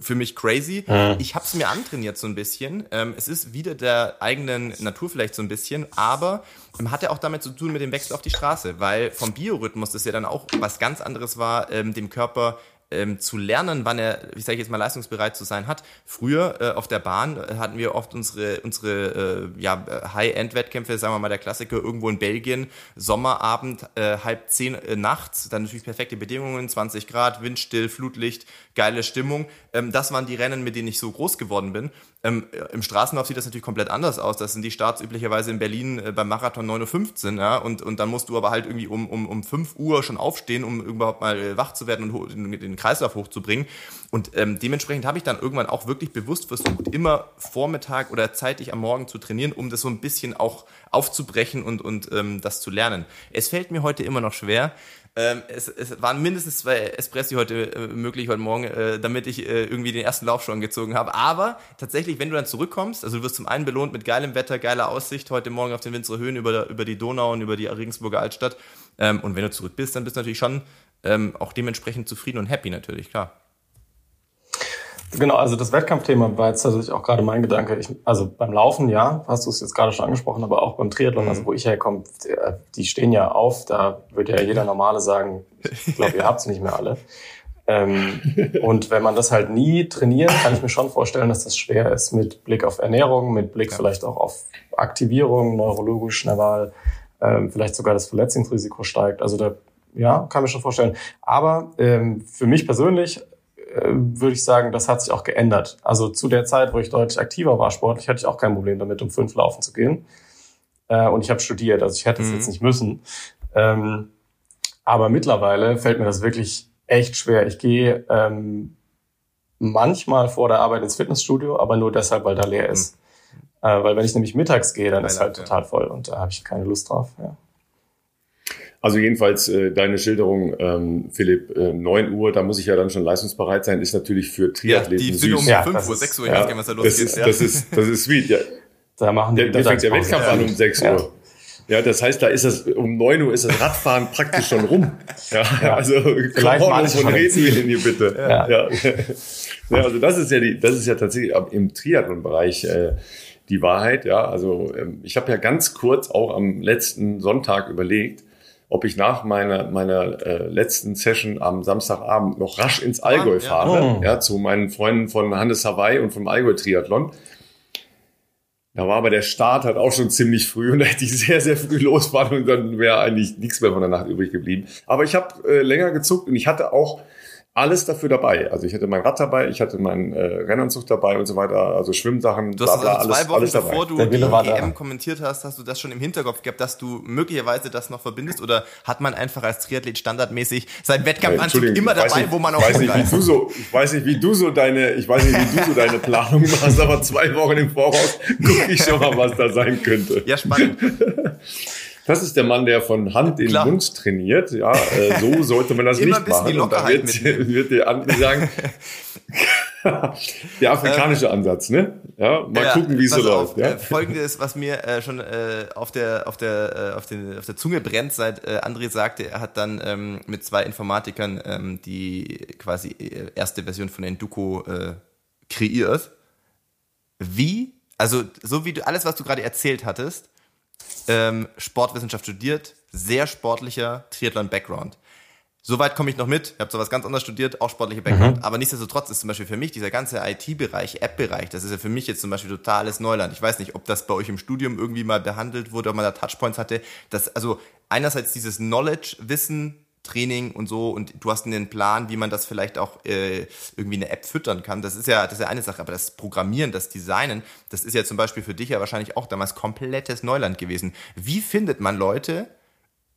für mich crazy. Mhm. Ich habe es mir antrainiert so ein bisschen. Ähm, es ist wieder der eigenen Natur vielleicht so ein bisschen, aber ähm, hat ja auch damit zu tun mit dem Wechsel auf die Straße, weil vom Biorhythmus das ja dann auch was ganz anderes war, ähm, dem Körper ähm, zu lernen, wann er, wie sage ich jetzt mal, leistungsbereit zu sein hat. Früher äh, auf der Bahn äh, hatten wir oft unsere, unsere äh, ja, High-End-Wettkämpfe, sagen wir mal der Klassiker, irgendwo in Belgien, Sommerabend, äh, halb zehn äh, nachts, dann natürlich perfekte Bedingungen, 20 Grad, Windstill, Flutlicht, geile Stimmung. Ähm, das waren die Rennen, mit denen ich so groß geworden bin. Ähm, Im Straßenlauf sieht das natürlich komplett anders aus. Das sind die Starts üblicherweise in Berlin äh, beim Marathon 9.15 Uhr, ja, und, und dann musst du aber halt irgendwie um, um, um 5 Uhr schon aufstehen, um überhaupt mal äh, wach zu werden und den, den Kreislauf hochzubringen. Und ähm, dementsprechend habe ich dann irgendwann auch wirklich bewusst versucht, immer Vormittag oder zeitig am Morgen zu trainieren, um das so ein bisschen auch aufzubrechen und, und ähm, das zu lernen. Es fällt mir heute immer noch schwer. Ähm, es, es waren mindestens zwei Espressi heute äh, möglich heute Morgen, äh, damit ich äh, irgendwie den ersten Lauf schon gezogen habe. Aber tatsächlich, wenn du dann zurückkommst, also du wirst zum einen belohnt mit geilem Wetter, geiler Aussicht heute Morgen auf den Winzerer Höhen über, über die Donau und über die Regensburger Altstadt. Ähm, und wenn du zurück bist, dann bist du natürlich schon ähm, auch dementsprechend zufrieden und happy natürlich, klar. Genau, also das Wettkampfthema war jetzt tatsächlich auch gerade mein Gedanke. Ich, also beim Laufen, ja, hast du es jetzt gerade schon angesprochen, aber auch beim Triathlon, also mhm. wo ich herkomme, die stehen ja auf, da würde ja jeder Normale sagen, ich glaube, ihr habt es nicht mehr alle. Ähm, und wenn man das halt nie trainiert, kann ich mir schon vorstellen, dass das schwer ist mit Blick auf Ernährung, mit Blick ja. vielleicht auch auf Aktivierung, neurologisch, nerval, ähm, vielleicht sogar das Verletzungsrisiko steigt. Also da, ja, kann mir schon vorstellen. Aber ähm, für mich persönlich äh, würde ich sagen, das hat sich auch geändert. Also zu der Zeit, wo ich deutlich aktiver war sportlich, hatte ich auch kein Problem damit, um fünf laufen zu gehen. Äh, und ich habe studiert, also ich hätte es mhm. jetzt nicht müssen. Ähm, aber mittlerweile fällt mir das wirklich echt schwer. Ich gehe ähm, manchmal vor der Arbeit ins Fitnessstudio, aber nur deshalb, weil da leer ist. Mhm. Äh, weil wenn ich nämlich mittags gehe, dann ist halt total voll und da habe ich keine Lust drauf. Ja. Also jedenfalls äh, deine Schilderung, ähm, Philipp, äh, 9 Uhr, da muss ich ja dann schon leistungsbereit sein, ist natürlich für Triathleten ja, die sind um ja, 5 Uhr, 6 Uhr, ich ja, weiß gar nicht, was da losgeht. Das ist, ja. das ist, das ist sweet, ja. Da machen die da, da fängt der Wettkampf an um 6 Uhr. Ja. Ja, das heißt, da ist das um 9 Uhr ist das Radfahren praktisch schon rum. Ja, ja. also Vielleicht mal von reden wir denn hier bitte. Ja. Ja. ja. also das ist ja die, das ist ja tatsächlich im Triathlon-Bereich äh, die Wahrheit. Ja, also ähm, ich habe ja ganz kurz auch am letzten Sonntag überlegt, ob ich nach meiner, meiner äh, letzten Session am Samstagabend noch rasch ins Allgäu ah, fahre, ja. Oh. ja, zu meinen Freunden von Hannes Hawaii und vom Allgäu Triathlon. Da war aber der Start halt auch schon ziemlich früh und da hätte ich sehr, sehr früh losfahren und dann wäre eigentlich nichts mehr von der Nacht übrig geblieben. Aber ich habe äh, länger gezuckt und ich hatte auch alles dafür dabei. Also ich hatte mein Rad dabei, ich hatte meinen äh, Rennanzug dabei und so weiter, also Schwimmsachen, du hast bla, bla, also zwei alles, Wochen alles bevor du die EM kommentiert hast, hast du das schon im Hinterkopf gehabt, dass du möglicherweise das noch verbindest oder hat man einfach als Triathlet standardmäßig seinen Wettkampfanzug äh, immer dabei, nicht, wo man auch weiß nicht, wie du so, Ich weiß nicht, wie du so deine, ich weiß nicht, wie du so deine Planung machst, aber zwei Wochen im Voraus gucke ich schon mal, was da sein könnte. Ja, spannend. Das ist der Mann, der von Hand in Klar. Mund trainiert. Ja, äh, so sollte man das nicht machen. Die Und da wird, wird der andere sagen, der afrikanische ähm, Ansatz, ne? Ja, mal ja, gucken, wie es so läuft. Ja? Äh, Folgendes, was mir äh, schon äh, auf der auf der äh, auf, den, auf der Zunge brennt, seit äh, André sagte, er hat dann ähm, mit zwei Informatikern ähm, die quasi äh, erste Version von Enduko kreiert. Wie, also so wie du alles, was du gerade erzählt hattest, ähm, Sportwissenschaft studiert, sehr sportlicher Triathlon-Background. Soweit komme ich noch mit. Ich habe sowas ganz anderes studiert, auch sportliche Background. Mhm. Aber nichtsdestotrotz ist zum Beispiel für mich dieser ganze IT-Bereich, App-Bereich, das ist ja für mich jetzt zum Beispiel totales Neuland. Ich weiß nicht, ob das bei euch im Studium irgendwie mal behandelt wurde, ob man da Touchpoints hatte. Das, also einerseits dieses Knowledge, Wissen, Training und so und du hast einen Plan, wie man das vielleicht auch äh, irgendwie eine App füttern kann. Das ist ja, das ist ja eine Sache, aber das Programmieren, das Designen, das ist ja zum Beispiel für dich ja wahrscheinlich auch damals komplettes Neuland gewesen. Wie findet man Leute,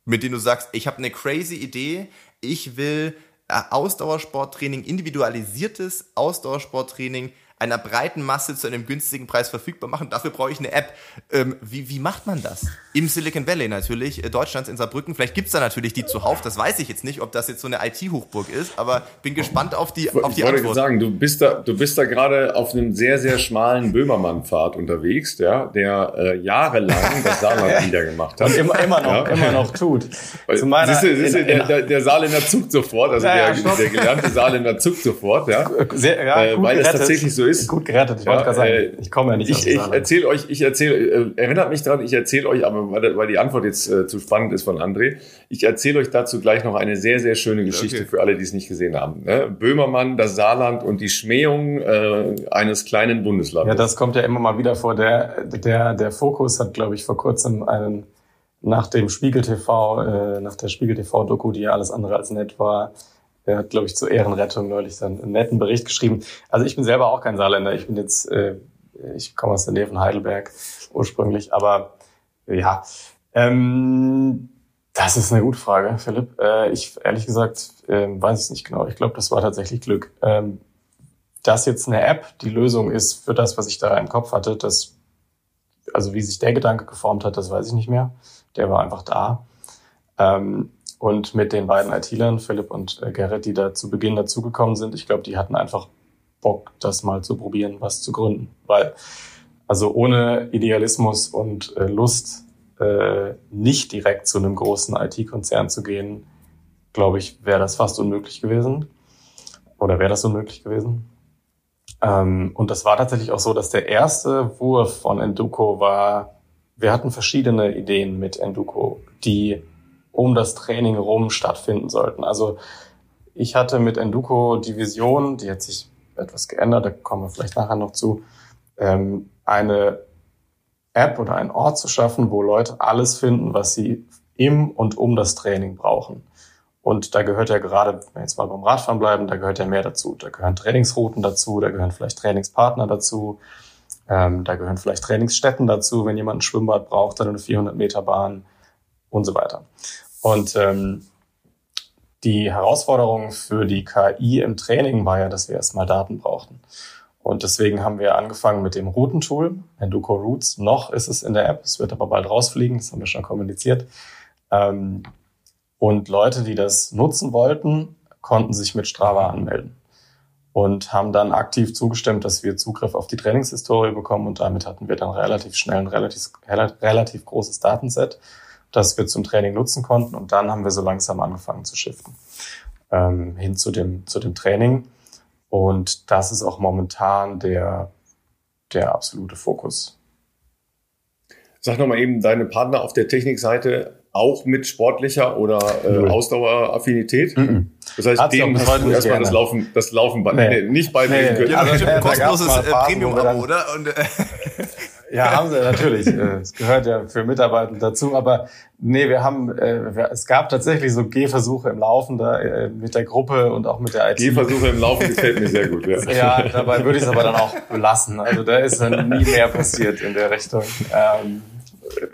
mit denen du sagst, ich habe eine crazy Idee, ich will äh, Ausdauersporttraining, individualisiertes Ausdauersporttraining einer breiten Masse zu einem günstigen Preis verfügbar machen. Dafür brauche ich eine App. Ähm, wie, wie macht man das? Im Silicon Valley natürlich, äh, Deutschlands in Saarbrücken. Vielleicht gibt's da natürlich die zuhauf. Das weiß ich jetzt nicht, ob das jetzt so eine IT-Hochburg ist, aber bin gespannt auf die, auf die ich wollte sagen, du bist da, du bist da gerade auf einem sehr, sehr schmalen Böhmermann-Pfad unterwegs, ja, der äh, jahrelang das Saarland niedergemacht hat. Und immer, immer noch, ja. immer noch tut. Zu meiner, siehst du, siehst du, der, der, der Saarländer zuckt sofort, also ja, der, der gelernte Saarländer zuckt sofort, ja. Sehr, ja äh, weil es tatsächlich so ist. Gut gerettet. Ich ja, wollte gerade sagen, äh, ich komme ja nicht Ich, ich erzähle euch, ich erzähle, äh, erinnert mich dran, ich erzähle euch, aber weil, weil die Antwort jetzt äh, zu spannend ist von André, ich erzähle euch dazu gleich noch eine sehr, sehr schöne Geschichte okay. für alle, die es nicht gesehen haben. Ne? Böhmermann, das Saarland und die Schmähung äh, eines kleinen Bundeslandes. Ja, das kommt ja immer mal wieder vor. Der, der, der Fokus hat, glaube ich, vor kurzem einen nach dem Spiegel TV, äh, nach der Spiegel TV-Doku, die ja alles andere als nett war, er hat, glaube ich, zur Ehrenrettung neulich dann einen netten Bericht geschrieben. Also ich bin selber auch kein Saarländer. Ich bin jetzt, äh, ich komme aus der Nähe von Heidelberg ursprünglich, aber ja. Ähm, das ist eine gute Frage, Philipp. Äh, ich ehrlich gesagt äh, weiß ich nicht genau. Ich glaube, das war tatsächlich Glück. Ähm, dass jetzt eine App die Lösung ist für das, was ich da im Kopf hatte, das, also wie sich der Gedanke geformt hat, das weiß ich nicht mehr. Der war einfach da. Ähm, und mit den beiden IT-Lern, Philipp und äh, Gerrit, die da zu Beginn dazugekommen sind, ich glaube, die hatten einfach Bock, das mal zu probieren, was zu gründen. Weil, also ohne Idealismus und äh, Lust äh, nicht direkt zu einem großen IT-Konzern zu gehen, glaube ich, wäre das fast unmöglich gewesen. Oder wäre das unmöglich gewesen? Ähm, und das war tatsächlich auch so, dass der erste Wurf von Enduko war, wir hatten verschiedene Ideen mit Enduko, die um das Training rum stattfinden sollten. Also ich hatte mit Enduko die Vision, die hat sich etwas geändert, da kommen wir vielleicht nachher noch zu, ähm, eine App oder einen Ort zu schaffen, wo Leute alles finden, was sie im und um das Training brauchen. Und da gehört ja gerade, wenn wir jetzt mal beim Radfahren bleiben, da gehört ja mehr dazu. Da gehören Trainingsrouten dazu, da gehören vielleicht Trainingspartner dazu, ähm, da gehören vielleicht Trainingsstätten dazu, wenn jemand ein Schwimmbad braucht, dann eine 400 Meter Bahn und so weiter. Und ähm, die Herausforderung für die KI im Training war ja, dass wir erstmal Daten brauchten. Und deswegen haben wir angefangen mit dem Routentool, Enduko Routes. Noch ist es in der App, es wird aber bald rausfliegen, das haben wir schon kommuniziert. Ähm, und Leute, die das nutzen wollten, konnten sich mit Strava anmelden und haben dann aktiv zugestimmt, dass wir Zugriff auf die Trainingshistorie bekommen und damit hatten wir dann relativ schnell ein relativ, relativ großes Datenset das wir zum Training nutzen konnten. Und dann haben wir so langsam angefangen zu shiften ähm, hin zu dem, zu dem Training. Und das ist auch momentan der, der absolute Fokus. Sag nochmal eben deine Partner auf der Technikseite auch mit sportlicher oder äh, Ausdaueraffinität? Mm -mm. Das heißt, Hat's denen hast du erstmal das Laufen, das Laufen bei, nee. nee, nicht beibringen nee, können. Ja, also, äh, kostenloses äh, Premium-Abo, oder? Und, äh, ja, haben sie natürlich. Äh, es gehört ja für Mitarbeiter dazu. Aber nee, wir haben, äh, es gab tatsächlich so Gehversuche im Laufen da äh, mit der Gruppe und auch mit der IT. Gehversuche im Laufen gefällt mir sehr gut. Ja, ja dabei würde ich es aber dann auch belassen. Also da ist dann nie mehr passiert in der Richtung. Ähm,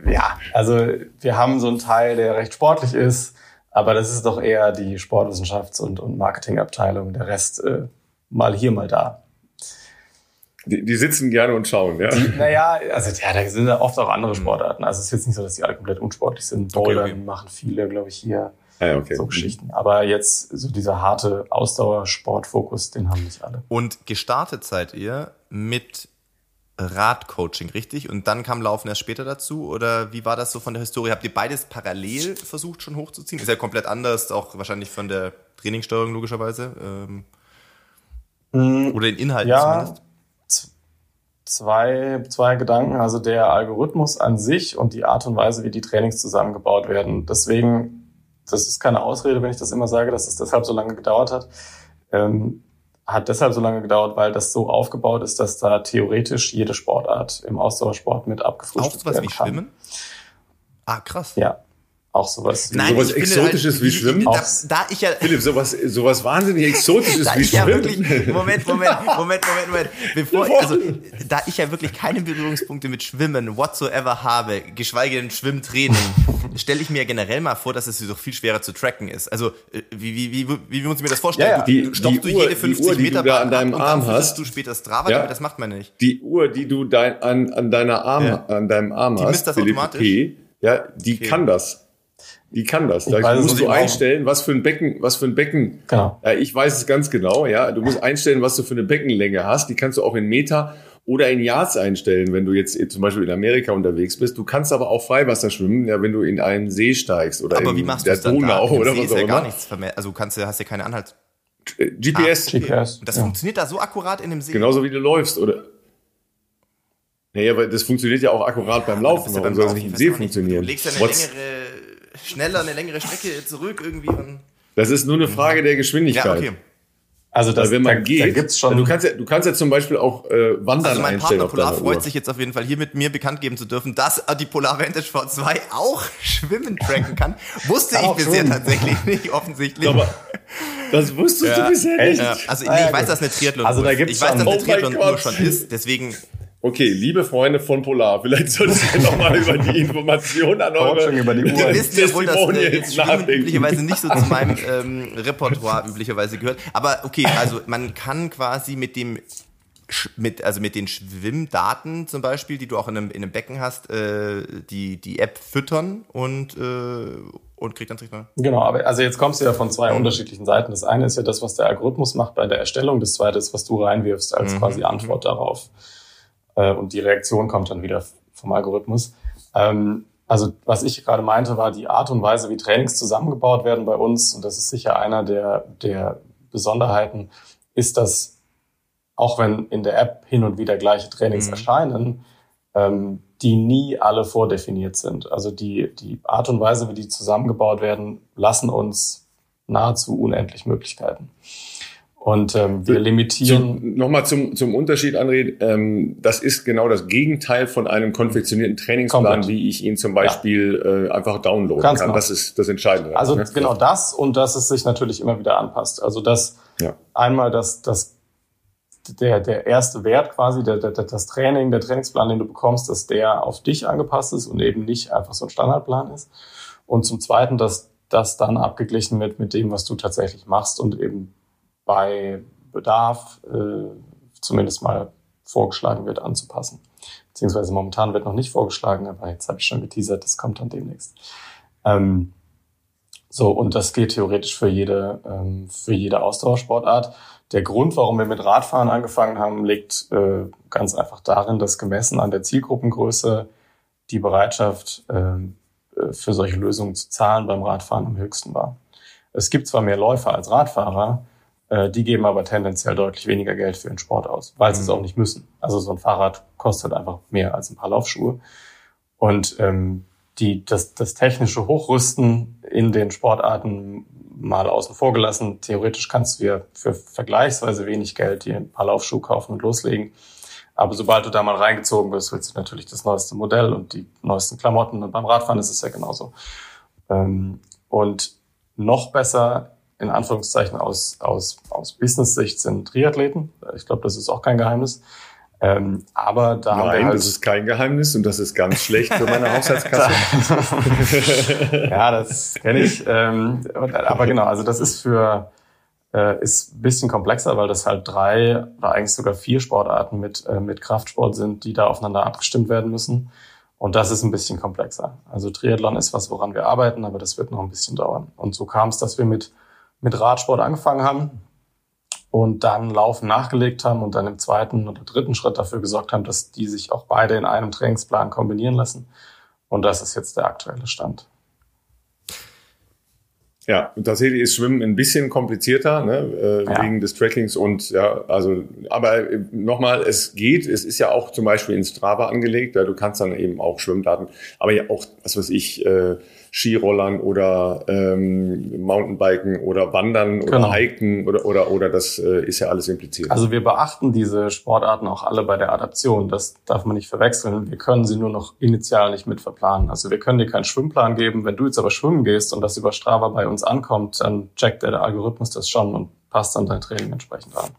ja, also wir haben so einen Teil, der recht sportlich ist, aber das ist doch eher die Sportwissenschafts- und, und Marketingabteilung. Der Rest äh, mal hier, mal da. Die, die sitzen gerne und schauen, ja? Die, naja, also ja, da sind ja oft auch andere Sportarten. Also es ist jetzt nicht so, dass die alle komplett unsportlich sind. Bouldern okay, okay. machen viele, glaube ich, hier. Ah, okay. So Geschichten. Aber jetzt so dieser harte Ausdauersportfokus, den haben nicht alle. Und gestartet seid ihr mit Radcoaching, richtig? Und dann kam Laufen erst später dazu? Oder wie war das so von der Historie? Habt ihr beides parallel versucht schon hochzuziehen? Ist ja komplett anders, auch wahrscheinlich von der Trainingssteuerung logischerweise. Ähm, mm, oder den Inhalten ja, zumindest zwei, zwei Gedanken. Also der Algorithmus an sich und die Art und Weise, wie die Trainings zusammengebaut werden. Deswegen, das ist keine Ausrede, wenn ich das immer sage, dass es deshalb so lange gedauert hat. Ähm, hat deshalb so lange gedauert, weil das so aufgebaut ist, dass da theoretisch jede Sportart im Ausdauersport mit abgefrühstückt werden kann. Auch sowas wie Schwimmen? Ah, krass. Ja, auch sowas. Nein, sowas Exotisches halt, wie Schwimmen? Da, da ich ja, Philipp, sowas, sowas wahnsinnig Exotisches wie Schwimmen. Ja wirklich, Moment, Moment, Moment, Moment, Moment. Bevor, also, da ich ja wirklich keine Berührungspunkte mit Schwimmen whatsoever habe, geschweige denn Schwimmtraining, stelle ich mir generell mal vor, dass es doch viel schwerer zu tracken ist. Also, äh, wie, wie, wie, wie, wie muss ich mir das vorstellen? Ja, ja. Die, du stoppst du Uhr, jede 50 Uhr, Meter du da an deinem Arm hast. du später Strava, ja, das macht man nicht. Die Uhr, die du dein, an, an deiner Arm, ja. an deinem Arm die hast, misst das Philipp automatisch? P, ja, die okay. kann das. Die kann das. Da weiß, musst du einstellen, was für ein Becken, was für ein Becken. Genau. Ja, ich weiß es ganz genau, ja. Du musst einstellen, was du für eine Beckenlänge hast. Die kannst du auch in Meter oder in Yards einstellen, wenn du jetzt zum Beispiel in Amerika unterwegs bist. Du kannst aber auch Freiwasser schwimmen, ja, wenn du in einen See steigst oder aber in wie machst der Donau da? oder was auch immer. Ja gar nichts Also du kannst, hast ja keine Anhalt GPS. Ah, okay. GPS. Und das ja. funktioniert da so akkurat in dem See? Genauso wie du läufst, oder? Naja, aber das funktioniert ja auch akkurat beim Laufen. Warum ja soll es nicht im See funktionieren? Du legst ja eine What's längere, schneller eine längere Strecke zurück irgendwie. Und das ist nur eine Frage der Geschwindigkeit. Ja, okay. Also das, wenn man da, geht, da gibt's schon. Du kannst ja, du kannst ja zum Beispiel auch äh, Wandern also mein Partner Polar freut Uhr. sich jetzt auf jeden Fall hier mit mir bekannt geben zu dürfen, dass die Polar Vantage V2 auch Schwimmen tracken kann. Wusste ich bisher schon. tatsächlich nicht offensichtlich. Aber das wusstest ja. du bisher nicht. Ja. Also nee, ich weiß, dass eine Triathlon also da gibt's ich weiß, dass eine oh Triathlon schon ist. Deswegen Okay, liebe Freunde von Polar, vielleicht solltet ihr nochmal über die Information an eure über die Uhr. Wir wissen ja wohl, dass äh, Schwimmen üblicherweise nicht so zu meinem ähm, Repertoire üblicherweise gehört. Aber okay, also man kann quasi mit dem mit, also mit den Schwimmdaten zum Beispiel, die du auch in einem, in einem Becken hast, äh, die, die App füttern und, äh, und kriegt dann Trichter. Genau, aber also jetzt kommst du ja von zwei mhm. unterschiedlichen Seiten. Das eine ist ja das, was der Algorithmus macht bei der Erstellung, das zweite ist, was du reinwirfst als mhm. quasi Antwort darauf äh, und die Reaktion kommt dann wieder vom Algorithmus. Ähm, also was ich gerade meinte, war die Art und Weise, wie Trainings zusammengebaut werden bei uns, und das ist sicher einer der, der Besonderheiten, ist, dass auch wenn in der App hin und wieder gleiche Trainings mhm. erscheinen, ähm, die nie alle vordefiniert sind. Also die, die Art und Weise, wie die zusammengebaut werden, lassen uns nahezu unendlich Möglichkeiten. Und ähm, wir limitieren. Nochmal zum, zum Unterschied, André. Ähm, das ist genau das Gegenteil von einem konfektionierten Trainingsplan, Komplett. wie ich ihn zum Beispiel ja. äh, einfach downloaden Ganz kann. Genau. Das ist das Entscheidende. Also ne? genau das und dass es sich natürlich immer wieder anpasst. Also dass ja. einmal das, das der, der erste Wert quasi, der, der, das Training, der Trainingsplan, den du bekommst, dass der auf dich angepasst ist und eben nicht einfach so ein Standardplan ist. Und zum Zweiten, dass das dann abgeglichen wird mit dem, was du tatsächlich machst und eben bei Bedarf äh, zumindest mal vorgeschlagen wird, anzupassen. Beziehungsweise momentan wird noch nicht vorgeschlagen, aber jetzt habe ich schon geteasert, das kommt dann demnächst. Ähm, so, und das geht theoretisch für jede, ähm, für jede Ausdauersportart. Der Grund, warum wir mit Radfahren angefangen haben, liegt äh, ganz einfach darin, dass gemessen an der Zielgruppengröße die Bereitschaft ähm, äh, für solche Lösungen zu zahlen beim Radfahren am höchsten war. Es gibt zwar mehr Läufer als Radfahrer, äh, die geben aber tendenziell deutlich weniger Geld für den Sport aus, weil sie es mhm. auch nicht müssen. Also so ein Fahrrad kostet einfach mehr als ein paar Laufschuhe. Und ähm, die, das, das technische Hochrüsten in den Sportarten mal außen vor gelassen. Theoretisch kannst du dir für vergleichsweise wenig Geld dir ein paar Laufschuhe kaufen und loslegen. Aber sobald du da mal reingezogen bist, willst du natürlich das neueste Modell und die neuesten Klamotten. Und beim Radfahren ist es ja genauso. Ähm, und noch besser in Anführungszeichen aus, aus, aus Business-Sicht sind Triathleten. Ich glaube, das ist auch kein Geheimnis. Ähm, aber da Nein, halt das ist kein Geheimnis und das ist ganz schlecht für meine Haushaltskasse. ja, das kenne ich. Ähm, aber genau, also das ist für äh, ist ein bisschen komplexer, weil das halt drei oder eigentlich sogar vier Sportarten mit äh, mit Kraftsport sind, die da aufeinander abgestimmt werden müssen. Und das ist ein bisschen komplexer. Also Triathlon ist was, woran wir arbeiten, aber das wird noch ein bisschen dauern. Und so kam es, dass wir mit mit Radsport angefangen haben und dann Laufen nachgelegt haben und dann im zweiten oder dritten Schritt dafür gesorgt haben, dass die sich auch beide in einem Trainingsplan kombinieren lassen. Und das ist jetzt der aktuelle Stand. Ja, und tatsächlich ist Schwimmen ein bisschen komplizierter, ne, äh, ja. wegen des Trackings und ja, also, aber äh, nochmal, es geht, es ist ja auch zum Beispiel in Strava angelegt, ja, du kannst dann eben auch Schwimmdaten, aber ja auch, was weiß ich, äh, Skirollern oder ähm, Mountainbiken oder Wandern oder genau. Hiken oder, oder, oder das äh, ist ja alles impliziert. Also wir beachten diese Sportarten auch alle bei der Adaption. Das darf man nicht verwechseln. Wir können sie nur noch initial nicht mit verplanen. Also wir können dir keinen Schwimmplan geben. Wenn du jetzt aber schwimmen gehst und das über Strava bei uns ankommt, dann checkt der Algorithmus das schon und passt dann dein Training entsprechend an.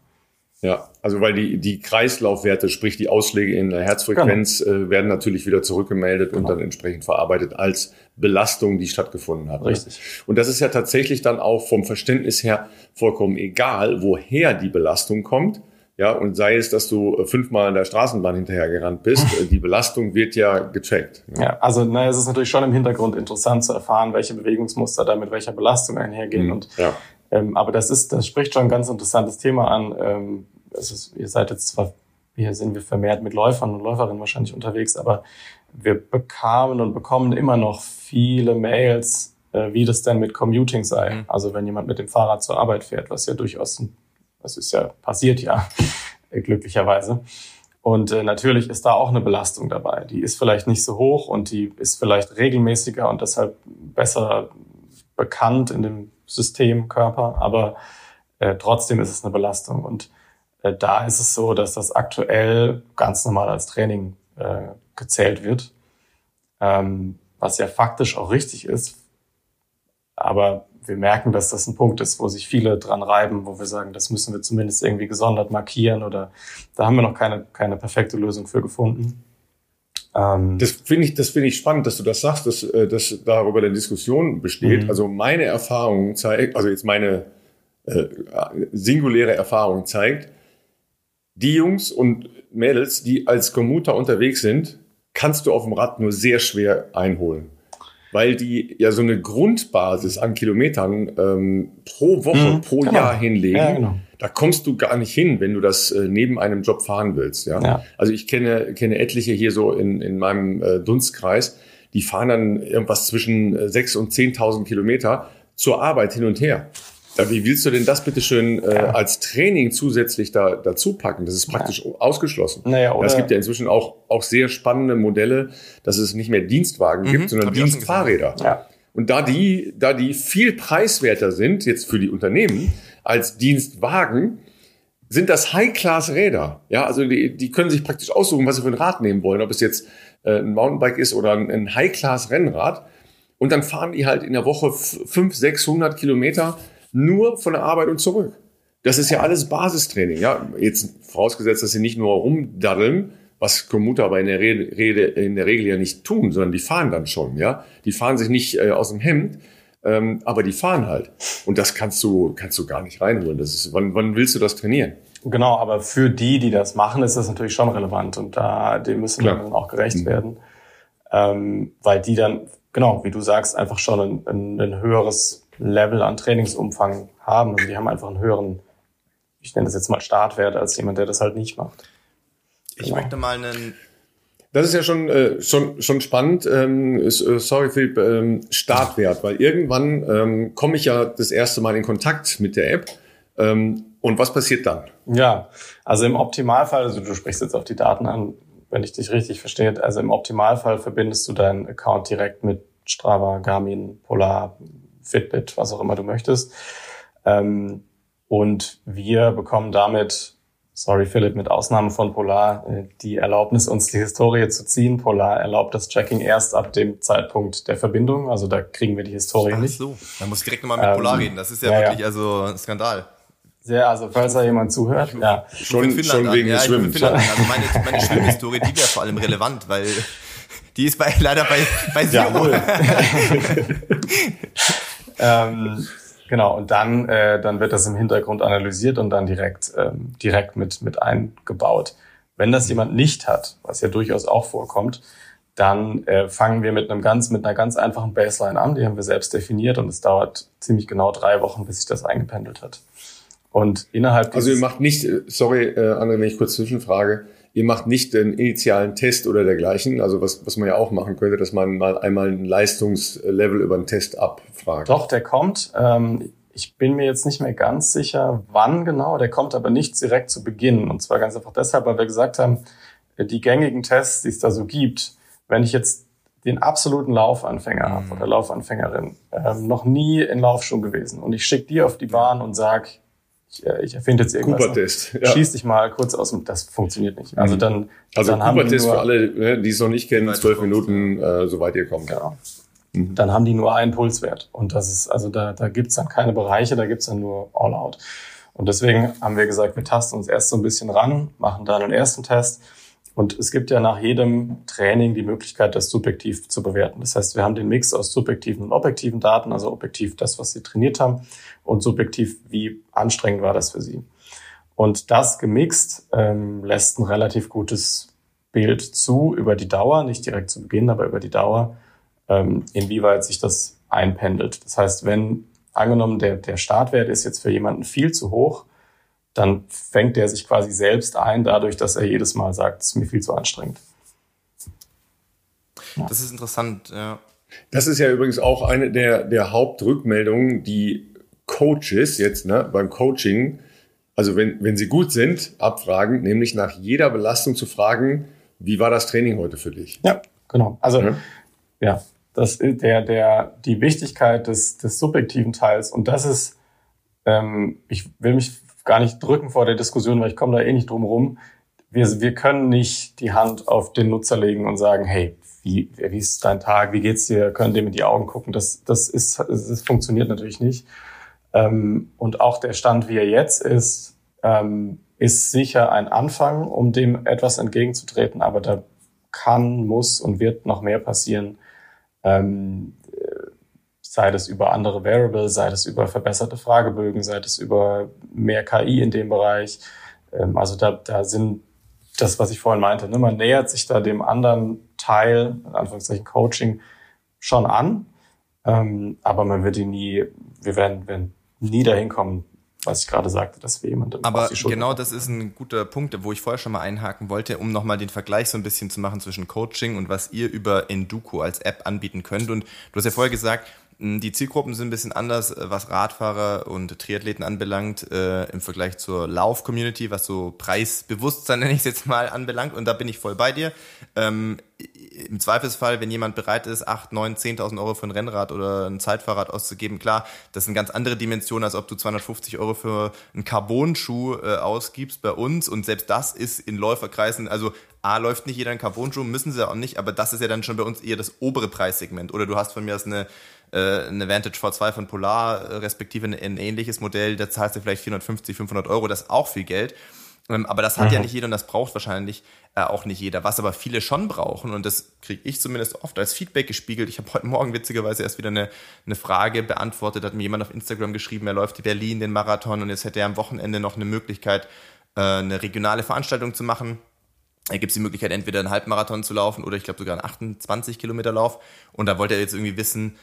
Ja, also weil die, die Kreislaufwerte, sprich die Ausschläge in der Herzfrequenz, genau. äh, werden natürlich wieder zurückgemeldet genau. und dann entsprechend verarbeitet als Belastung, die stattgefunden hat. Richtig. Und das ist ja tatsächlich dann auch vom Verständnis her vollkommen egal, woher die Belastung kommt. Ja, und sei es, dass du fünfmal in der Straßenbahn hinterhergerannt bist, äh, die Belastung wird ja gecheckt. Ja, ja also na, es ist natürlich schon im Hintergrund interessant zu erfahren, welche Bewegungsmuster da mit welcher Belastung einhergehen. Mhm. Und ja. ähm, aber das ist, das spricht schon ein ganz interessantes Thema an. Ähm, es ist, ihr seid jetzt zwar, hier sind wir vermehrt mit Läufern und Läuferinnen wahrscheinlich unterwegs, aber wir bekamen und bekommen immer noch viele Mails, äh, wie das denn mit Commuting sei. Mhm. Also wenn jemand mit dem Fahrrad zur Arbeit fährt, was ja durchaus, das ist ja passiert ja, glücklicherweise. Und äh, natürlich ist da auch eine Belastung dabei. Die ist vielleicht nicht so hoch und die ist vielleicht regelmäßiger und deshalb besser bekannt in dem Systemkörper, aber äh, trotzdem ist es eine Belastung. Und äh, da ist es so, dass das aktuell ganz normal als Training äh, gezählt wird, ähm, was ja faktisch auch richtig ist. Aber wir merken, dass das ein Punkt ist, wo sich viele dran reiben, wo wir sagen, das müssen wir zumindest irgendwie gesondert markieren oder da haben wir noch keine, keine perfekte Lösung für gefunden. Ähm, das finde ich, das finde ich spannend, dass du das sagst, dass, äh, dass darüber eine Diskussion besteht. Mhm. Also meine Erfahrung zeigt, also jetzt meine äh, singuläre Erfahrung zeigt, die Jungs und Mädels, die als Commuter unterwegs sind, kannst du auf dem Rad nur sehr schwer einholen. Weil die ja so eine Grundbasis an Kilometern ähm, pro Woche, mhm, pro genau. Jahr hinlegen. Ja, genau. Da kommst du gar nicht hin, wenn du das äh, neben einem Job fahren willst. Ja? ja? Also ich kenne, kenne etliche hier so in, in meinem äh, Dunstkreis, die fahren dann irgendwas zwischen äh, 6.000 und 10.000 Kilometer zur Arbeit hin und her. Ja, wie willst du denn das bitte schön äh, als Training zusätzlich da dazu packen? Das ist praktisch ja. ausgeschlossen. Naja, oder es gibt ja inzwischen auch auch sehr spannende Modelle, dass es nicht mehr Dienstwagen mhm, gibt, sondern Dienstfahrräder. Ja. Und da die da die viel preiswerter sind jetzt für die Unternehmen als Dienstwagen, sind das High-Class-Räder. Ja, also die, die können sich praktisch aussuchen, was sie für ein Rad nehmen wollen, ob es jetzt äh, ein Mountainbike ist oder ein, ein High-Class-Rennrad. Und dann fahren die halt in der Woche 500, 600 Kilometer nur von der Arbeit und zurück. Das ist ja alles Basistraining. Ja, jetzt vorausgesetzt, dass sie nicht nur rumdaddeln, was Commuter aber in der, Rede, in der Regel ja nicht tun, sondern die fahren dann schon. Ja, die fahren sich nicht äh, aus dem Hemd, ähm, aber die fahren halt. Und das kannst du kannst du gar nicht reinholen. Das ist, wann, wann willst du das trainieren? Genau, aber für die, die das machen, ist das natürlich schon relevant und da dem müssen wir dann auch gerecht mhm. werden, ähm, weil die dann genau, wie du sagst, einfach schon ein, ein, ein höheres Level an Trainingsumfang haben. Also die haben einfach einen höheren, ich nenne das jetzt mal Startwert, als jemand, der das halt nicht macht. Ich genau. möchte mal einen das ist ja schon, äh, schon, schon spannend. Ähm, äh, sorry, Philipp, ähm, Startwert, weil irgendwann ähm, komme ich ja das erste Mal in Kontakt mit der App. Ähm, und was passiert dann? Ja, also im Optimalfall, also du sprichst jetzt auf die Daten an, wenn ich dich richtig verstehe, also im Optimalfall verbindest du deinen Account direkt mit Strava, Garmin, Polar, Fitbit, was auch immer du möchtest. Ähm, und wir bekommen damit, sorry Philipp, mit Ausnahme von Polar, äh, die Erlaubnis, uns die Historie zu ziehen. Polar erlaubt das Tracking erst ab dem Zeitpunkt der Verbindung. Also da kriegen wir die Historie Ach nicht. so, da muss ich direkt nochmal mit ähm, Polar reden. Das ist ja, ja wirklich ja. also ein Skandal. Sehr, also falls da jemand zuhört, ja. Schon, schon wegen des Schwimmens. Also meine, meine Schwimmhistorie, die wäre vor allem relevant, weil die ist bei, leider bei, bei Zero. Ja, ähm, genau, und dann, äh, dann wird das im Hintergrund analysiert und dann direkt, ähm, direkt mit, mit eingebaut. Wenn das jemand nicht hat, was ja durchaus auch vorkommt, dann äh, fangen wir mit einem ganz, mit einer ganz einfachen Baseline an, die haben wir selbst definiert und es dauert ziemlich genau drei Wochen, bis sich das eingependelt hat. Und innerhalb Also ihr macht nicht, äh, sorry, äh, André, wenn ich kurz zwischenfrage, Ihr macht nicht den initialen Test oder dergleichen, also was, was man ja auch machen könnte, dass man mal einmal ein Leistungslevel über einen Test abfragt. Doch, der kommt. Ähm, ich bin mir jetzt nicht mehr ganz sicher, wann genau. Der kommt aber nicht direkt zu Beginn. Und zwar ganz einfach deshalb, weil wir gesagt haben, die gängigen Tests, die es da so gibt, wenn ich jetzt den absoluten Laufanfänger mhm. habe oder Laufanfängerin, ähm, noch nie in Laufschuhen gewesen und ich schicke die auf die Bahn und sag ich, äh, ich erfinde jetzt irgendwas. Cooper-Test. Ja. Schieß dich mal kurz aus dem, das funktioniert nicht. Also mhm. dann, also dann Cooper-Test für alle, ne, die es noch nicht kennen, zwölf Minuten, äh, soweit ihr kommt. Genau. Mhm. Dann haben die nur einen Pulswert. Und das ist, also da, da gibt's dann keine Bereiche, da gibt's dann nur All-Out. Und deswegen haben wir gesagt, wir tasten uns erst so ein bisschen ran, machen dann einen ersten Test und es gibt ja nach jedem Training die Möglichkeit, das subjektiv zu bewerten. Das heißt, wir haben den Mix aus subjektiven und objektiven Daten, also objektiv das, was Sie trainiert haben, und subjektiv, wie anstrengend war das für Sie. Und das gemixt ähm, lässt ein relativ gutes Bild zu über die Dauer, nicht direkt zu Beginn, aber über die Dauer, ähm, inwieweit sich das einpendelt. Das heißt, wenn angenommen der, der Startwert ist jetzt für jemanden viel zu hoch, dann fängt er sich quasi selbst ein, dadurch, dass er jedes Mal sagt, es ist mir viel zu anstrengend. Ja. Das ist interessant, ja. Das ist ja übrigens auch eine der, der Hauptrückmeldungen, die Coaches jetzt ne, beim Coaching, also wenn, wenn sie gut sind, abfragen, nämlich nach jeder Belastung zu fragen, wie war das Training heute für dich? Ja, genau. Also ja, ja das der, der, die Wichtigkeit des, des subjektiven Teils und das ist, ähm, ich will mich gar nicht drücken vor der Diskussion, weil ich komme da eh nicht drum rum. Wir, wir können nicht die Hand auf den Nutzer legen und sagen, hey, wie, wie ist dein Tag, wie geht's dir, können dem in die Augen gucken. Das, das, ist, das funktioniert natürlich nicht. Ähm, und auch der Stand, wie er jetzt ist, ähm, ist sicher ein Anfang, um dem etwas entgegenzutreten, aber da kann, muss und wird noch mehr passieren. Ähm, sei das über andere Variables, sei das über verbesserte Fragebögen, sei das über mehr KI in dem Bereich. Ähm, also da, da sind das, was ich vorhin meinte, ne? man nähert sich da dem anderen Teil, in Anführungszeichen Coaching, schon an, ähm, aber man wird ihn nie, wir werden, werden nie dahin kommen, was ich gerade sagte, dass wir jemandem Aber genau das ist ein guter Punkt, wo ich vorher schon mal einhaken wollte, um nochmal den Vergleich so ein bisschen zu machen zwischen Coaching und was ihr über Enduko als App anbieten könnt. Und du hast ja vorher gesagt, die Zielgruppen sind ein bisschen anders, äh, was Radfahrer und Triathleten anbelangt, äh, im Vergleich zur Lauf-Community, was so Preisbewusstsein, nenne ich es jetzt mal, anbelangt. Und da bin ich voll bei dir. Ähm, Im Zweifelsfall, wenn jemand bereit ist, 8, 9, 10.000 Euro für ein Rennrad oder ein Zeitfahrrad auszugeben, klar, das sind ganz andere Dimensionen, als ob du 250 Euro für einen Carbon-Schuh äh, ausgibst bei uns. Und selbst das ist in Läuferkreisen, also A, läuft nicht jeder einen Carbon-Schuh, müssen sie auch nicht, aber das ist ja dann schon bei uns eher das obere Preissegment. Oder du hast von mir aus eine äh, eine Vantage V2 von Polar, äh, respektive ein, ein ähnliches Modell, da zahlst du vielleicht 450, 500 Euro, das ist auch viel Geld. Ähm, aber das hat mhm. ja nicht jeder und das braucht wahrscheinlich äh, auch nicht jeder. Was aber viele schon brauchen, und das kriege ich zumindest oft als Feedback gespiegelt. Ich habe heute Morgen witzigerweise erst wieder eine, eine Frage beantwortet, hat mir jemand auf Instagram geschrieben, er läuft die Berlin, den Marathon und jetzt hätte er am Wochenende noch eine Möglichkeit, äh, eine regionale Veranstaltung zu machen. Da gibt es die Möglichkeit, entweder einen Halbmarathon zu laufen oder ich glaube sogar einen 28 Kilometer Lauf. Und da wollte er jetzt irgendwie wissen,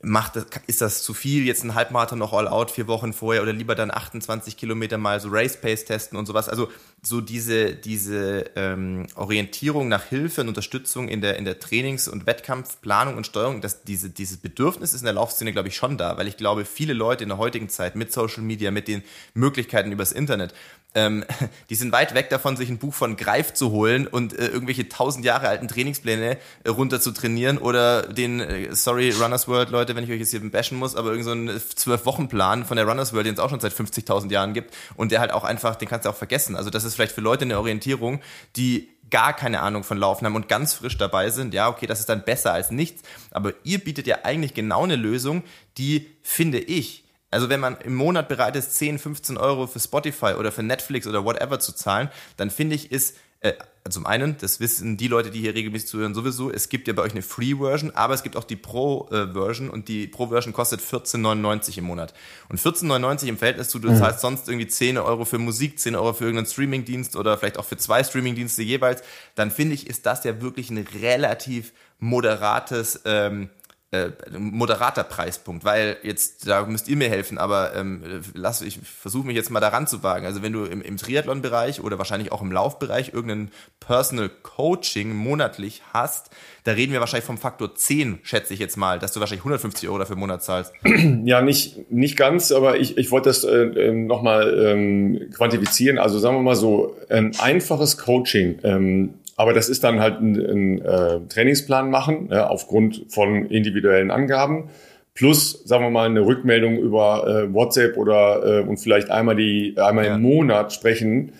macht das, ist das zu viel, jetzt ein Halbmarathon noch all out vier Wochen vorher oder lieber dann 28 Kilometer mal so Race Pace testen und sowas. Also so diese, diese ähm, Orientierung nach Hilfe und Unterstützung in der, in der Trainings- und Wettkampfplanung und Steuerung, dass diese, dieses Bedürfnis ist in der Laufszene, glaube ich, schon da, weil ich glaube, viele Leute in der heutigen Zeit mit Social Media, mit den Möglichkeiten übers Internet, ähm, die sind weit weg davon, sich ein Buch von Greif zu holen und äh, irgendwelche tausend Jahre alten Trainingspläne äh, runter zu trainieren oder den, äh, sorry, Runners World, Leute, wenn ich euch jetzt hier bashen muss, aber irgendein so Zwölf-Wochen-Plan von der Runners World, den es auch schon seit 50.000 Jahren gibt und der halt auch einfach, den kannst du auch vergessen. Also das ist vielleicht für Leute eine Orientierung, die gar keine Ahnung von Laufen haben und ganz frisch dabei sind, ja, okay, das ist dann besser als nichts. Aber ihr bietet ja eigentlich genau eine Lösung, die, finde ich, also wenn man im Monat bereit ist, 10, 15 Euro für Spotify oder für Netflix oder whatever zu zahlen, dann finde ich, ist äh, zum einen, das wissen die Leute, die hier regelmäßig zuhören, sowieso, es gibt ja bei euch eine Free-Version, aber es gibt auch die Pro-Version und die Pro-Version kostet 14,99 im Monat. Und 14,99 im Verhältnis zu, du mhm. zahlst sonst irgendwie 10 Euro für Musik, 10 Euro für irgendeinen Streaming-Dienst oder vielleicht auch für zwei Streaming-Dienste jeweils, dann finde ich, ist das ja wirklich ein relativ moderates ähm, äh, moderater Preispunkt, weil jetzt, da müsst ihr mir helfen, aber ähm, lass, ich versuche mich jetzt mal daran zu wagen. Also wenn du im, im Triathlon-Bereich oder wahrscheinlich auch im Laufbereich irgendein Personal Coaching monatlich hast, da reden wir wahrscheinlich vom Faktor 10, schätze ich jetzt mal, dass du wahrscheinlich 150 Euro dafür im Monat zahlst. Ja, nicht, nicht ganz, aber ich, ich wollte das äh, ähm, nochmal ähm, quantifizieren. Also sagen wir mal so, ein einfaches Coaching ähm, aber das ist dann halt ein, ein äh, Trainingsplan machen, ja, aufgrund von individuellen Angaben. Plus, sagen wir mal, eine Rückmeldung über äh, WhatsApp oder äh, und vielleicht einmal die einmal ja. im Monat sprechen.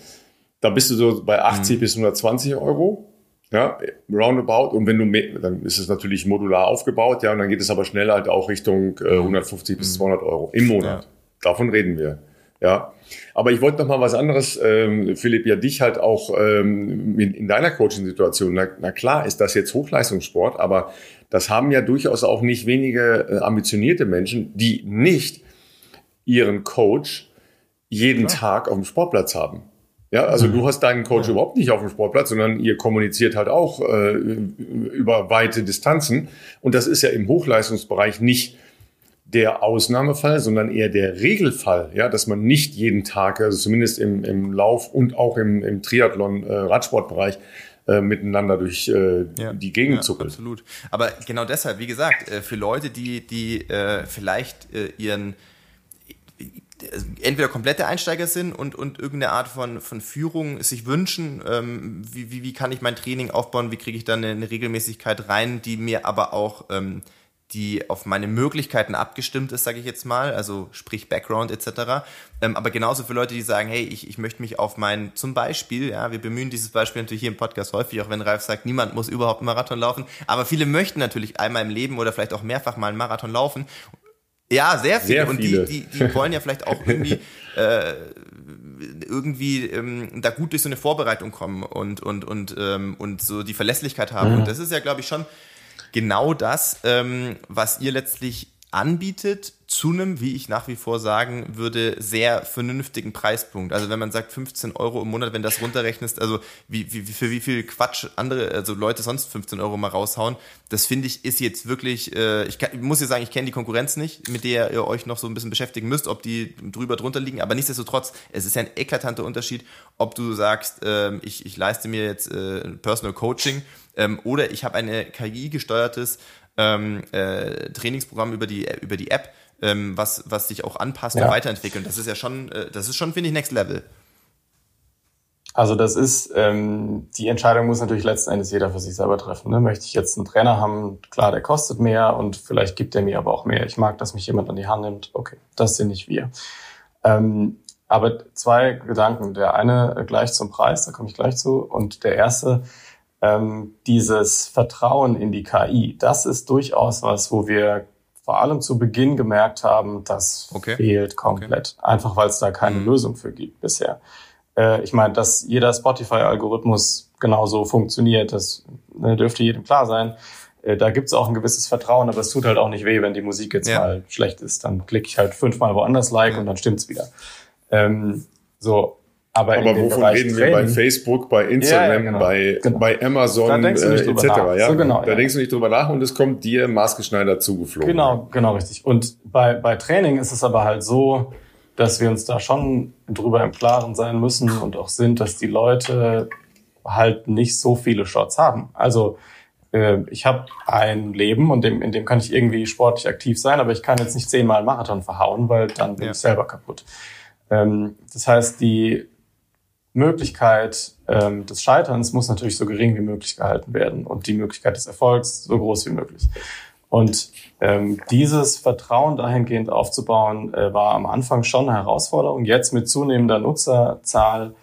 Da bist du so bei 80 mhm. bis 120 Euro. Ja, roundabout. Und wenn du mehr, dann ist es natürlich modular aufgebaut, ja, und dann geht es aber schnell halt auch Richtung äh, 150 bis 200 mhm. Euro im Monat. Ja. Davon reden wir. Ja, aber ich wollte noch mal was anderes, ähm, Philipp, ja dich halt auch ähm, in, in deiner Coaching-Situation. Na, na klar ist das jetzt Hochleistungssport, aber das haben ja durchaus auch nicht wenige äh, ambitionierte Menschen, die nicht ihren Coach jeden ja. Tag auf dem Sportplatz haben. Ja, also mhm. du hast deinen Coach ja. überhaupt nicht auf dem Sportplatz, sondern ihr kommuniziert halt auch äh, über weite Distanzen. Und das ist ja im Hochleistungsbereich nicht der Ausnahmefall, sondern eher der Regelfall, ja, dass man nicht jeden Tag, also zumindest im, im Lauf und auch im, im Triathlon, äh, Radsportbereich, äh, miteinander durch äh, ja, die Gegend ja, zuckelt. Absolut. Aber genau deshalb, wie gesagt, äh, für Leute, die, die äh, vielleicht ihren entweder komplette Einsteiger sind und, und irgendeine Art von, von Führung sich wünschen, ähm, wie, wie, wie kann ich mein Training aufbauen, wie kriege ich da eine, eine Regelmäßigkeit rein, die mir aber auch ähm, die auf meine Möglichkeiten abgestimmt ist, sage ich jetzt mal, also sprich Background etc. Ähm, aber genauso für Leute, die sagen, hey, ich, ich möchte mich auf mein, zum Beispiel, ja, wir bemühen dieses Beispiel natürlich hier im Podcast häufig, auch wenn Ralf sagt, niemand muss überhaupt einen Marathon laufen, aber viele möchten natürlich einmal im Leben oder vielleicht auch mehrfach mal einen Marathon laufen. Ja, sehr viele. Sehr und viele. die, die, die wollen ja vielleicht auch irgendwie äh, irgendwie ähm, da gut durch so eine Vorbereitung kommen und und und ähm, und so die Verlässlichkeit haben. Mhm. Und das ist ja, glaube ich, schon genau das, ähm, was ihr letztlich anbietet zu einem, wie ich nach wie vor sagen würde, sehr vernünftigen Preispunkt. Also wenn man sagt 15 Euro im Monat, wenn das runterrechnest, also wie, wie, für wie viel Quatsch andere, also Leute sonst 15 Euro mal raushauen, das finde ich ist jetzt wirklich, äh, ich, kann, ich muss ja sagen, ich kenne die Konkurrenz nicht, mit der ihr euch noch so ein bisschen beschäftigen müsst, ob die drüber drunter liegen, aber nichtsdestotrotz, es ist ja ein eklatanter Unterschied, ob du sagst, äh, ich, ich leiste mir jetzt äh, Personal Coaching ähm, oder ich habe ein KI-gesteuertes ähm, äh, Trainingsprogramm über die, über die App, ähm, was, was sich auch anpasst ja. und weiterentwickelt. Das ist ja schon, äh, das ist schon, finde ich, Next Level. Also das ist, ähm, die Entscheidung muss natürlich letzten Endes jeder für sich selber treffen. Ne? Möchte ich jetzt einen Trainer haben, klar, der kostet mehr und vielleicht gibt er mir aber auch mehr. Ich mag, dass mich jemand an die Hand nimmt. Okay, das sind nicht wir. Ähm, aber zwei Gedanken. Der eine gleich zum Preis, da komme ich gleich zu. Und der erste, ähm, dieses Vertrauen in die KI, das ist durchaus was, wo wir vor allem zu Beginn gemerkt haben, das okay. fehlt komplett. Okay. Einfach weil es da keine mhm. Lösung für gibt bisher. Äh, ich meine, dass jeder Spotify-Algorithmus genauso funktioniert, das ne, dürfte jedem klar sein. Äh, da gibt es auch ein gewisses Vertrauen, aber es tut halt auch nicht weh, wenn die Musik jetzt ja. mal schlecht ist. Dann klicke ich halt fünfmal woanders like ja. und dann stimmt's wieder. Ähm, so, aber, aber wovon reden wir bei Facebook, bei Instagram, ja, ja, genau. bei, genau. bei Amazon äh, etc. Ja? So genau, da denkst du nicht drüber nach und es kommt dir maßgeschneidert zugeflogen. Genau, genau richtig. Und bei, bei Training ist es aber halt so, dass wir uns da schon drüber im Klaren sein müssen und auch sind, dass die Leute halt nicht so viele Shots haben. Also äh, ich habe ein Leben und dem, in dem kann ich irgendwie sportlich aktiv sein, aber ich kann jetzt nicht zehnmal Marathon verhauen, weil dann bin ich selber kaputt. Ähm, das heißt, die Möglichkeit ähm, des Scheiterns muss natürlich so gering wie möglich gehalten werden und die Möglichkeit des Erfolgs so groß wie möglich. Und ähm, dieses Vertrauen dahingehend aufzubauen, äh, war am Anfang schon eine Herausforderung. Jetzt mit zunehmender Nutzerzahl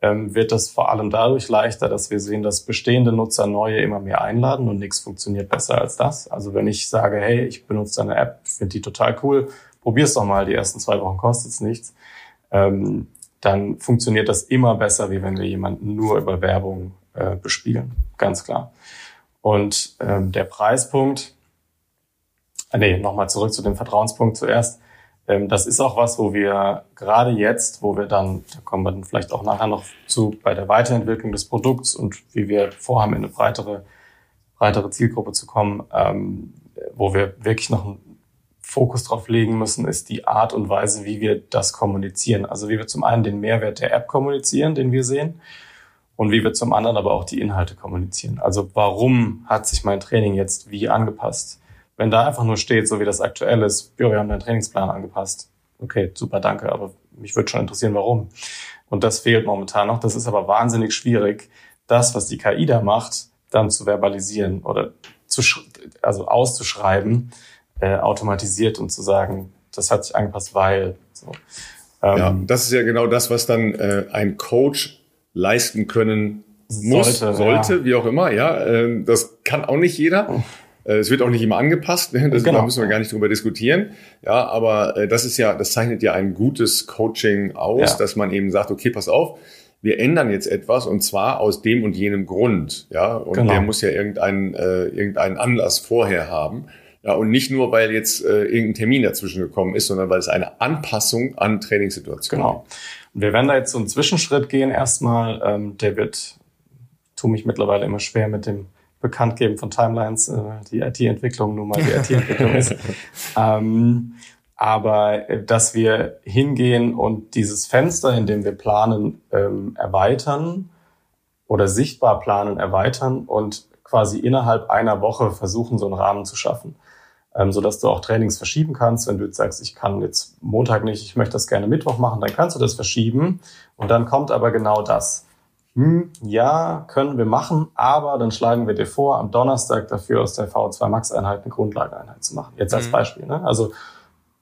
ähm, wird das vor allem dadurch leichter, dass wir sehen, dass bestehende Nutzer neue immer mehr einladen und nichts funktioniert besser als das. Also wenn ich sage, hey, ich benutze deine App, finde die total cool, probier's doch mal, die ersten zwei Wochen kostet's nichts. Ähm, dann funktioniert das immer besser, wie wenn wir jemanden nur über Werbung äh, bespielen. Ganz klar. Und ähm, der Preispunkt, äh, nee, nochmal zurück zu dem Vertrauenspunkt zuerst. Ähm, das ist auch was, wo wir gerade jetzt, wo wir dann, da kommen wir dann vielleicht auch nachher noch zu, bei der Weiterentwicklung des Produkts und wie wir vorhaben, in eine breitere, breitere Zielgruppe zu kommen, ähm, wo wir wirklich noch ein Fokus drauf legen müssen, ist die Art und Weise, wie wir das kommunizieren. Also wie wir zum einen den Mehrwert der App kommunizieren, den wir sehen, und wie wir zum anderen aber auch die Inhalte kommunizieren. Also warum hat sich mein Training jetzt wie angepasst? Wenn da einfach nur steht, so wie das aktuell ist, ja, wir haben deinen Trainingsplan angepasst. Okay, super, danke, aber mich würde schon interessieren, warum. Und das fehlt momentan noch. Das ist aber wahnsinnig schwierig, das, was die KI da macht, dann zu verbalisieren oder zu, also auszuschreiben äh, automatisiert und zu sagen, das hat sich angepasst, weil. So. Ähm, ja, das ist ja genau das, was dann äh, ein Coach leisten können muss, sollte, sollte ja. wie auch immer. Ja, äh, das kann auch nicht jeder. Oh. Äh, es wird auch nicht immer angepasst, ne? das, genau. da müssen wir gar nicht drüber diskutieren. Ja, aber äh, das ist ja, das zeichnet ja ein gutes Coaching aus, ja. dass man eben sagt, okay, pass auf, wir ändern jetzt etwas und zwar aus dem und jenem Grund. Ja, und genau. der muss ja irgendeinen, äh, irgendeinen Anlass vorher haben. Ja, und nicht nur, weil jetzt äh, irgendein Termin dazwischen gekommen ist, sondern weil es eine Anpassung an Trainingssituationen Genau. Und wir werden da jetzt so einen Zwischenschritt gehen erstmal. Ähm, der wird, tu mich mittlerweile immer schwer mit dem Bekanntgeben von Timelines, äh, die IT-Entwicklung nun mal die IT-Entwicklung ist. Ähm, aber äh, dass wir hingehen und dieses Fenster, in dem wir planen, ähm, erweitern oder sichtbar planen, erweitern und quasi innerhalb einer Woche versuchen, so einen Rahmen zu schaffen. Ähm, so dass du auch Trainings verschieben kannst. Wenn du jetzt sagst, ich kann jetzt Montag nicht, ich möchte das gerne Mittwoch machen, dann kannst du das verschieben. Und dann kommt aber genau das. Hm, ja, können wir machen, aber dann schlagen wir dir vor, am Donnerstag dafür aus der V2 Max Einheit eine Grundlageeinheit zu machen. Jetzt als mhm. Beispiel. Ne? Also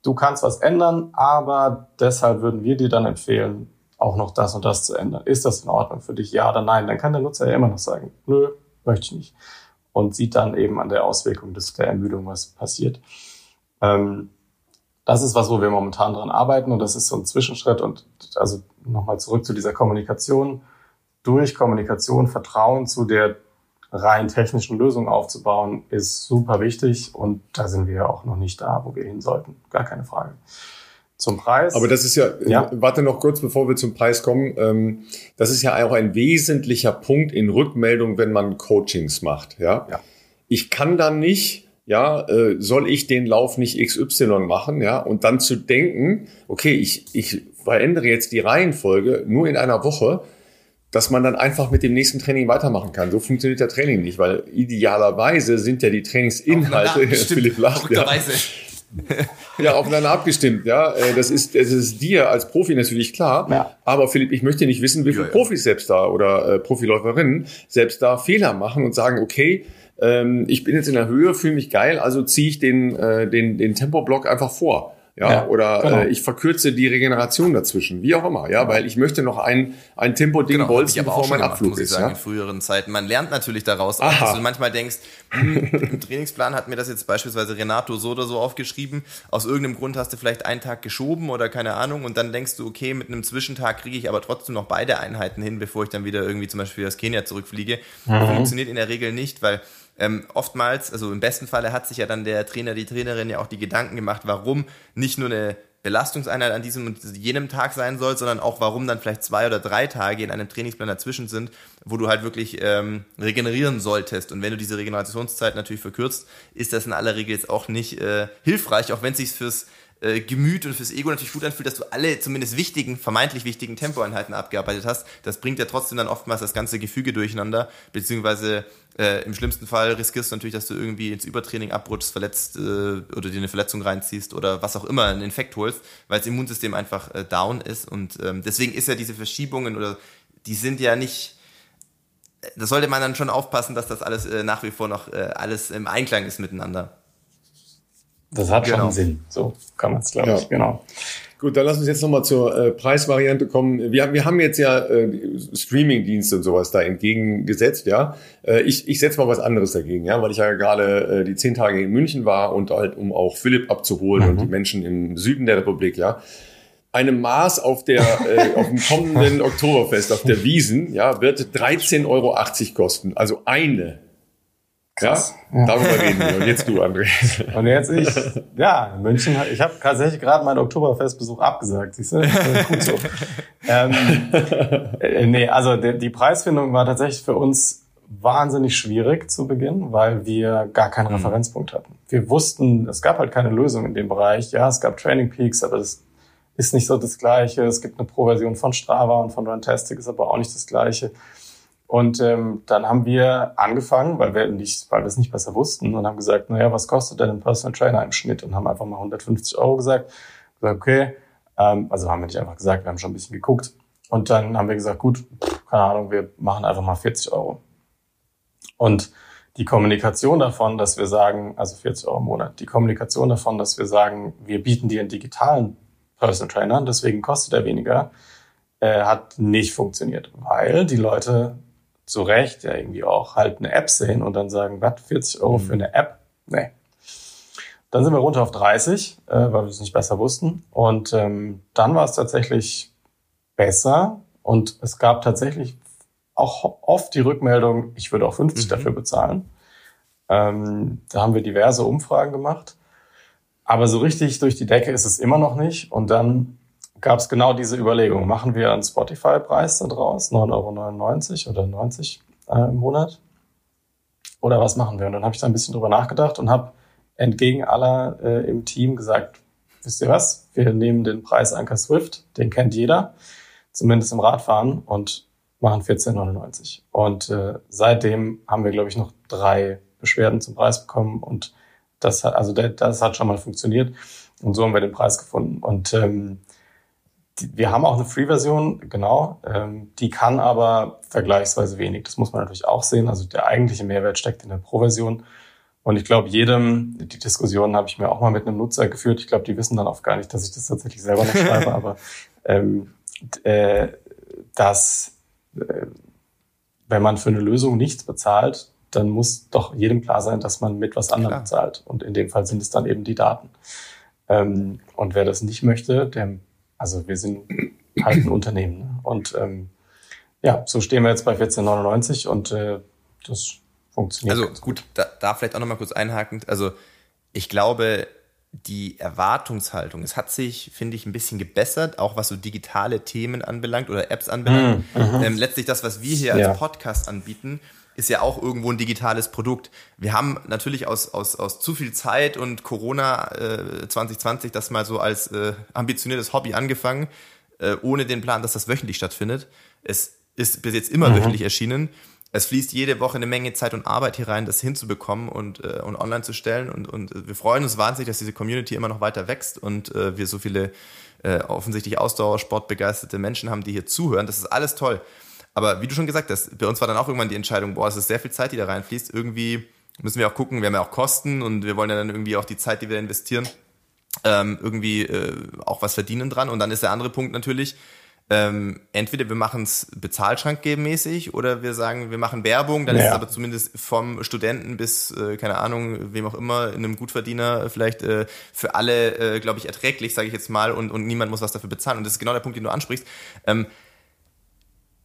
du kannst was ändern, aber deshalb würden wir dir dann empfehlen, auch noch das und das zu ändern. Ist das in Ordnung für dich? Ja oder nein? Dann kann der Nutzer ja immer noch sagen, nö, möchte ich nicht. Und sieht dann eben an der Auswirkung des, der Ermüdung, was passiert. Ähm, das ist was, wo wir momentan dran arbeiten und das ist so ein Zwischenschritt und also nochmal zurück zu dieser Kommunikation. Durch Kommunikation Vertrauen zu der rein technischen Lösung aufzubauen, ist super wichtig und da sind wir auch noch nicht da, wo wir hin sollten. Gar keine Frage. Zum Preis. Aber das ist ja, ja, warte noch kurz, bevor wir zum Preis kommen. Ähm, das ist ja auch ein wesentlicher Punkt in Rückmeldung, wenn man Coachings macht. Ja. ja. Ich kann dann nicht, ja, äh, soll ich den Lauf nicht XY machen, ja, und dann zu denken, okay, ich, ich verändere jetzt die Reihenfolge nur in einer Woche, dass man dann einfach mit dem nächsten Training weitermachen kann. So funktioniert der Training nicht, weil idealerweise sind ja die Trainingsinhalte, Philipp lacht, ja, ja, aufeinander abgestimmt, ja. Äh, das ist, das ist dir als Profi natürlich klar. Ja. Aber Philipp, ich möchte nicht wissen, wie viele ja, ja. Profis selbst da oder äh, Profiläuferinnen selbst da Fehler machen und sagen, okay, ähm, ich bin jetzt in der Höhe, fühle mich geil, also ziehe ich den, äh, den, den Tempoblock einfach vor. Ja, ja oder genau. äh, ich verkürze die Regeneration dazwischen, wie auch immer, ja, weil ich möchte noch ein, ein Tempo-Ding genau, bolzen, bevor mein gemacht, Abflug ist. Sagen, ja? In früheren Zeiten. Man lernt natürlich daraus, auch, dass du manchmal denkst, hm, im Trainingsplan hat mir das jetzt beispielsweise Renato so oder so aufgeschrieben, aus irgendeinem Grund hast du vielleicht einen Tag geschoben oder keine Ahnung und dann denkst du, okay, mit einem Zwischentag kriege ich aber trotzdem noch beide Einheiten hin, bevor ich dann wieder irgendwie zum Beispiel aus Kenia zurückfliege. Mhm. Funktioniert in der Regel nicht, weil ähm, oftmals, also im besten Falle hat sich ja dann der Trainer, die Trainerin ja auch die Gedanken gemacht, warum nicht nur eine Belastungseinheit an diesem und jenem Tag sein soll, sondern auch warum dann vielleicht zwei oder drei Tage in einem Trainingsplan dazwischen sind, wo du halt wirklich ähm, regenerieren solltest. Und wenn du diese Regenerationszeit natürlich verkürzt, ist das in aller Regel jetzt auch nicht äh, hilfreich, auch wenn es sich fürs äh, Gemüt und fürs Ego natürlich gut anfühlt, dass du alle zumindest wichtigen, vermeintlich wichtigen Tempoeinheiten abgearbeitet hast. Das bringt ja trotzdem dann oftmals das ganze Gefüge durcheinander, beziehungsweise äh, im schlimmsten Fall riskierst du natürlich, dass du irgendwie ins Übertraining abrutschst, verletzt äh, oder dir eine Verletzung reinziehst oder was auch immer, einen Infekt holst, weil das Immunsystem einfach äh, down ist. Und ähm, deswegen ist ja diese Verschiebungen oder die sind ja nicht das sollte man dann schon aufpassen, dass das alles äh, nach wie vor noch äh, alles im Einklang ist miteinander. Das hat genau. schon Sinn. So kann man es, glaube ja. ich, genau. Gut, dann lass uns jetzt nochmal zur äh, Preisvariante kommen. Wir, wir haben jetzt ja äh, Streaming-Dienste und sowas da entgegengesetzt, ja. Äh, ich ich setze mal was anderes dagegen, ja, weil ich ja gerade äh, die zehn Tage in München war und halt, um auch Philipp abzuholen mhm. und die Menschen im Süden der Republik, ja. Eine Maß auf der äh, auf dem kommenden Oktoberfest auf der Wiesen, ja, wird 13,80 Euro kosten. Also eine Krass. Ja, darüber reden wir. Und jetzt du, André. Und jetzt ich. Ja, in München. Ich habe tatsächlich gerade meinen Oktoberfestbesuch abgesagt. Siehst du? Gut so. ähm, äh, nee, also die, die Preisfindung war tatsächlich für uns wahnsinnig schwierig zu Beginn, weil wir gar keinen mhm. Referenzpunkt hatten. Wir wussten, es gab halt keine Lösung in dem Bereich. Ja, es gab Training Peaks, aber das ist nicht so das Gleiche. Es gibt eine Pro-Version von Strava und von Runtastic, ist aber auch nicht das Gleiche. Und ähm, dann haben wir angefangen, weil wir nicht, weil wir es nicht besser wussten, und haben gesagt, naja, was kostet denn ein Personal Trainer im Schnitt? Und haben einfach mal 150 Euro gesagt. Gesagt, okay, ähm, also haben wir nicht einfach gesagt, wir haben schon ein bisschen geguckt. Und dann haben wir gesagt, gut, pff, keine Ahnung, wir machen einfach mal 40 Euro. Und die Kommunikation davon, dass wir sagen, also 40 Euro im Monat, die Kommunikation davon, dass wir sagen, wir bieten dir einen digitalen Personal Trainer, deswegen kostet er weniger, äh, hat nicht funktioniert, weil die Leute zu Recht ja irgendwie auch halt eine App sehen und dann sagen, was, 40 Euro für mhm. eine App? Nee. Dann sind wir runter auf 30, äh, weil wir es nicht besser wussten. Und ähm, dann war es tatsächlich besser und es gab tatsächlich auch oft die Rückmeldung, ich würde auch 50 mhm. dafür bezahlen. Ähm, da haben wir diverse Umfragen gemacht. Aber so richtig durch die Decke ist es immer noch nicht. Und dann gab es genau diese Überlegung. Machen wir einen Spotify-Preis da draus, 9,99 Euro oder 90 äh, im Monat? Oder was machen wir? Und dann habe ich da ein bisschen drüber nachgedacht und habe entgegen aller äh, im Team gesagt, wisst ihr was? Wir nehmen den Preis Anker Swift, den kennt jeder, zumindest im Radfahren. Und machen 14,99. Und äh, seitdem haben wir, glaube ich, noch drei Beschwerden zum Preis bekommen und das hat, also das hat schon mal funktioniert und so haben wir den Preis gefunden. Und ähm, wir haben auch eine Free-Version, genau, ähm, die kann aber vergleichsweise wenig. Das muss man natürlich auch sehen. Also der eigentliche Mehrwert steckt in der Pro-Version. Und ich glaube, jedem, die Diskussion habe ich mir auch mal mit einem Nutzer geführt. Ich glaube, die wissen dann oft gar nicht, dass ich das tatsächlich selber noch schreibe, aber ähm, äh, dass äh, wenn man für eine Lösung nichts bezahlt, dann muss doch jedem klar sein, dass man mit was anderem klar. zahlt. Und in dem Fall sind es dann eben die Daten. Ähm, und wer das nicht möchte, der, also wir sind halt ein Unternehmen. Ne? Und ähm, ja, so stehen wir jetzt bei 14,99 und äh, das funktioniert. Also gut, da, da vielleicht auch nochmal kurz einhakend. Also ich glaube, die Erwartungshaltung, es hat sich, finde ich, ein bisschen gebessert, auch was so digitale Themen anbelangt oder Apps anbelangt. Mhm, ähm, letztlich das, was wir hier ja. als Podcast anbieten, ist ja auch irgendwo ein digitales Produkt. Wir haben natürlich aus, aus, aus zu viel Zeit und Corona äh, 2020 das mal so als äh, ambitioniertes Hobby angefangen, äh, ohne den Plan, dass das wöchentlich stattfindet. Es ist bis jetzt immer mhm. wöchentlich erschienen es fließt jede Woche eine Menge Zeit und Arbeit hier rein, das hinzubekommen und, äh, und online zu stellen. Und, und wir freuen uns wahnsinnig, dass diese Community immer noch weiter wächst und äh, wir so viele äh, offensichtlich Ausdauersportbegeisterte Menschen haben, die hier zuhören. Das ist alles toll. Aber wie du schon gesagt hast, bei uns war dann auch irgendwann die Entscheidung, boah, es ist sehr viel Zeit, die da reinfließt. Irgendwie müssen wir auch gucken, wir haben ja auch Kosten und wir wollen ja dann irgendwie auch die Zeit, die wir investieren, ähm, irgendwie äh, auch was verdienen dran. Und dann ist der andere Punkt natürlich, ähm, entweder wir machen es bezahlschrankmäßig oder wir sagen, wir machen Werbung, dann ja. ist es aber zumindest vom Studenten bis, äh, keine Ahnung, wem auch immer, in einem Gutverdiener vielleicht äh, für alle, äh, glaube ich, erträglich, sage ich jetzt mal, und, und niemand muss was dafür bezahlen. Und das ist genau der Punkt, den du ansprichst. Ähm,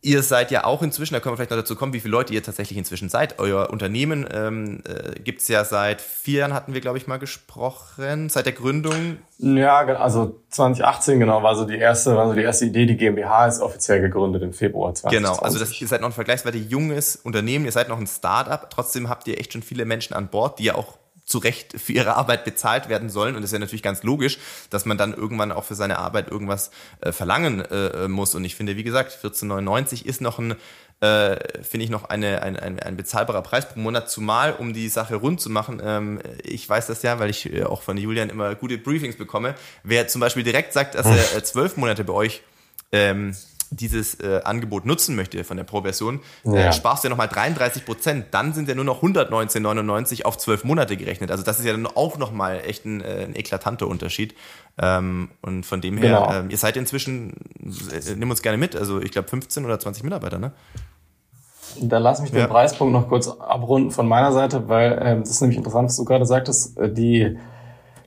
Ihr seid ja auch inzwischen, da können wir vielleicht noch dazu kommen, wie viele Leute ihr tatsächlich inzwischen seid. Euer Unternehmen ähm, äh, gibt ja seit vier Jahren, hatten wir, glaube ich, mal gesprochen, seit der Gründung. Ja, also 2018 genau war so die erste, war so die erste Idee. Die GmbH ist offiziell gegründet im Februar 2020. Genau, also das, ihr seid noch ein vergleichsweise junges Unternehmen, ihr seid noch ein Start-up, trotzdem habt ihr echt schon viele Menschen an Bord, die ja auch zu Recht für ihre Arbeit bezahlt werden sollen. Und es ist ja natürlich ganz logisch, dass man dann irgendwann auch für seine Arbeit irgendwas äh, verlangen äh, muss. Und ich finde, wie gesagt, 14,99 ist noch ein, äh, finde ich noch eine, ein, ein, ein bezahlbarer Preis pro Monat, zumal um die Sache rund zu machen. Ähm, ich weiß das ja, weil ich äh, auch von Julian immer gute Briefings bekomme. Wer zum Beispiel direkt sagt, dass er äh, zwölf Monate bei euch ähm, dieses äh, Angebot nutzen möchte von der Pro-Version, äh, ja. äh, sparst du ja nochmal 33 Prozent. Dann sind ja nur noch 119,99 auf zwölf Monate gerechnet. Also das ist ja dann auch nochmal echt ein, äh, ein eklatanter Unterschied. Ähm, und von dem her, genau. ähm, ihr seid inzwischen, äh, nimm uns gerne mit, also ich glaube 15 oder 20 Mitarbeiter, ne? Da lass mich den ja. Preispunkt noch kurz abrunden von meiner Seite, weil ähm, das ist nämlich interessant, was du gerade sagtest. Äh, die,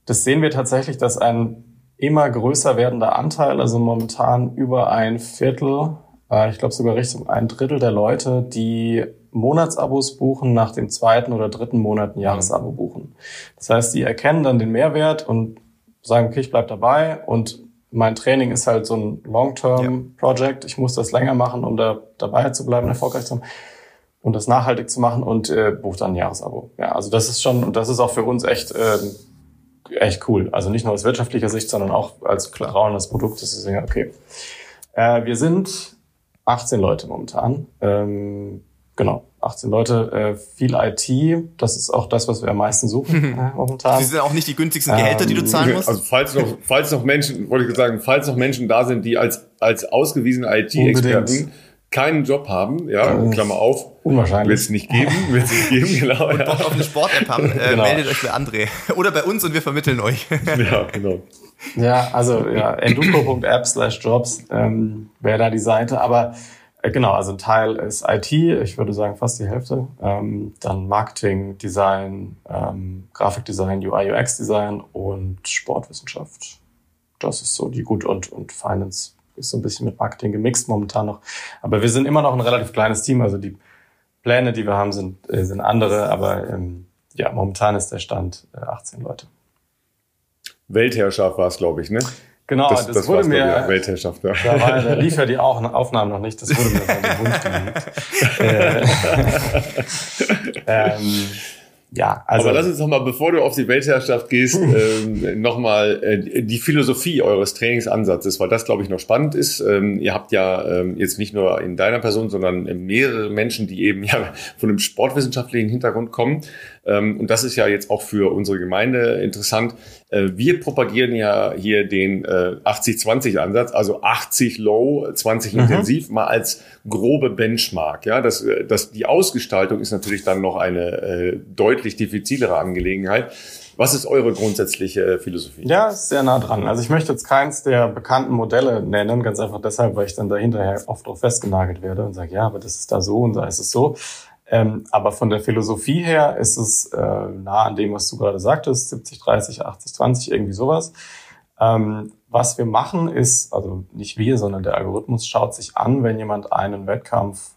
das sehen wir tatsächlich, dass ein immer größer werdender Anteil, also momentan über ein Viertel, äh, ich glaube sogar Richtung ein Drittel der Leute, die Monatsabos buchen, nach dem zweiten oder dritten Monat ein Jahresabo buchen. Das heißt, die erkennen dann den Mehrwert und sagen, okay, ich bleib dabei und mein Training ist halt so ein Long-Term-Project. Ich muss das länger machen, um da dabei zu bleiben, erfolgreich zu sein und das nachhaltig zu machen und äh, bucht dann ein Jahresabo. Ja, also das ist schon, und das ist auch für uns echt äh, echt cool. Also nicht nur aus wirtschaftlicher Sicht, sondern auch als Vertrauen das Produkt. Das ist ja okay. Äh, wir sind 18 Leute momentan. Ähm, genau, 18 Leute, äh, viel IT. Das ist auch das, was wir am meisten suchen äh, momentan. Das sind auch nicht die günstigsten Gehälter, ähm, die du zahlen musst. Also falls noch, falls noch Menschen, wollte ich sagen, falls noch Menschen da sind, die als als ausgewiesene IT-Experten keinen Job haben, ja, oh, Klammer auf. Unwahrscheinlich. Wird es nicht geben, wird es nicht geben, genau. Und Bock auf eine Sport-App haben, äh, genau. meldet euch bei André. Oder bei uns und wir vermitteln euch. ja, genau. Ja, also ja, enduco.app slash jobs ähm, wäre da die Seite. Aber äh, genau, also ein Teil ist IT, ich würde sagen fast die Hälfte. Ähm, dann Marketing, Design, ähm, Grafikdesign, UI, UX-Design und Sportwissenschaft. Das ist so die gut und, und Finance ist so ein bisschen mit Marketing gemixt momentan noch. Aber wir sind immer noch ein relativ kleines Team. Also die Pläne, die wir haben, sind, äh, sind andere. Aber ähm, ja, momentan ist der Stand äh, 18 Leute. Weltherrschaft war es, glaube ich, ne? Genau, das, das, das wurde mir. Ja, Weltherrschaft, ja. Da, war, da lief ja die Aufnahmen noch nicht, das wurde mir auf den Wunsch gelegt. äh, ähm, Ja, also. Aber lass uns noch mal, bevor du auf die Weltherrschaft gehst, ähm, nochmal äh, die Philosophie eures Trainingsansatzes, weil das, glaube ich, noch spannend ist. Ähm, ihr habt ja ähm, jetzt nicht nur in deiner Person, sondern mehrere Menschen, die eben ja von einem sportwissenschaftlichen Hintergrund kommen. Ähm, und das ist ja jetzt auch für unsere Gemeinde interessant. Äh, wir propagieren ja hier den äh, 80-20-Ansatz, also 80 low, 20 mhm. intensiv, mal als grobe Benchmark. Ja, das, äh, das, die Ausgestaltung ist natürlich dann noch eine äh, deutlich diffizilere Angelegenheit. Was ist eure grundsätzliche Philosophie? Ja, sehr nah dran. Also ich möchte jetzt keins der bekannten Modelle nennen, ganz einfach deshalb, weil ich dann dahinterher oft drauf festgenagelt werde und sage, ja, aber das ist da so und da ist es so. Ähm, aber von der Philosophie her ist es äh, nah an dem, was du gerade sagtest, 70, 30, 80, 20, irgendwie sowas. Ähm, was wir machen ist, also nicht wir, sondern der Algorithmus schaut sich an, wenn jemand einen Wettkampf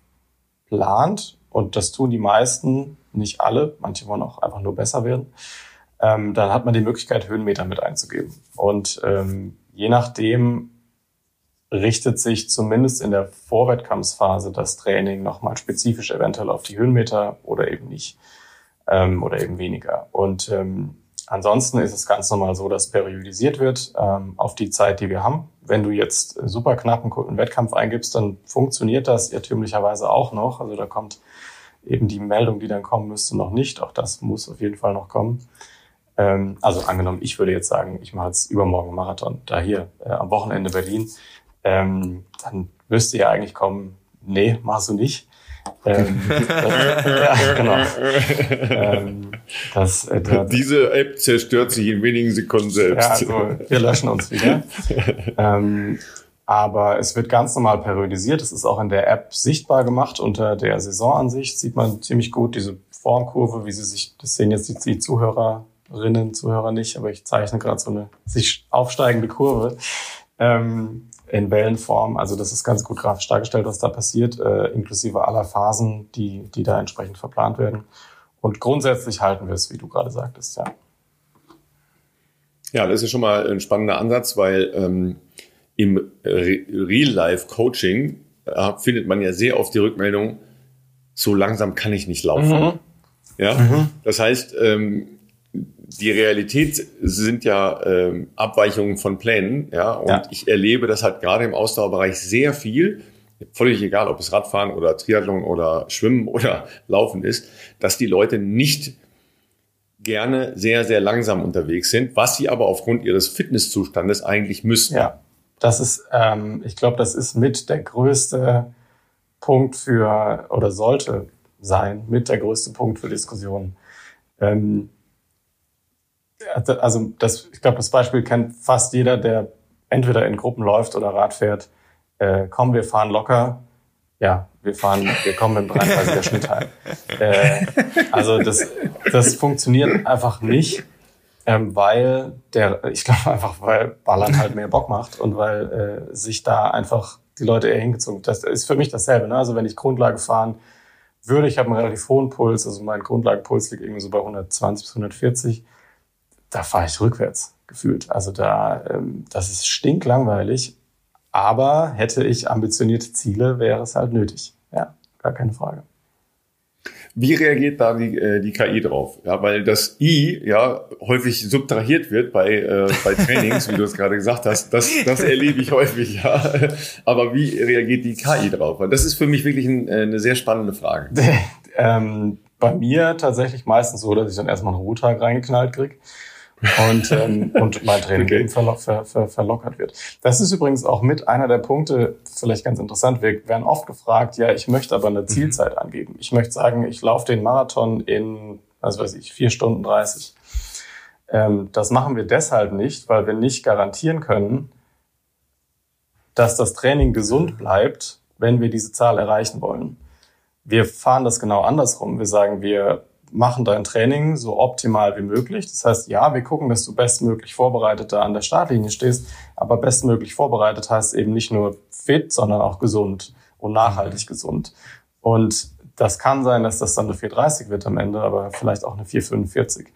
plant, und das tun die meisten, nicht alle, manche wollen auch einfach nur besser werden, ähm, dann hat man die Möglichkeit, Höhenmeter mit einzugeben. Und ähm, je nachdem, richtet sich zumindest in der Vorwettkampfsphase das Training nochmal spezifisch eventuell auf die Höhenmeter oder eben nicht ähm, oder eben weniger. Und ähm, ansonsten ist es ganz normal so, dass periodisiert wird ähm, auf die Zeit, die wir haben. Wenn du jetzt super knapp einen Wettkampf eingibst, dann funktioniert das irrtümlicherweise auch noch. Also da kommt eben die Meldung, die dann kommen müsste, noch nicht. Auch das muss auf jeden Fall noch kommen. Ähm, also angenommen, ich würde jetzt sagen, ich mache jetzt übermorgen Marathon, da hier äh, am Wochenende Berlin ähm, dann müsste ja eigentlich kommen, nee, machst du nicht. Ähm, das, ja, genau. Ähm, das, äh, das, Diese App zerstört sich in wenigen Sekunden selbst. Ja, also wir löschen uns wieder. ähm, aber es wird ganz normal periodisiert. Es ist auch in der App sichtbar gemacht. Unter der Saisonansicht sieht man ziemlich gut diese Formkurve, wie sie sich, das sehen jetzt die, die Zuhörerinnen, Zuhörer nicht, aber ich zeichne gerade so eine sich aufsteigende Kurve. Ähm, in Wellenform. Also das ist ganz gut grafisch dargestellt, was da passiert, äh, inklusive aller Phasen, die, die da entsprechend verplant werden. Und grundsätzlich halten wir es, wie du gerade sagtest, ja. Ja, das ist schon mal ein spannender Ansatz, weil ähm, im Real-Life-Coaching äh, findet man ja sehr oft die Rückmeldung, so langsam kann ich nicht laufen. Mhm. Ja, mhm. das heißt, ähm, die Realität sind ja ähm, Abweichungen von Plänen, ja, und ja. ich erlebe das halt gerade im Ausdauerbereich sehr viel, völlig egal, ob es Radfahren oder Triathlon oder Schwimmen oder Laufen ist, dass die Leute nicht gerne sehr, sehr langsam unterwegs sind, was sie aber aufgrund ihres Fitnesszustandes eigentlich müssen. Ja, das ist, ähm, ich glaube, das ist mit der größte Punkt für, oder sollte sein, mit der größte Punkt für Diskussionen. Ähm, also das, ich glaube, das Beispiel kennt fast jeder, der entweder in Gruppen läuft oder Rad fährt. Äh, komm, wir fahren locker. Ja, wir fahren, wir kommen mit 33er Schnitt heim. Äh, also das, das funktioniert einfach nicht, ähm, weil der, ich glaube einfach, weil Ballern halt mehr Bock macht und weil äh, sich da einfach die Leute eher hingezogen. Das ist für mich dasselbe. Ne? Also wenn ich Grundlage fahren würde, ich habe einen relativ hohen Puls, also mein Grundlagenpuls liegt irgendwie so bei 120 bis 140 da fahre ich rückwärts gefühlt. Also da, ähm, das ist stinklangweilig. Aber hätte ich ambitionierte Ziele, wäre es halt nötig. Ja, gar keine Frage. Wie reagiert da die, äh, die KI drauf? Ja, weil das I ja häufig subtrahiert wird bei, äh, bei Trainings, wie du es gerade gesagt hast. Das, das erlebe ich häufig, ja. Aber wie reagiert die KI drauf? Weil das ist für mich wirklich ein, äh, eine sehr spannende Frage. ähm, bei mir tatsächlich meistens so, dass ich dann erstmal einen Ruhetag reingeknallt krieg und, ähm, und mein Training okay. eben verlo ver ver verlockert wird. Das ist übrigens auch mit einer der Punkte, vielleicht ganz interessant, wir werden oft gefragt, ja, ich möchte aber eine mhm. Zielzeit mhm. angeben. Ich möchte sagen, ich laufe den Marathon in, was weiß ich, vier Stunden dreißig. Ähm, das machen wir deshalb nicht, weil wir nicht garantieren können, dass das Training gesund bleibt, wenn wir diese Zahl erreichen wollen. Wir fahren das genau andersrum. Wir sagen, wir machen dein Training so optimal wie möglich. Das heißt, ja, wir gucken, dass du bestmöglich vorbereitet da an der Startlinie stehst, aber bestmöglich vorbereitet heißt eben nicht nur fit, sondern auch gesund und nachhaltig mhm. gesund. Und das kann sein, dass das dann eine 430 wird am Ende, aber vielleicht auch eine 445.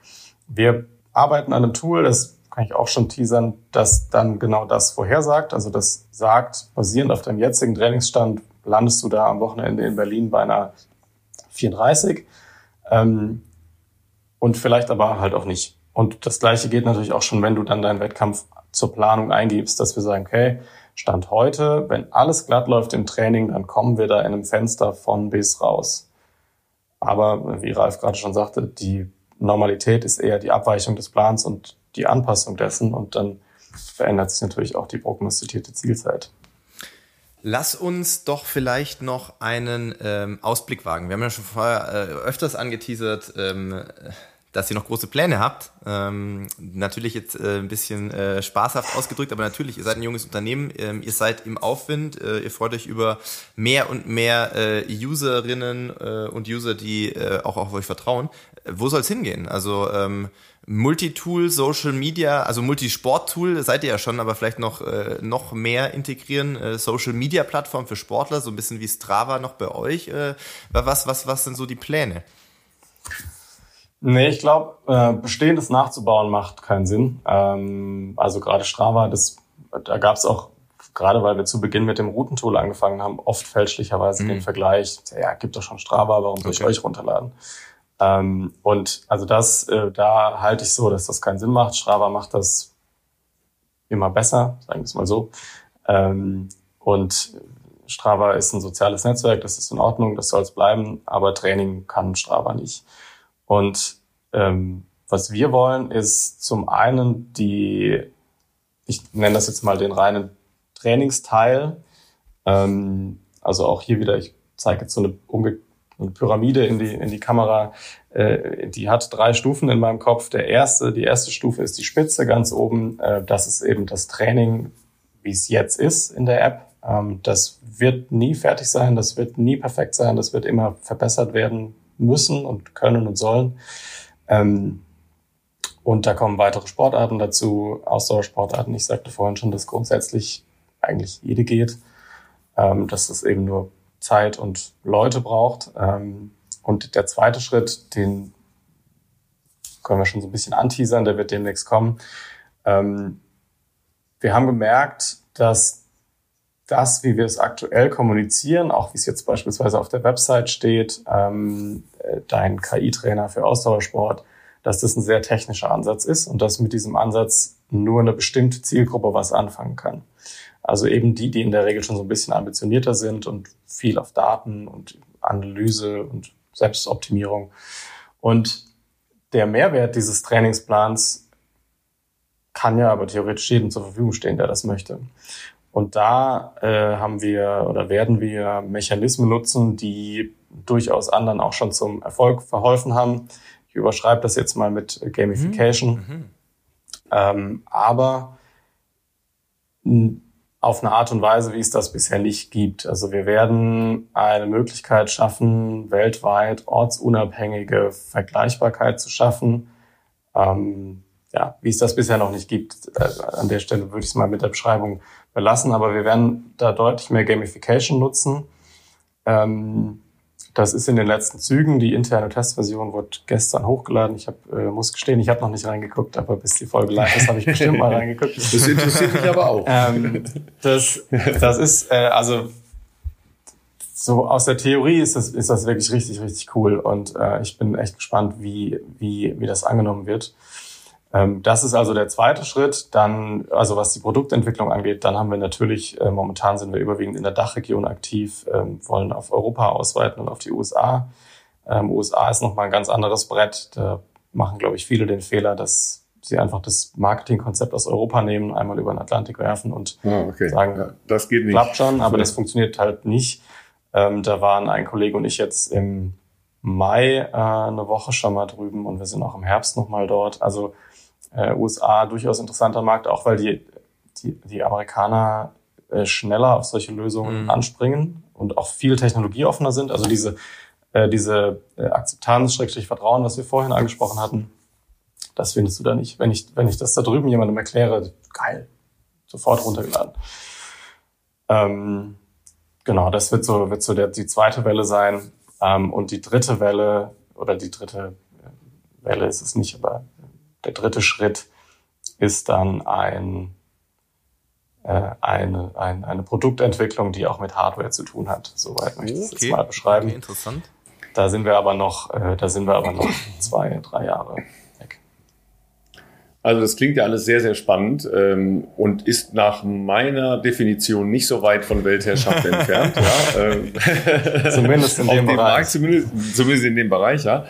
Wir arbeiten an einem Tool, das kann ich auch schon teasern, das dann genau das vorhersagt. Also das sagt, basierend auf deinem jetzigen Trainingsstand, landest du da am Wochenende in Berlin bei einer 34 ähm, und vielleicht aber halt auch nicht. Und das Gleiche geht natürlich auch schon, wenn du dann deinen Wettkampf zur Planung eingibst, dass wir sagen, okay, Stand heute, wenn alles glatt läuft im Training, dann kommen wir da in einem Fenster von bis raus. Aber wie Ralf gerade schon sagte, die Normalität ist eher die Abweichung des Plans und die Anpassung dessen und dann verändert sich natürlich auch die prognostizierte Zielzeit. Lass uns doch vielleicht noch einen ähm, Ausblick wagen. Wir haben ja schon vorher äh, öfters angeteasert, ähm, dass ihr noch große Pläne habt. Ähm, natürlich jetzt äh, ein bisschen äh, spaßhaft ausgedrückt, aber natürlich, ihr seid ein junges Unternehmen, ähm, ihr seid im Aufwind, äh, ihr freut euch über mehr und mehr äh, Userinnen äh, und User, die äh, auch auf euch vertrauen. Wo soll es hingehen? Also ähm, Multitool, Social Media, also Multisport-Tool seid ihr ja schon, aber vielleicht noch, äh, noch mehr integrieren, äh, Social Media Plattform für Sportler, so ein bisschen wie Strava noch bei euch. Äh, was, was, was sind so die Pläne? Nee, ich glaube, äh, Bestehendes nachzubauen macht keinen Sinn. Ähm, also gerade Strava, das, da gab es auch, gerade weil wir zu Beginn mit dem Routentool angefangen haben, oft fälschlicherweise mhm. den Vergleich, ja, gibt doch schon Strava, warum soll okay. ich euch runterladen? Ähm, und also das, äh, da halte ich so, dass das keinen Sinn macht. Strava macht das immer besser, sagen wir es mal so. Ähm, und Strava ist ein soziales Netzwerk, das ist in Ordnung, das soll es bleiben, aber Training kann Strava nicht. Und ähm, was wir wollen, ist zum einen die, ich nenne das jetzt mal den reinen Trainingsteil. Ähm, also auch hier wieder, ich zeige jetzt so eine, umge eine Pyramide in die, in die Kamera. Äh, die hat drei Stufen in meinem Kopf. Der erste, die erste Stufe ist die Spitze ganz oben. Äh, das ist eben das Training, wie es jetzt ist in der App. Ähm, das wird nie fertig sein, das wird nie perfekt sein, das wird immer verbessert werden müssen und können und sollen. Ähm, und da kommen weitere Sportarten dazu, Ausdauersportarten. Ich sagte vorhin schon, dass grundsätzlich eigentlich jede geht, ähm, dass es eben nur Zeit und Leute braucht. Ähm, und der zweite Schritt, den können wir schon so ein bisschen anteasern, der wird demnächst kommen. Ähm, wir haben gemerkt, dass das, wie wir es aktuell kommunizieren, auch wie es jetzt beispielsweise auf der Website steht, ähm, äh, dein KI-Trainer für Ausdauersport, dass das ein sehr technischer Ansatz ist und dass mit diesem Ansatz nur eine bestimmte Zielgruppe was anfangen kann. Also eben die, die in der Regel schon so ein bisschen ambitionierter sind und viel auf Daten und Analyse und Selbstoptimierung. Und der Mehrwert dieses Trainingsplans kann ja aber theoretisch jedem zur Verfügung stehen, der das möchte. Und da äh, haben wir oder werden wir Mechanismen nutzen, die durchaus anderen auch schon zum Erfolg verholfen haben. Ich überschreibe das jetzt mal mit Gamification. Mhm. mhm. Ähm, aber auf eine Art und Weise, wie es das bisher nicht gibt. Also wir werden eine Möglichkeit schaffen, weltweit ortsunabhängige Vergleichbarkeit zu schaffen. Ähm, ja, wie es das bisher noch nicht gibt. Äh, an der Stelle würde ich es mal mit der Beschreibung belassen, aber wir werden da deutlich mehr Gamification nutzen. Ähm, das ist in den letzten Zügen. Die interne Testversion wurde gestern hochgeladen. Ich hab, äh, muss gestehen, ich habe noch nicht reingeguckt, aber bis die Folge live ist, habe ich bestimmt mal reingeguckt. Das interessiert mich aber auch. Ähm, das, das ist äh, also so aus der Theorie ist das, ist das wirklich richtig, richtig cool. Und äh, ich bin echt gespannt, wie, wie, wie das angenommen wird. Ähm, das ist also der zweite Schritt. Dann, also was die Produktentwicklung angeht, dann haben wir natürlich, äh, momentan sind wir überwiegend in der Dachregion aktiv, ähm, wollen auf Europa ausweiten und auf die USA. Ähm, USA ist nochmal ein ganz anderes Brett. Da machen, glaube ich, viele den Fehler, dass sie einfach das Marketingkonzept aus Europa nehmen, einmal über den Atlantik werfen und oh, okay. sagen, ja, das geht nicht. klappt schon, aber das funktioniert halt nicht. Ähm, da waren ein Kollege und ich jetzt im Mai äh, eine Woche schon mal drüben und wir sind auch im Herbst nochmal dort. Also äh, USA durchaus interessanter Markt, auch weil die, die, die Amerikaner äh, schneller auf solche Lösungen mhm. anspringen und auch viel technologieoffener sind. Also diese, äh, diese äh, Akzeptanz, Schrägstrich Vertrauen, was wir vorhin angesprochen hatten, das findest du da nicht. Wenn ich, wenn ich das da drüben jemandem erkläre, geil, sofort runtergeladen. Ähm, genau, das wird so, wird so der, die zweite Welle sein. Ähm, und die dritte Welle, oder die dritte äh, Welle ist es nicht, aber der dritte Schritt ist dann ein, äh, eine, ein, eine Produktentwicklung, die auch mit Hardware zu tun hat. Soweit möchte ich okay. es jetzt mal beschreiben. Okay, interessant. da sind wir aber noch, äh, da sind wir aber noch zwei, drei Jahre weg. Also das klingt ja alles sehr, sehr spannend ähm, und ist nach meiner Definition nicht so weit von Weltherrschaft entfernt. Ja, äh, zumindest in dem Bereich. Markt, zumindest, zumindest in dem Bereich, ja.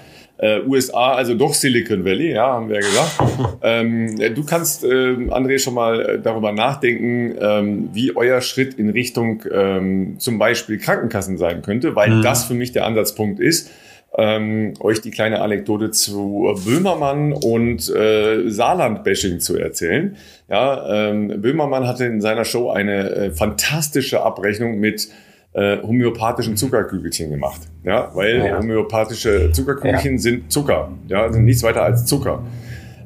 Äh, USA, also doch Silicon Valley, ja, haben wir ja gesagt. ähm, du kannst, äh, André, schon mal äh, darüber nachdenken, ähm, wie euer Schritt in Richtung ähm, zum Beispiel Krankenkassen sein könnte, weil mhm. das für mich der Ansatzpunkt ist. Ähm, euch die kleine Anekdote zu Böhmermann und äh, Saarland-Bashing zu erzählen. Ja, ähm, Böhmermann hatte in seiner Show eine äh, fantastische Abrechnung mit äh, homöopathischen Zuckerkügelchen gemacht. Ja, weil ja. homöopathische Zuckerkügelchen ja. sind Zucker, ja, sind nichts weiter als Zucker.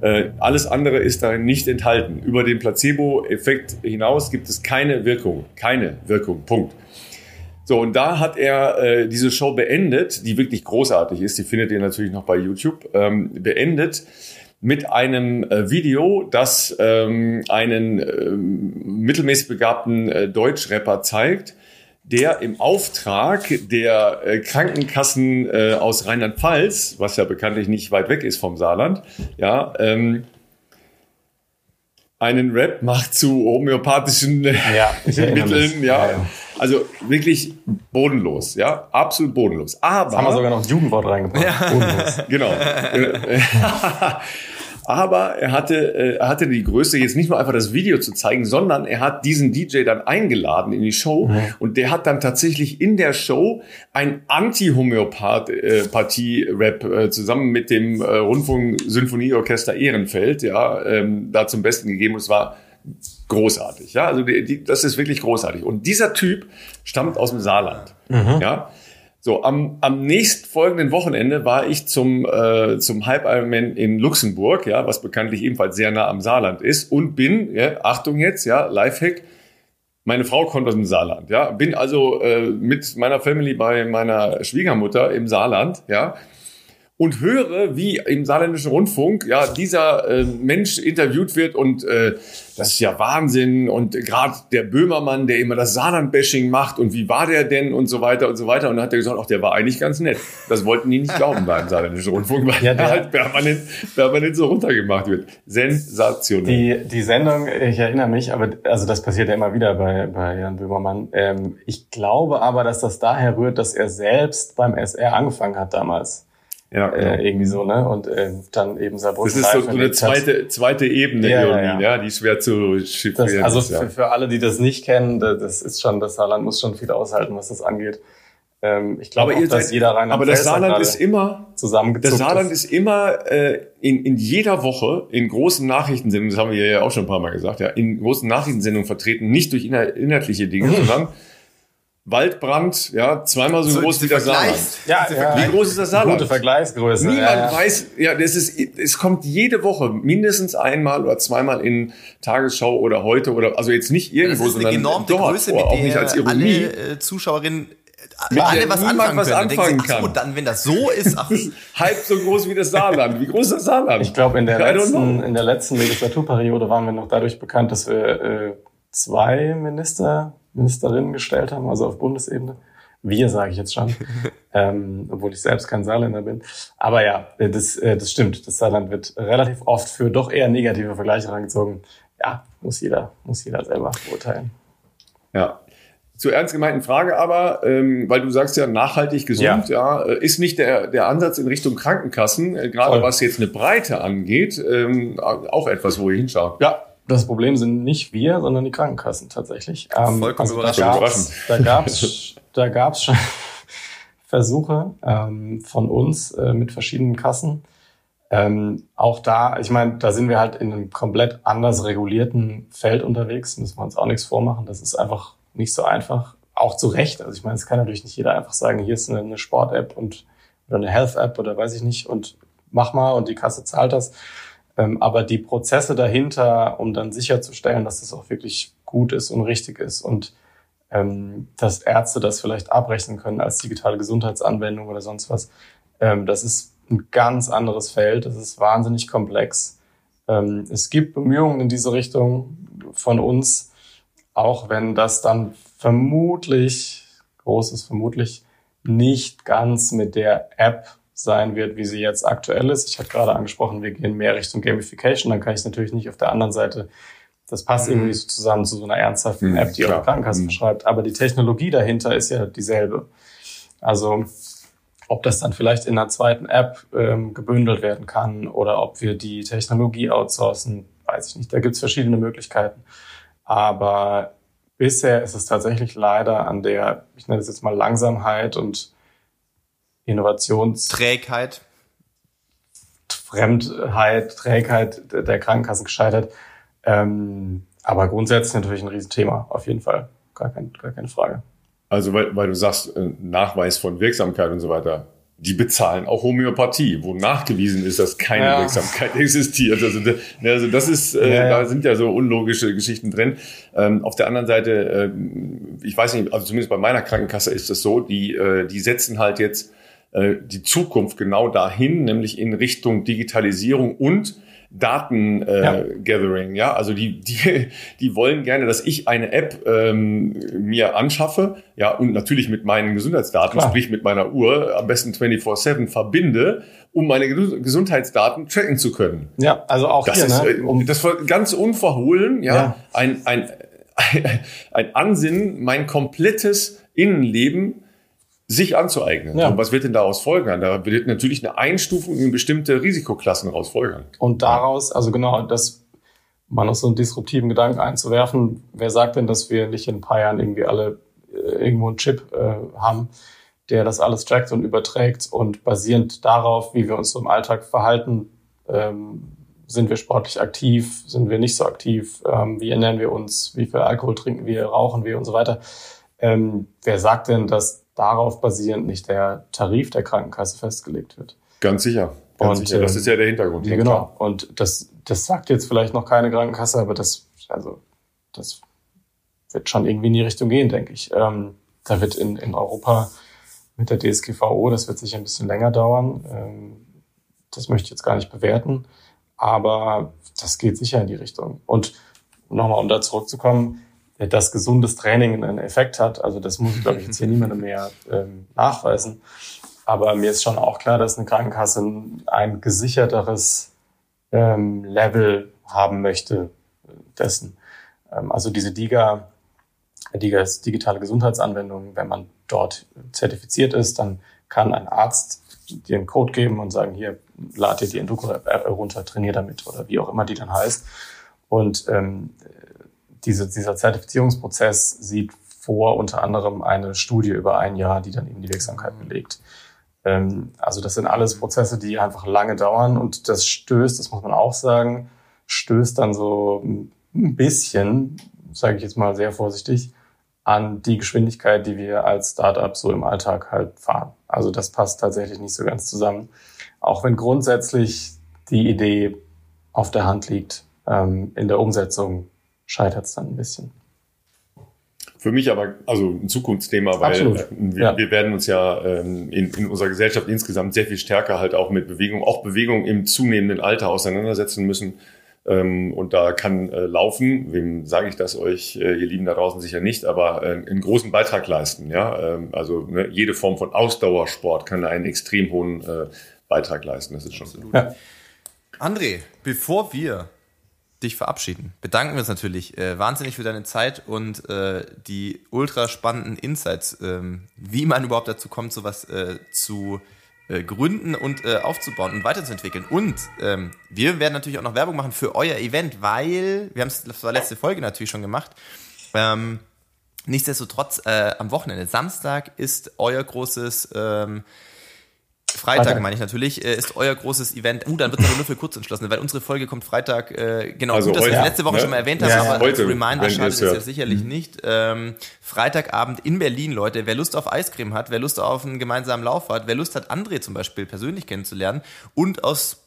Äh, alles andere ist darin nicht enthalten. Über den Placebo-Effekt hinaus gibt es keine Wirkung. Keine Wirkung. Punkt. So, und da hat er äh, diese Show beendet, die wirklich großartig ist, die findet ihr natürlich noch bei YouTube, ähm, beendet mit einem äh, Video, das ähm, einen äh, mittelmäßig begabten äh, Deutschrapper zeigt, der im Auftrag der äh, Krankenkassen äh, aus Rheinland-Pfalz, was ja bekanntlich nicht weit weg ist vom Saarland, ja, ähm, einen Rap macht zu homöopathischen äh, ja, Mitteln, ja. ja. Also wirklich bodenlos, ja, absolut bodenlos. Aber Jetzt haben wir sogar noch ein Jugendwort reingebracht. Ja. Bodenlos. Genau. aber er hatte, äh, er hatte die Größe, jetzt nicht nur einfach das Video zu zeigen, sondern er hat diesen DJ dann eingeladen in die Show. Mhm. und der hat dann tatsächlich in der Show ein Anti-Homöopathie-Rap äh, zusammen mit dem äh, Rundfunk-Symphonieorchester Ehrenfeld, ja, ähm, da zum Besten gegeben. Und es war großartig, ja, also die, die, das ist wirklich großartig. Und dieser Typ stammt aus dem Saarland, mhm. ja, so, am, am nächsten folgenden Wochenende war ich zum, äh, zum Hype Ironman in Luxemburg, ja, was bekanntlich ebenfalls sehr nah am Saarland ist und bin, ja, Achtung jetzt, ja, Lifehack, meine Frau kommt aus dem Saarland, ja, bin also äh, mit meiner Family bei meiner Schwiegermutter im Saarland, ja, und höre, wie im saarländischen Rundfunk ja dieser äh, Mensch interviewt wird und äh, das ist ja Wahnsinn und gerade der Böhmermann, der immer das Saarland-Bashing macht und wie war der denn und so weiter und so weiter und dann hat er gesagt, ach, der war eigentlich ganz nett. Das wollten die nicht glauben beim saarländischen Rundfunk, weil ja, der halt permanent, permanent so runtergemacht wird. Sensationell. Die, die Sendung, ich erinnere mich, aber also das passiert ja immer wieder bei, bei Jan Böhmermann. Ähm, ich glaube aber, dass das daher rührt, dass er selbst beim SR angefangen hat damals. Ja, äh, genau. irgendwie so, ne? Und äh, dann eben Saarbrücken. Das ist so, eine zweite, zweite Ebene ja, irgendwie, ja, ja. die schwer zu chiffrieren Also ist, ja. für, für alle, die das nicht kennen, das ist schon, das Saarland muss schon viel aushalten, was das angeht. Ähm, ich glaube, dass seid, jeder rein Aber das Saarland ist immer Das Saarland ist, ist immer äh, in, in jeder Woche in großen Nachrichtensendungen, das haben wir ja auch schon ein paar Mal gesagt, ja, in großen Nachrichtensendungen vertreten, nicht durch inhaltliche Dinge, sondern Waldbrand, ja, zweimal so, so groß wie das Saarland. Ja, ja, wie groß ist das Saarland? Gute Vergleichsgröße. Niemand ja, ja. weiß, ja, das ist, es kommt jede Woche mindestens einmal oder zweimal in Tagesschau oder heute oder, also jetzt nicht irgendwo, das ist eine sondern dort, Größe, mit auch nicht als Ironie. Alle äh, Zuschauerinnen mit alle was anfangen was können. Anfangen kann. Ach so, dann, wenn das so ist, ach. halb so groß wie das Saarland. Wie groß ist das Saarland? Ich glaube, in der letzten, in der letzten Legislaturperiode waren wir noch dadurch bekannt, dass wir äh, zwei Minister Ministerinnen gestellt haben, also auf Bundesebene. Wir sage ich jetzt schon, ähm, obwohl ich selbst kein Saarländer bin. Aber ja, das, äh, das stimmt. Das Saarland wird relativ oft für doch eher negative Vergleiche herangezogen. Ja, muss jeder, muss jeder selber beurteilen. Ja, zur ernst gemeinten Frage aber, ähm, weil du sagst ja nachhaltig gesund, ja, ja äh, ist nicht der, der Ansatz in Richtung Krankenkassen, äh, gerade was jetzt eine Breite angeht, ähm, auch etwas, wo ihr hinschaut. Ja, das Problem sind nicht wir, sondern die Krankenkassen tatsächlich. Ähm, Vollkommen also überraschend. Da gab's, da gab's schon Versuche ähm, von uns äh, mit verschiedenen Kassen. Ähm, auch da, ich meine, da sind wir halt in einem komplett anders regulierten Feld unterwegs, müssen wir uns auch nichts vormachen. Das ist einfach nicht so einfach. Auch zu Recht. Also ich meine, es kann natürlich nicht jeder einfach sagen, hier ist eine, eine Sport-App und oder eine Health-App oder weiß ich nicht und mach mal und die Kasse zahlt das. Ähm, aber die Prozesse dahinter, um dann sicherzustellen, dass das auch wirklich gut ist und richtig ist und ähm, dass Ärzte das vielleicht abrechnen können als digitale Gesundheitsanwendung oder sonst was, ähm, das ist ein ganz anderes Feld. Das ist wahnsinnig komplex. Es gibt Bemühungen in diese Richtung von uns, auch wenn das dann vermutlich, großes vermutlich, nicht ganz mit der App sein wird, wie sie jetzt aktuell ist. Ich hatte gerade angesprochen, wir gehen mehr Richtung Gamification. Dann kann ich natürlich nicht auf der anderen Seite, das passt mhm. irgendwie so zusammen zu so einer ernsthaften mhm, App, die klar. auch Krankenkassen mhm. schreibt. Aber die Technologie dahinter ist ja dieselbe. Also ob das dann vielleicht in einer zweiten App ähm, gebündelt werden kann oder ob wir die Technologie outsourcen, weiß ich nicht. Da gibt es verschiedene Möglichkeiten. Aber bisher ist es tatsächlich leider an der, ich nenne es jetzt mal Langsamkeit und Innovations... Trägheit. Fremdheit, Trägheit der Krankenkassen gescheitert. Ähm, aber grundsätzlich natürlich ein Riesenthema, auf jeden Fall. Gar, kein, gar keine Frage. Also weil, weil du sagst, äh, Nachweis von Wirksamkeit und so weiter. Die bezahlen auch Homöopathie, wo nachgewiesen ist, dass keine ja. Wirksamkeit existiert. Also, also das ist, äh, ja, ja. da sind ja so unlogische Geschichten drin. Ähm, auf der anderen Seite, äh, ich weiß nicht, also zumindest bei meiner Krankenkasse ist es so, die, äh, die setzen halt jetzt äh, die Zukunft genau dahin, nämlich in Richtung Digitalisierung und Daten-Gathering. Äh, ja. ja, also die, die, die wollen gerne, dass ich eine App ähm, mir anschaffe, ja, und natürlich mit meinen Gesundheitsdaten, Klar. sprich mit meiner Uhr, am besten 24-7 verbinde, um meine Gesundheitsdaten tracken zu können. Ja, also auch das hier, ist, ne? um das ganz unverhohlen, ja, ja. Ein, ein, ein Ansinnen, mein komplettes Innenleben sich anzueignen. Ja. Und was wird denn daraus folgern? Da wird natürlich eine Einstufung in bestimmte Risikoklassen daraus folgern. Und daraus, also genau, das mal noch so einen disruptiven Gedanken einzuwerfen, wer sagt denn, dass wir nicht in ein paar Jahren irgendwie alle äh, irgendwo einen Chip äh, haben, der das alles trackt und überträgt und basierend darauf, wie wir uns so im Alltag verhalten, ähm, sind wir sportlich aktiv, sind wir nicht so aktiv, ähm, wie ernähren wir uns, wie viel Alkohol trinken wir, rauchen wir und so weiter. Ähm, wer sagt denn, dass darauf basierend nicht der Tarif der Krankenkasse festgelegt wird. Ganz sicher. Ganz und, sicher. Das ist ja der Hintergrund. Ja, genau. Klar. Und das, das sagt jetzt vielleicht noch keine Krankenkasse, aber das, also, das wird schon irgendwie in die Richtung gehen, denke ich. Ähm, da wird in, in Europa mit der DSGVO, das wird sicher ein bisschen länger dauern. Ähm, das möchte ich jetzt gar nicht bewerten. Aber das geht sicher in die Richtung. Und nochmal, um da zurückzukommen, dass gesundes Training einen Effekt hat. Also das muss, glaube ich, jetzt hier niemandem mehr ähm, nachweisen. Aber mir ist schon auch klar, dass eine Krankenkasse ein gesicherteres ähm, Level haben möchte dessen. Ähm, also diese DIGA, DIGA ist digitale Gesundheitsanwendung. Wenn man dort zertifiziert ist, dann kann ein Arzt dir einen Code geben und sagen, hier, lad dir die Enduro-App runter, trainier damit oder wie auch immer die dann heißt. Und ähm, diese, dieser Zertifizierungsprozess sieht vor unter anderem eine Studie über ein Jahr, die dann eben die Wirksamkeit belegt. Ähm, also das sind alles Prozesse, die einfach lange dauern und das stößt, das muss man auch sagen, stößt dann so ein bisschen, sage ich jetzt mal sehr vorsichtig, an die Geschwindigkeit, die wir als Startup so im Alltag halt fahren. Also das passt tatsächlich nicht so ganz zusammen. Auch wenn grundsätzlich die Idee auf der Hand liegt, ähm, in der Umsetzung scheitert es dann ein bisschen. Für mich aber also ein Zukunftsthema, weil Absolut. wir, ja. wir werden uns ja ähm, in, in unserer Gesellschaft insgesamt sehr viel stärker halt auch mit Bewegung, auch Bewegung im zunehmenden Alter auseinandersetzen müssen. Ähm, und da kann äh, Laufen, wem sage ich das euch, äh, ihr Lieben da draußen sicher nicht, aber äh, einen großen Beitrag leisten. Ja, ähm, also ne, jede Form von Ausdauersport kann einen extrem hohen äh, Beitrag leisten. Das ist schon. Absolut. Ja. André, bevor wir dich verabschieden. Bedanken wir uns natürlich äh, wahnsinnig für deine Zeit und äh, die ultra spannenden Insights, ähm, wie man überhaupt dazu kommt, sowas äh, zu äh, gründen und äh, aufzubauen und weiterzuentwickeln. Und ähm, wir werden natürlich auch noch Werbung machen für euer Event, weil wir haben es, das war letzte Folge natürlich schon gemacht. Ähm, nichtsdestotrotz äh, am Wochenende, Samstag ist euer großes ähm, Freitag, Freitag. meine ich natürlich, äh, ist euer großes Event. Uh, dann wird es nur für kurz entschlossen, weil unsere Folge kommt Freitag, äh, genau, also gut, dass heute, wir letzte Woche ja, schon mal erwähnt haben, ja, aber heute, als Reminder schadet es ja sicherlich mhm. nicht. Ähm, Freitagabend in Berlin, Leute, wer Lust auf Eiscreme hat, wer Lust auf einen gemeinsamen Lauf hat, wer Lust hat, André zum Beispiel persönlich kennenzulernen und aus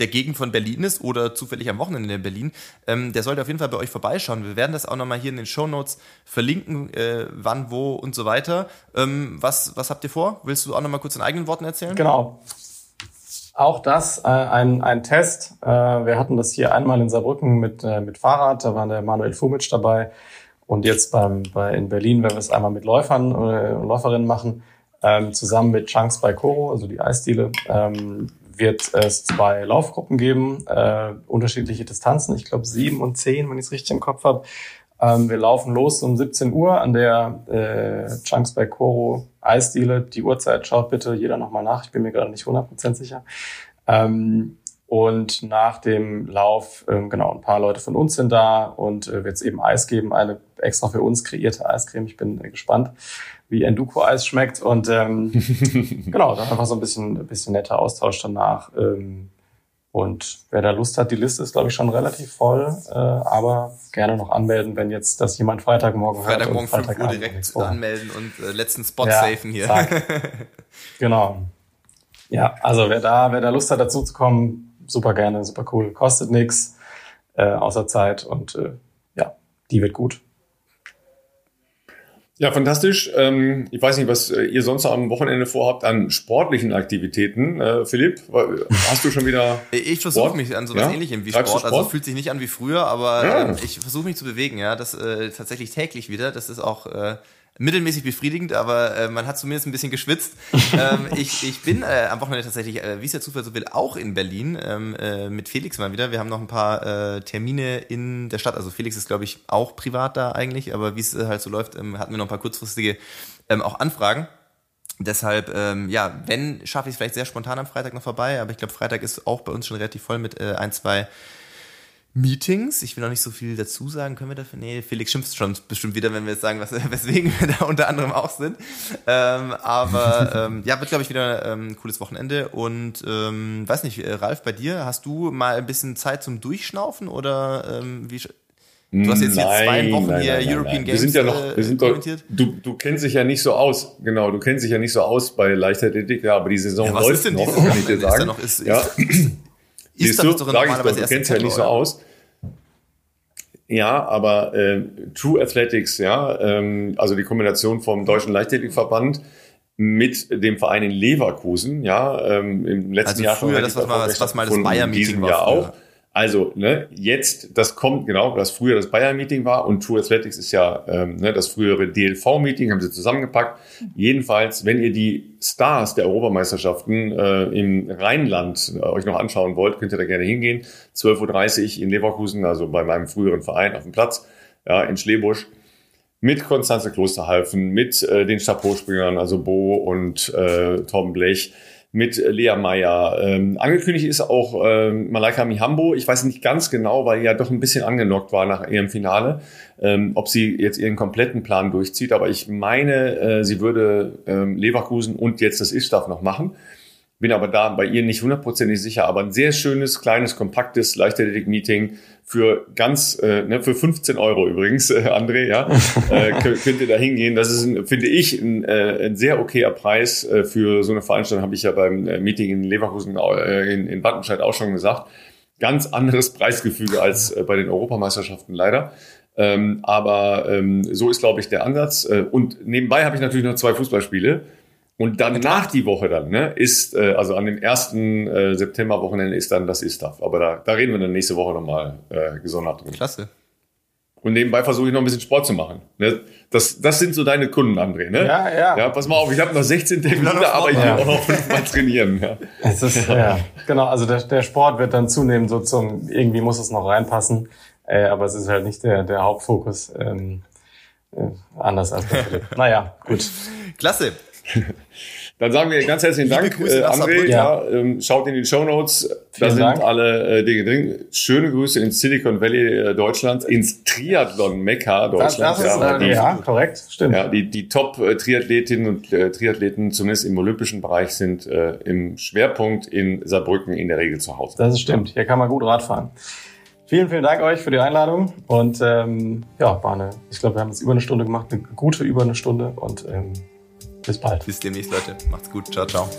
der Gegend von Berlin ist oder zufällig am Wochenende in Berlin, ähm, der sollte auf jeden Fall bei euch vorbeischauen. Wir werden das auch nochmal hier in den Show Notes verlinken, äh, wann, wo und so weiter. Ähm, was, was habt ihr vor? Willst du auch nochmal kurz in eigenen Worten erzählen? Genau. Auch das äh, ein, ein Test. Äh, wir hatten das hier einmal in Saarbrücken mit, äh, mit Fahrrad, da war der Manuel Fumitsch dabei. Und jetzt beim, bei, in Berlin, wenn wir es einmal mit Läufern äh, und Läuferinnen machen, ähm, zusammen mit Chunks bei Koro, also die Eisdiele, ähm, wird es zwei Laufgruppen geben, äh, unterschiedliche Distanzen, ich glaube sieben und zehn, wenn ich es richtig im Kopf habe. Ähm, wir laufen los um 17 Uhr an der äh, Chunks bei Koro Eisdiele. Die Uhrzeit schaut bitte jeder nochmal nach, ich bin mir gerade nicht 100% sicher. Ähm, und nach dem Lauf, ähm, genau, ein paar Leute von uns sind da und äh, wird es eben Eis geben, eine extra für uns kreierte Eiscreme. Ich bin äh, gespannt, wie Enduko-Eis schmeckt. Und ähm, genau, dann einfach so ein bisschen, ein bisschen netter Austausch danach. Ähm, und wer da Lust hat, die Liste ist, glaube ich, schon relativ voll. Äh, aber gerne noch anmelden, wenn jetzt das jemand Freitagmorgen hört. Freitagmorgen 5 Uhr direkt anmelden und äh, letzten Spot ja, safen hier. genau. Ja, also wer da, wer da Lust hat, dazu zu kommen, super gerne, super cool. Kostet nichts äh, außer Zeit und äh, ja, die wird gut. Ja, fantastisch. Ähm, ich weiß nicht, was äh, ihr sonst am Wochenende vorhabt an sportlichen Aktivitäten. Äh, Philipp, hast du schon wieder. Ich versuche mich an sowas ja? ähnlichem wie Sport. Sport. Also fühlt sich nicht an wie früher, aber ja. ähm, ich versuche mich zu bewegen, ja. Das äh, tatsächlich täglich wieder. Das ist auch äh, mittelmäßig befriedigend, aber äh, man hat zumindest ein bisschen geschwitzt. ähm, ich, ich bin äh, am Wochenende tatsächlich, äh, wie es der Zufall so will, auch in Berlin ähm, äh, mit Felix mal wieder. Wir haben noch ein paar äh, Termine in der Stadt. Also Felix ist, glaube ich, auch privat da eigentlich, aber wie es äh, halt so läuft, ähm, hatten wir noch ein paar kurzfristige ähm, auch Anfragen. Deshalb, ähm, ja, wenn, schaffe ich es vielleicht sehr spontan am Freitag noch vorbei, aber ich glaube, Freitag ist auch bei uns schon relativ voll mit äh, ein, zwei Meetings. Ich will noch nicht so viel dazu sagen. Können wir dafür? Nee, Felix schimpft schon bestimmt wieder, wenn wir jetzt sagen, was, weswegen wir da unter anderem auch sind. Ähm, aber ähm, ja, wird, glaube ich, wieder ähm, ein cooles Wochenende. Und ähm, weiß nicht, äh, Ralf, bei dir, hast du mal ein bisschen Zeit zum Durchschnaufen oder ähm, wie? Du hast jetzt, nein, jetzt zwei Wochen nein, hier nein, European Games wir sind ja noch, wir sind doch, du, du kennst dich ja nicht so aus, genau, du kennst dich ja nicht so aus bei Leichtathletik, ja, aber die Saison ja, läuft noch, kann ich dir sagen. Ist, ist, ja. ist, Siehst du, doch sag ich doch, du kennst ja nicht so aus. Ja, aber äh, True Athletics, ja, ähm, also die Kombination vom Deutschen Leichtathletikverband mit dem Verein in Leverkusen, ja, ähm, im letzten also Jahr früher, das was mal, was mal das Bayer-Meeting war. Jahr auch. Also, ne, jetzt, das kommt, genau, das früher das Bayern-Meeting war und True Athletics ist ja ähm, ne, das frühere DLV-Meeting, haben sie zusammengepackt. Jedenfalls, wenn ihr die Stars der Europameisterschaften äh, im Rheinland äh, euch noch anschauen wollt, könnt ihr da gerne hingehen. 12.30 Uhr in Leverkusen, also bei meinem früheren Verein auf dem Platz, ja, in Schlebusch mit Konstanze Klosterhalfen, mit äh, den Chapeau-Springern, also Bo und äh, Tom Blech, mit Lea Meyer. Ähm, angekündigt ist auch ähm, Malaika Mihambo. Ich weiß nicht ganz genau, weil ja doch ein bisschen angenockt war nach ihrem Finale, ähm, ob sie jetzt ihren kompletten Plan durchzieht. Aber ich meine, äh, sie würde ähm, Leverkusen und jetzt das Istaf noch machen. Bin aber da bei ihr nicht hundertprozentig sicher. Aber ein sehr schönes, kleines, kompaktes Leichtathletik-Meeting für ganz, äh, ne, für 15 Euro übrigens, äh, André, ja, äh, könnt ihr da hingehen. Das ist, ein, finde ich, ein, äh, ein sehr okayer Preis äh, für so eine Veranstaltung, habe ich ja beim äh, Meeting in Leverkusen, äh, in, in Wattenscheid auch schon gesagt. Ganz anderes Preisgefüge als äh, bei den Europameisterschaften leider. Ähm, aber ähm, so ist, glaube ich, der Ansatz. Äh, und nebenbei habe ich natürlich noch zwei Fußballspiele. Und dann nach die Woche dann, ne, ist, äh, also an dem ersten äh, September-Wochenende ist dann das Istaf. Aber da, da reden wir dann nächste Woche nochmal äh, gesondert drüber. Klasse. Und nebenbei versuche ich noch ein bisschen Sport zu machen. Ne? Das, das sind so deine Kunden, André. Ne? Ja, ja. Ja, pass mal auf, ich habe noch 16 Termine, aber ich will auch noch fünfmal trainieren. Ja. Es ist, ja. Genau, also der, der Sport wird dann zunehmend so zum, irgendwie muss es noch reinpassen, äh, aber es ist halt nicht der, der Hauptfokus. Ähm, äh, anders als bei Philipp. naja, gut. Klasse. Dann sagen wir ganz herzlichen Dank, Grüße äh, André. Ja. ja ähm, schaut in die Show Notes. Da sind Dank. alle äh, Dinge drin. Schöne Grüße ins Silicon Valley äh, Deutschlands, ins Triathlon Mekka Deutschlands. Das, das ist, äh, ja, korrekt, stimmt. Ja, die, die Top-Triathletinnen und äh, Triathleten, zumindest im olympischen Bereich, sind äh, im Schwerpunkt in Saarbrücken in der Regel zu Hause. Das stimmt. Hier kann man gut Radfahren. Vielen, vielen Dank euch für die Einladung. Und ähm, ja, war eine, ich glaube, wir haben jetzt über eine Stunde gemacht, eine gute über eine Stunde. Und ähm, bis bald. Bis demnächst, Leute. Macht's gut. Ciao, ciao.